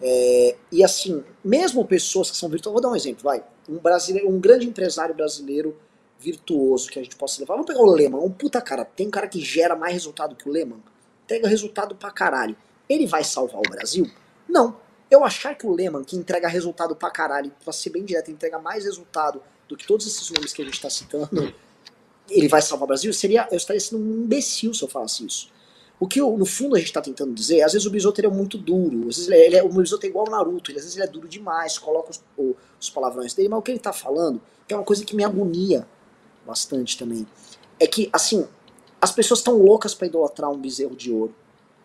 É, e assim, mesmo pessoas que são virtuosas, vou dar um exemplo, vai. Um, brasileiro, um grande empresário brasileiro virtuoso que a gente possa levar. Vamos pegar o Lehman, um puta cara. Tem um cara que gera mais resultado que o Lehman? Pega resultado pra caralho. Ele vai salvar o Brasil? Não. Eu achar que o Lehman, que entrega resultado pra caralho, pra ser bem direto, entrega mais resultado do que todos esses nomes que a gente tá citando, ele vai salvar o Brasil? Seria, eu estaria sendo um imbecil se eu falasse isso. O que no fundo a gente está tentando dizer, às vezes o Bisoto é muito duro, às vezes é, ele é, o Bisoto é igual o Naruto, ele, às vezes ele é duro demais, coloca os, os palavrões dele, mas o que ele está falando é uma coisa que me agonia bastante também. É que, assim, as pessoas estão loucas para idolatrar um bezerro de ouro.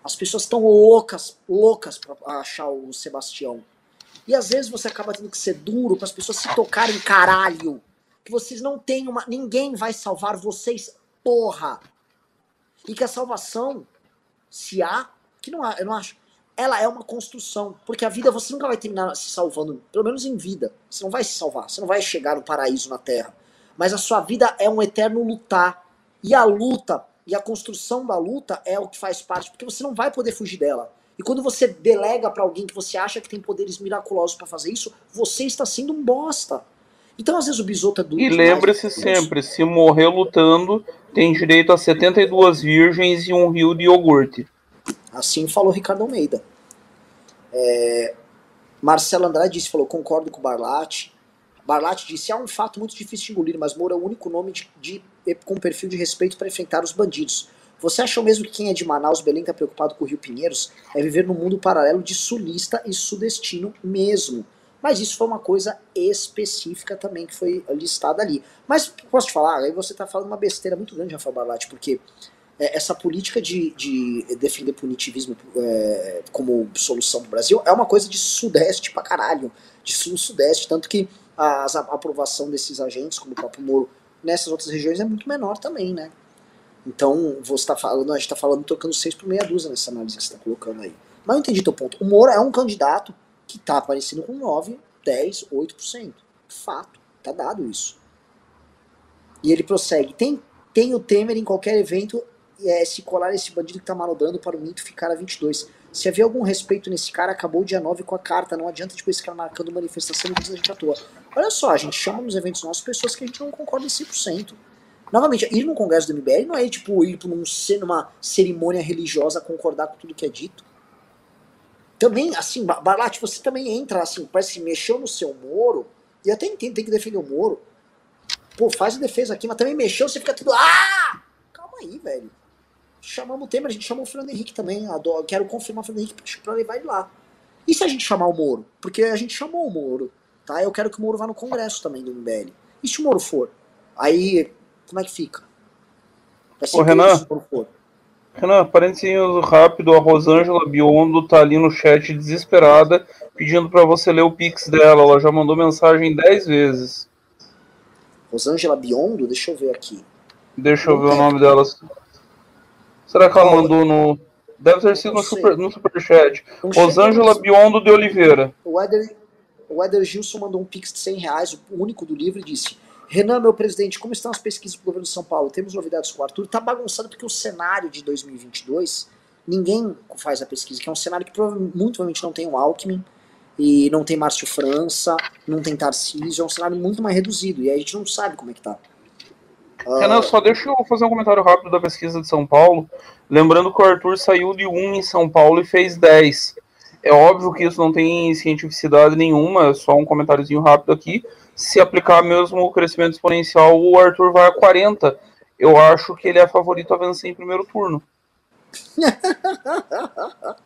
As pessoas estão loucas, loucas para achar o Sebastião. E às vezes você acaba tendo que ser duro para as pessoas se tocarem caralho. Que vocês não têm uma. Ninguém vai salvar vocês, porra! E que a salvação se há, que não há, eu não acho, ela é uma construção, porque a vida você nunca vai terminar se salvando, pelo menos em vida. Você não vai se salvar, você não vai chegar no paraíso na terra. Mas a sua vida é um eterno lutar. E a luta e a construção da luta é o que faz parte, porque você não vai poder fugir dela. E quando você delega para alguém que você acha que tem poderes miraculosos para fazer isso, você está sendo um bosta. Então, às vezes, o bisoto é duro. E lembre-se sempre: se morrer lutando, tem direito a 72 virgens e um rio de iogurte. Assim falou Ricardo Almeida. É, Marcelo Andrade disse, falou, concordo com o Barlatti. Barlatti disse, há um fato muito difícil de engolir, mas Moura é o único nome de, de, com perfil de respeito para enfrentar os bandidos. Você achou mesmo que quem é de Manaus, Belém, está preocupado com o Rio Pinheiros? É viver num mundo paralelo de sulista e sudestino mesmo. Mas isso foi uma coisa específica também que foi listada ali. Mas posso te falar, aí você está falando uma besteira muito grande, Rafael Barlatti, porque é, essa política de, de defender punitivismo é, como solução do Brasil é uma coisa de sudeste pra caralho, de sul-sudeste, tanto que a, a, aprovação desses agentes, como o próprio Moro, nessas outras regiões é muito menor também, né? Então, você tá falando, a gente está falando trocando seis por meia dúzia nessa análise que você está colocando aí. Mas eu entendi teu ponto. O Moro é um candidato que está aparecendo com 9, 10, 8%. Fato, tá dado isso. E ele prossegue. Tem, tem o Temer em qualquer evento é, se colar esse bandido que está manobrando para o mito ficar a 22. Se havia algum respeito nesse cara, acabou o dia 9 com a carta. Não adianta depois ficar marcando manifestação e diz a gente atua. Olha só, a gente chama nos eventos nossos pessoas que a gente não concorda em 100%. Novamente, ir no congresso do MBL não é tipo ir para numa cerimônia religiosa concordar com tudo que é dito também, assim, Barlate, você também entra, assim, parece que mexeu no seu Moro, e até entendo, tem que defender o Moro. Pô, faz a defesa aqui, mas também mexeu, você fica tudo. Ah! Calma aí, velho. Chamamos o Temer, a gente chamou o Fernando Henrique também. Adoro, quero confirmar o Fernando Henrique pra levar ele lá. E se a gente chamar o Moro? Porque a gente chamou o Moro, tá? Eu quero que o Moro vá no Congresso também do MBL. E se o Moro for? Aí, como é que fica? Vai ser Ô, Renan, se o Moro for. Renan, parênteses rápido, a Rosângela Biondo tá ali no chat desesperada, pedindo para você ler o pix dela. Ela já mandou mensagem 10 vezes. Rosângela Biondo? Deixa eu ver aqui. Deixa eu ver o nome dela. Será que ela mandou no. Deve ter sido no, super, no superchat. Rosângela Biondo de Oliveira. O Eder, o Eder Gilson mandou um pix de 100 reais, o único do livro, e disse: Renan, meu presidente, como estão as pesquisas para o governo de São Paulo? Temos novidades com o Arthur? Está bagunçado porque o cenário de 2022, ninguém faz a pesquisa, que é um cenário que muito provavelmente não tem o Alckmin, e não tem Márcio França, não tem Tarcísio, é um cenário muito mais reduzido, e aí a gente não sabe como é que tá. Renan, uh... só deixa eu fazer um comentário rápido da pesquisa de São Paulo. Lembrando que o Arthur saiu de 1 em São Paulo e fez 10. É óbvio que isso não tem cientificidade nenhuma, é só um comentáriozinho rápido aqui se aplicar mesmo o crescimento exponencial, o Arthur vai a 40. Eu acho que ele é favorito a vencer em primeiro turno. [laughs]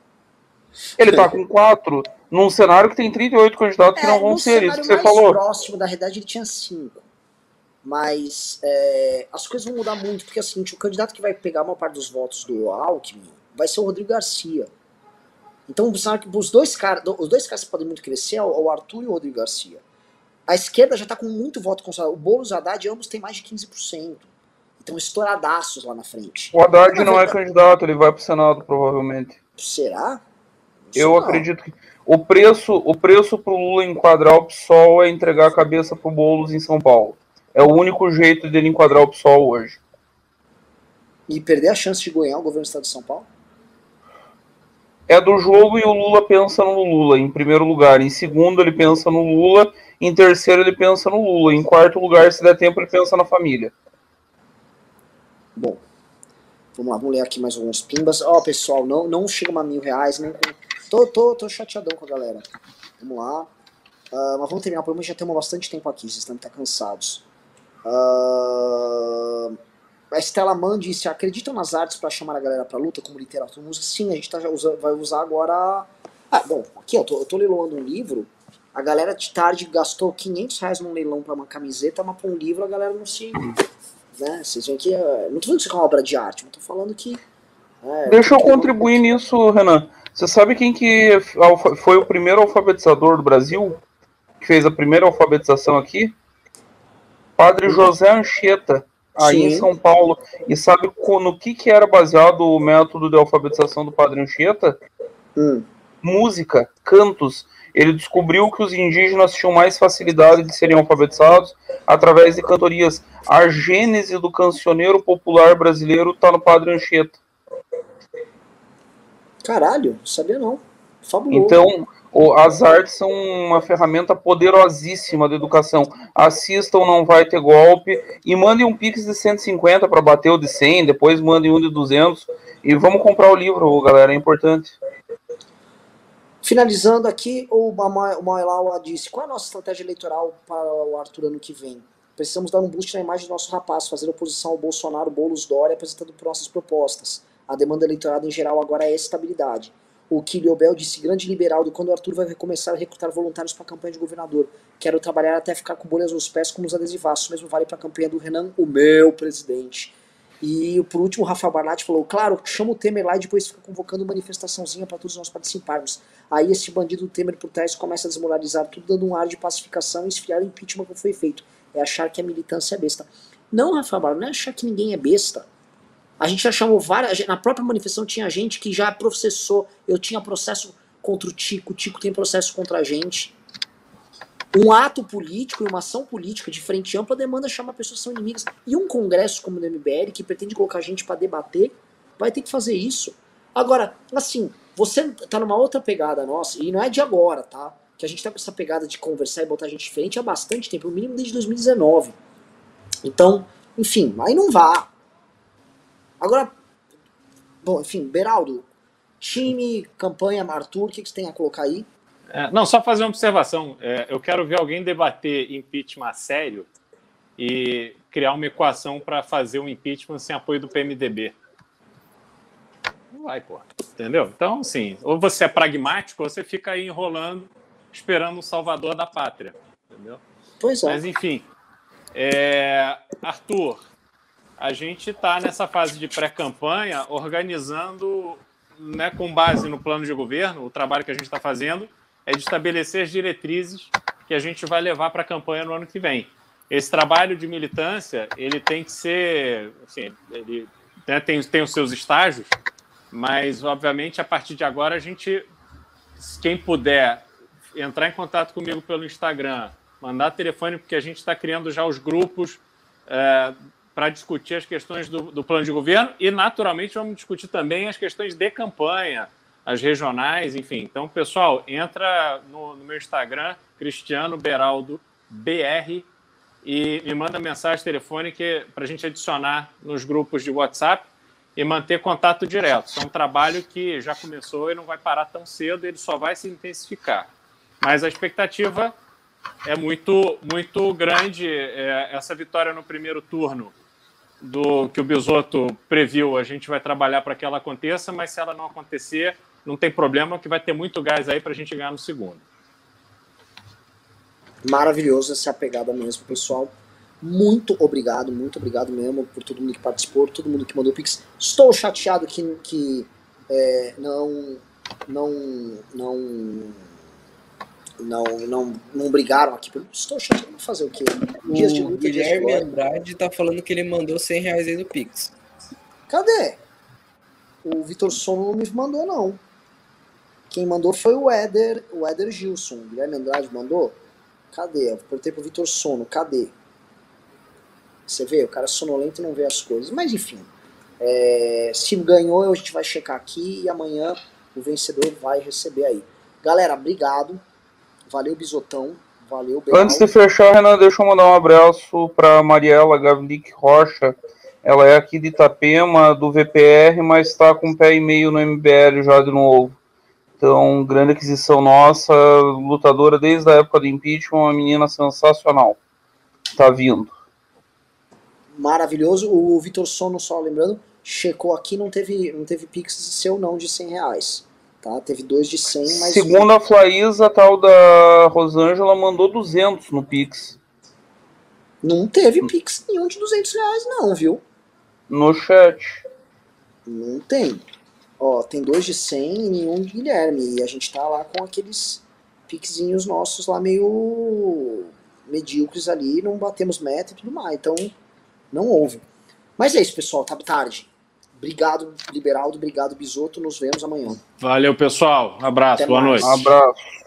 Ele tá com quatro, num cenário que tem 38 candidatos que É, não vão ser, isso que você mais falou. próximo da realidade ele tinha cinco. Mas é, as coisas vão mudar muito, porque assim, o candidato que vai pegar a maior parte dos votos do Alckmin vai ser o Rodrigo Garcia. Então, que os dois caras, os dois caras que podem muito crescer é o o Arthur e o Rodrigo Garcia. A esquerda já tá com muito voto consolidado. O Boulos e o Haddad ambos têm mais de 15%. Então, estouradaços lá na frente. O Haddad não é candidato, ele vai pro Senado, provavelmente. Será? Eu não. acredito que o preço, o preço pro Lula enquadrar o PSOL é entregar a cabeça pro Boulos em São Paulo. É o único jeito dele enquadrar o PSOL hoje. E perder a chance de ganhar o governo do estado de São Paulo? É do jogo e o Lula pensa no Lula, em primeiro lugar. Em segundo, ele pensa no Lula. Em terceiro, ele pensa no Lula. Em quarto lugar, se der tempo, ele pensa na família. Bom, vamos lá, vamos ler aqui mais alguns pimbas. Ó, pessoal, não, não chega a mil reais. Não... Tô, tô, tô chateadão com a galera. Vamos lá. Ah, mas vamos terminar, porque já temos bastante tempo aqui, vocês estão cansados. Ah, a Estela Mann disse: acreditam nas artes para chamar a galera pra luta, como literatura música? Sim, a gente tá já usa- vai usar agora. Ah, bom, aqui eu tô, eu tô leiloando um livro. A galera de tarde gastou 500 reais num leilão pra uma camiseta, mas pra um livro a galera não se. Né? Vocês veem que. é, Não tô falando que isso é uma obra de arte, mas tô falando que. é, Deixa eu contribuir nisso, Renan. Você sabe quem que foi o primeiro alfabetizador do Brasil? Que fez a primeira alfabetização aqui? Padre José Anchieta, aí Sim. em São Paulo. E sabe no que, que era baseado o método de alfabetização do Padre Anchieta? Hum. música, cantos. Ele descobriu que os indígenas tinham mais facilidade de serem alfabetizados através de cantorias. A gênese do cancioneiro popular brasileiro está no Padre Anchieta. Caralho, não sabia não. Fabuloso. Então, as artes são uma ferramenta poderosíssima de educação. Assistam, não vai ter golpe. E mandem um pix de 150 para bater o de 100. Depois mandem um de 200. E vamos comprar o livro, galera. É importante. Finalizando aqui, o Maelawa disse: qual é a nossa estratégia eleitoral para o Arthur ano que vem? Precisamos dar um boost na imagem do nosso rapaz, fazer oposição ao Bolsonaro, Boulos, Dória, apresentando nossas propostas. A demanda eleitoral em geral agora é estabilidade. O Kilio Bel disse: grande liberal de quando o Arthur vai começar a recrutar voluntários para a campanha de governador. Quero trabalhar até ficar com bolhas nos pés como os adesivaços. Mesmo vale para a campanha do Renan, o meu presidente. E por último, o Rafael Barlatti falou: claro, chama o Temer lá e depois fica convocando manifestaçãozinha para todos nós participarmos. Aí esse bandido Temer por trás começa a desmoralizar tudo, dando um ar de pacificação e esfriar o impeachment que foi feito. É achar que a militância é besta. Não, Rafael Barlatti, não é achar que ninguém é besta. A gente já chamou várias. Na própria manifestação tinha gente que já processou. Eu tinha processo contra o Tico, o Tico tem processo contra a gente. Um ato político e uma ação política de frente ampla demanda chamar pessoas que são inimigas. E um congresso como o do MBL, que pretende colocar gente para debater, vai ter que fazer isso. Agora, assim, você tá numa outra pegada nossa, e não é de agora, tá? Que a gente tá com essa pegada de conversar e botar gente diferente há bastante tempo, no mínimo desde 2019. Então, enfim, aí não vá. Agora, bom, enfim, Beraldo, time, campanha, Arthur, o que, que você tem a colocar aí? É, não, só fazer uma observação. É, eu quero ver alguém debater impeachment a sério e criar uma equação para fazer o impeachment sem apoio do PMDB. Não vai, pô. Entendeu? Então, assim, ou você é pragmático ou você fica aí enrolando, esperando um salvador da pátria. Entendeu? Pois é. Mas, enfim. É, Arthur, a gente está nessa fase de pré-campanha organizando, né, com base no plano de governo, o trabalho que a gente está fazendo é de estabelecer as diretrizes que a gente vai levar para a campanha no ano que vem. Esse trabalho de militância, ele tem que ser, assim, ele né, tem, tem os seus estágios, mas, obviamente, a partir de agora, a gente, quem puder entrar em contato comigo pelo Instagram, mandar telefone, porque a gente está criando já os grupos é, para discutir as questões do, do, plano de governo e, naturalmente, vamos discutir também as questões de campanha, as regionais, enfim. Então, pessoal, entra no, no meu Instagram, Cristiano Beraldo BR, e me manda mensagem telefônica para a gente adicionar nos grupos de WhatsApp e manter contato direto. Isso é um trabalho que já começou e não vai parar tão cedo, ele só vai se intensificar. Mas a expectativa é muito, muito grande. É, essa vitória no primeiro turno do que o Bisoto previu, a gente vai trabalhar para que ela aconteça, mas se ela não acontecer, não tem problema, que vai ter muito gás aí para a gente ganhar no segundo. Maravilhoso essa pegada mesmo, pessoal. Muito obrigado, muito obrigado mesmo por todo mundo que participou, todo mundo que mandou pix. Estou chateado que, que é, não, não, não, não, não, não brigaram aqui. Estou chateado fazer o quê? Dias de luta, Guilherme dias de Andrade tá falando que ele mandou 100 reais aí do Pix. Cadê? O Vitor Sono não me mandou, não. Quem mandou foi o Éder, o Éder Gilson. O Guilherme Andrade mandou? Cadê? Eu perguntei pro Vitor Sono, cadê? Você vê, o cara é sonolento não vê as coisas. Mas enfim, é, se ganhou, a gente vai checar aqui e amanhã o vencedor vai receber aí. Galera, obrigado. Valeu, Bisotão. Valeu, Beal. Antes de fechar, Renan, deixa eu mandar um abraço para Mariela Gavlik Rocha. Ela é aqui de Itapema, do VPR, mas está com um pé e meio no MBL já de novo. Então, grande aquisição nossa, lutadora desde a época do impeachment, uma menina sensacional. Tá vindo maravilhoso. O Vitor Sono, só lembrando, checou aqui, não teve, não teve Pix seu não de 100 reais. Tá? Teve dois de 100, mas... Segundo a Flaísa, a tal da Rosângela mandou 200 no Pix. Não teve Pix nenhum de 200 reais não, viu? No chat. Não tem. Ó, tem dois de 100 e nenhum de Guilherme. E a gente tá lá com aqueles pixinhos nossos lá meio medíocres ali, não batemos meta e tudo mais. Então, não houve. Mas é isso, pessoal. Tá tarde. Obrigado, Liberaldo. Obrigado, Bisoto. Nos vemos amanhã. Valeu, pessoal. Um abraço. Até Boa mais. noite. Um abraço.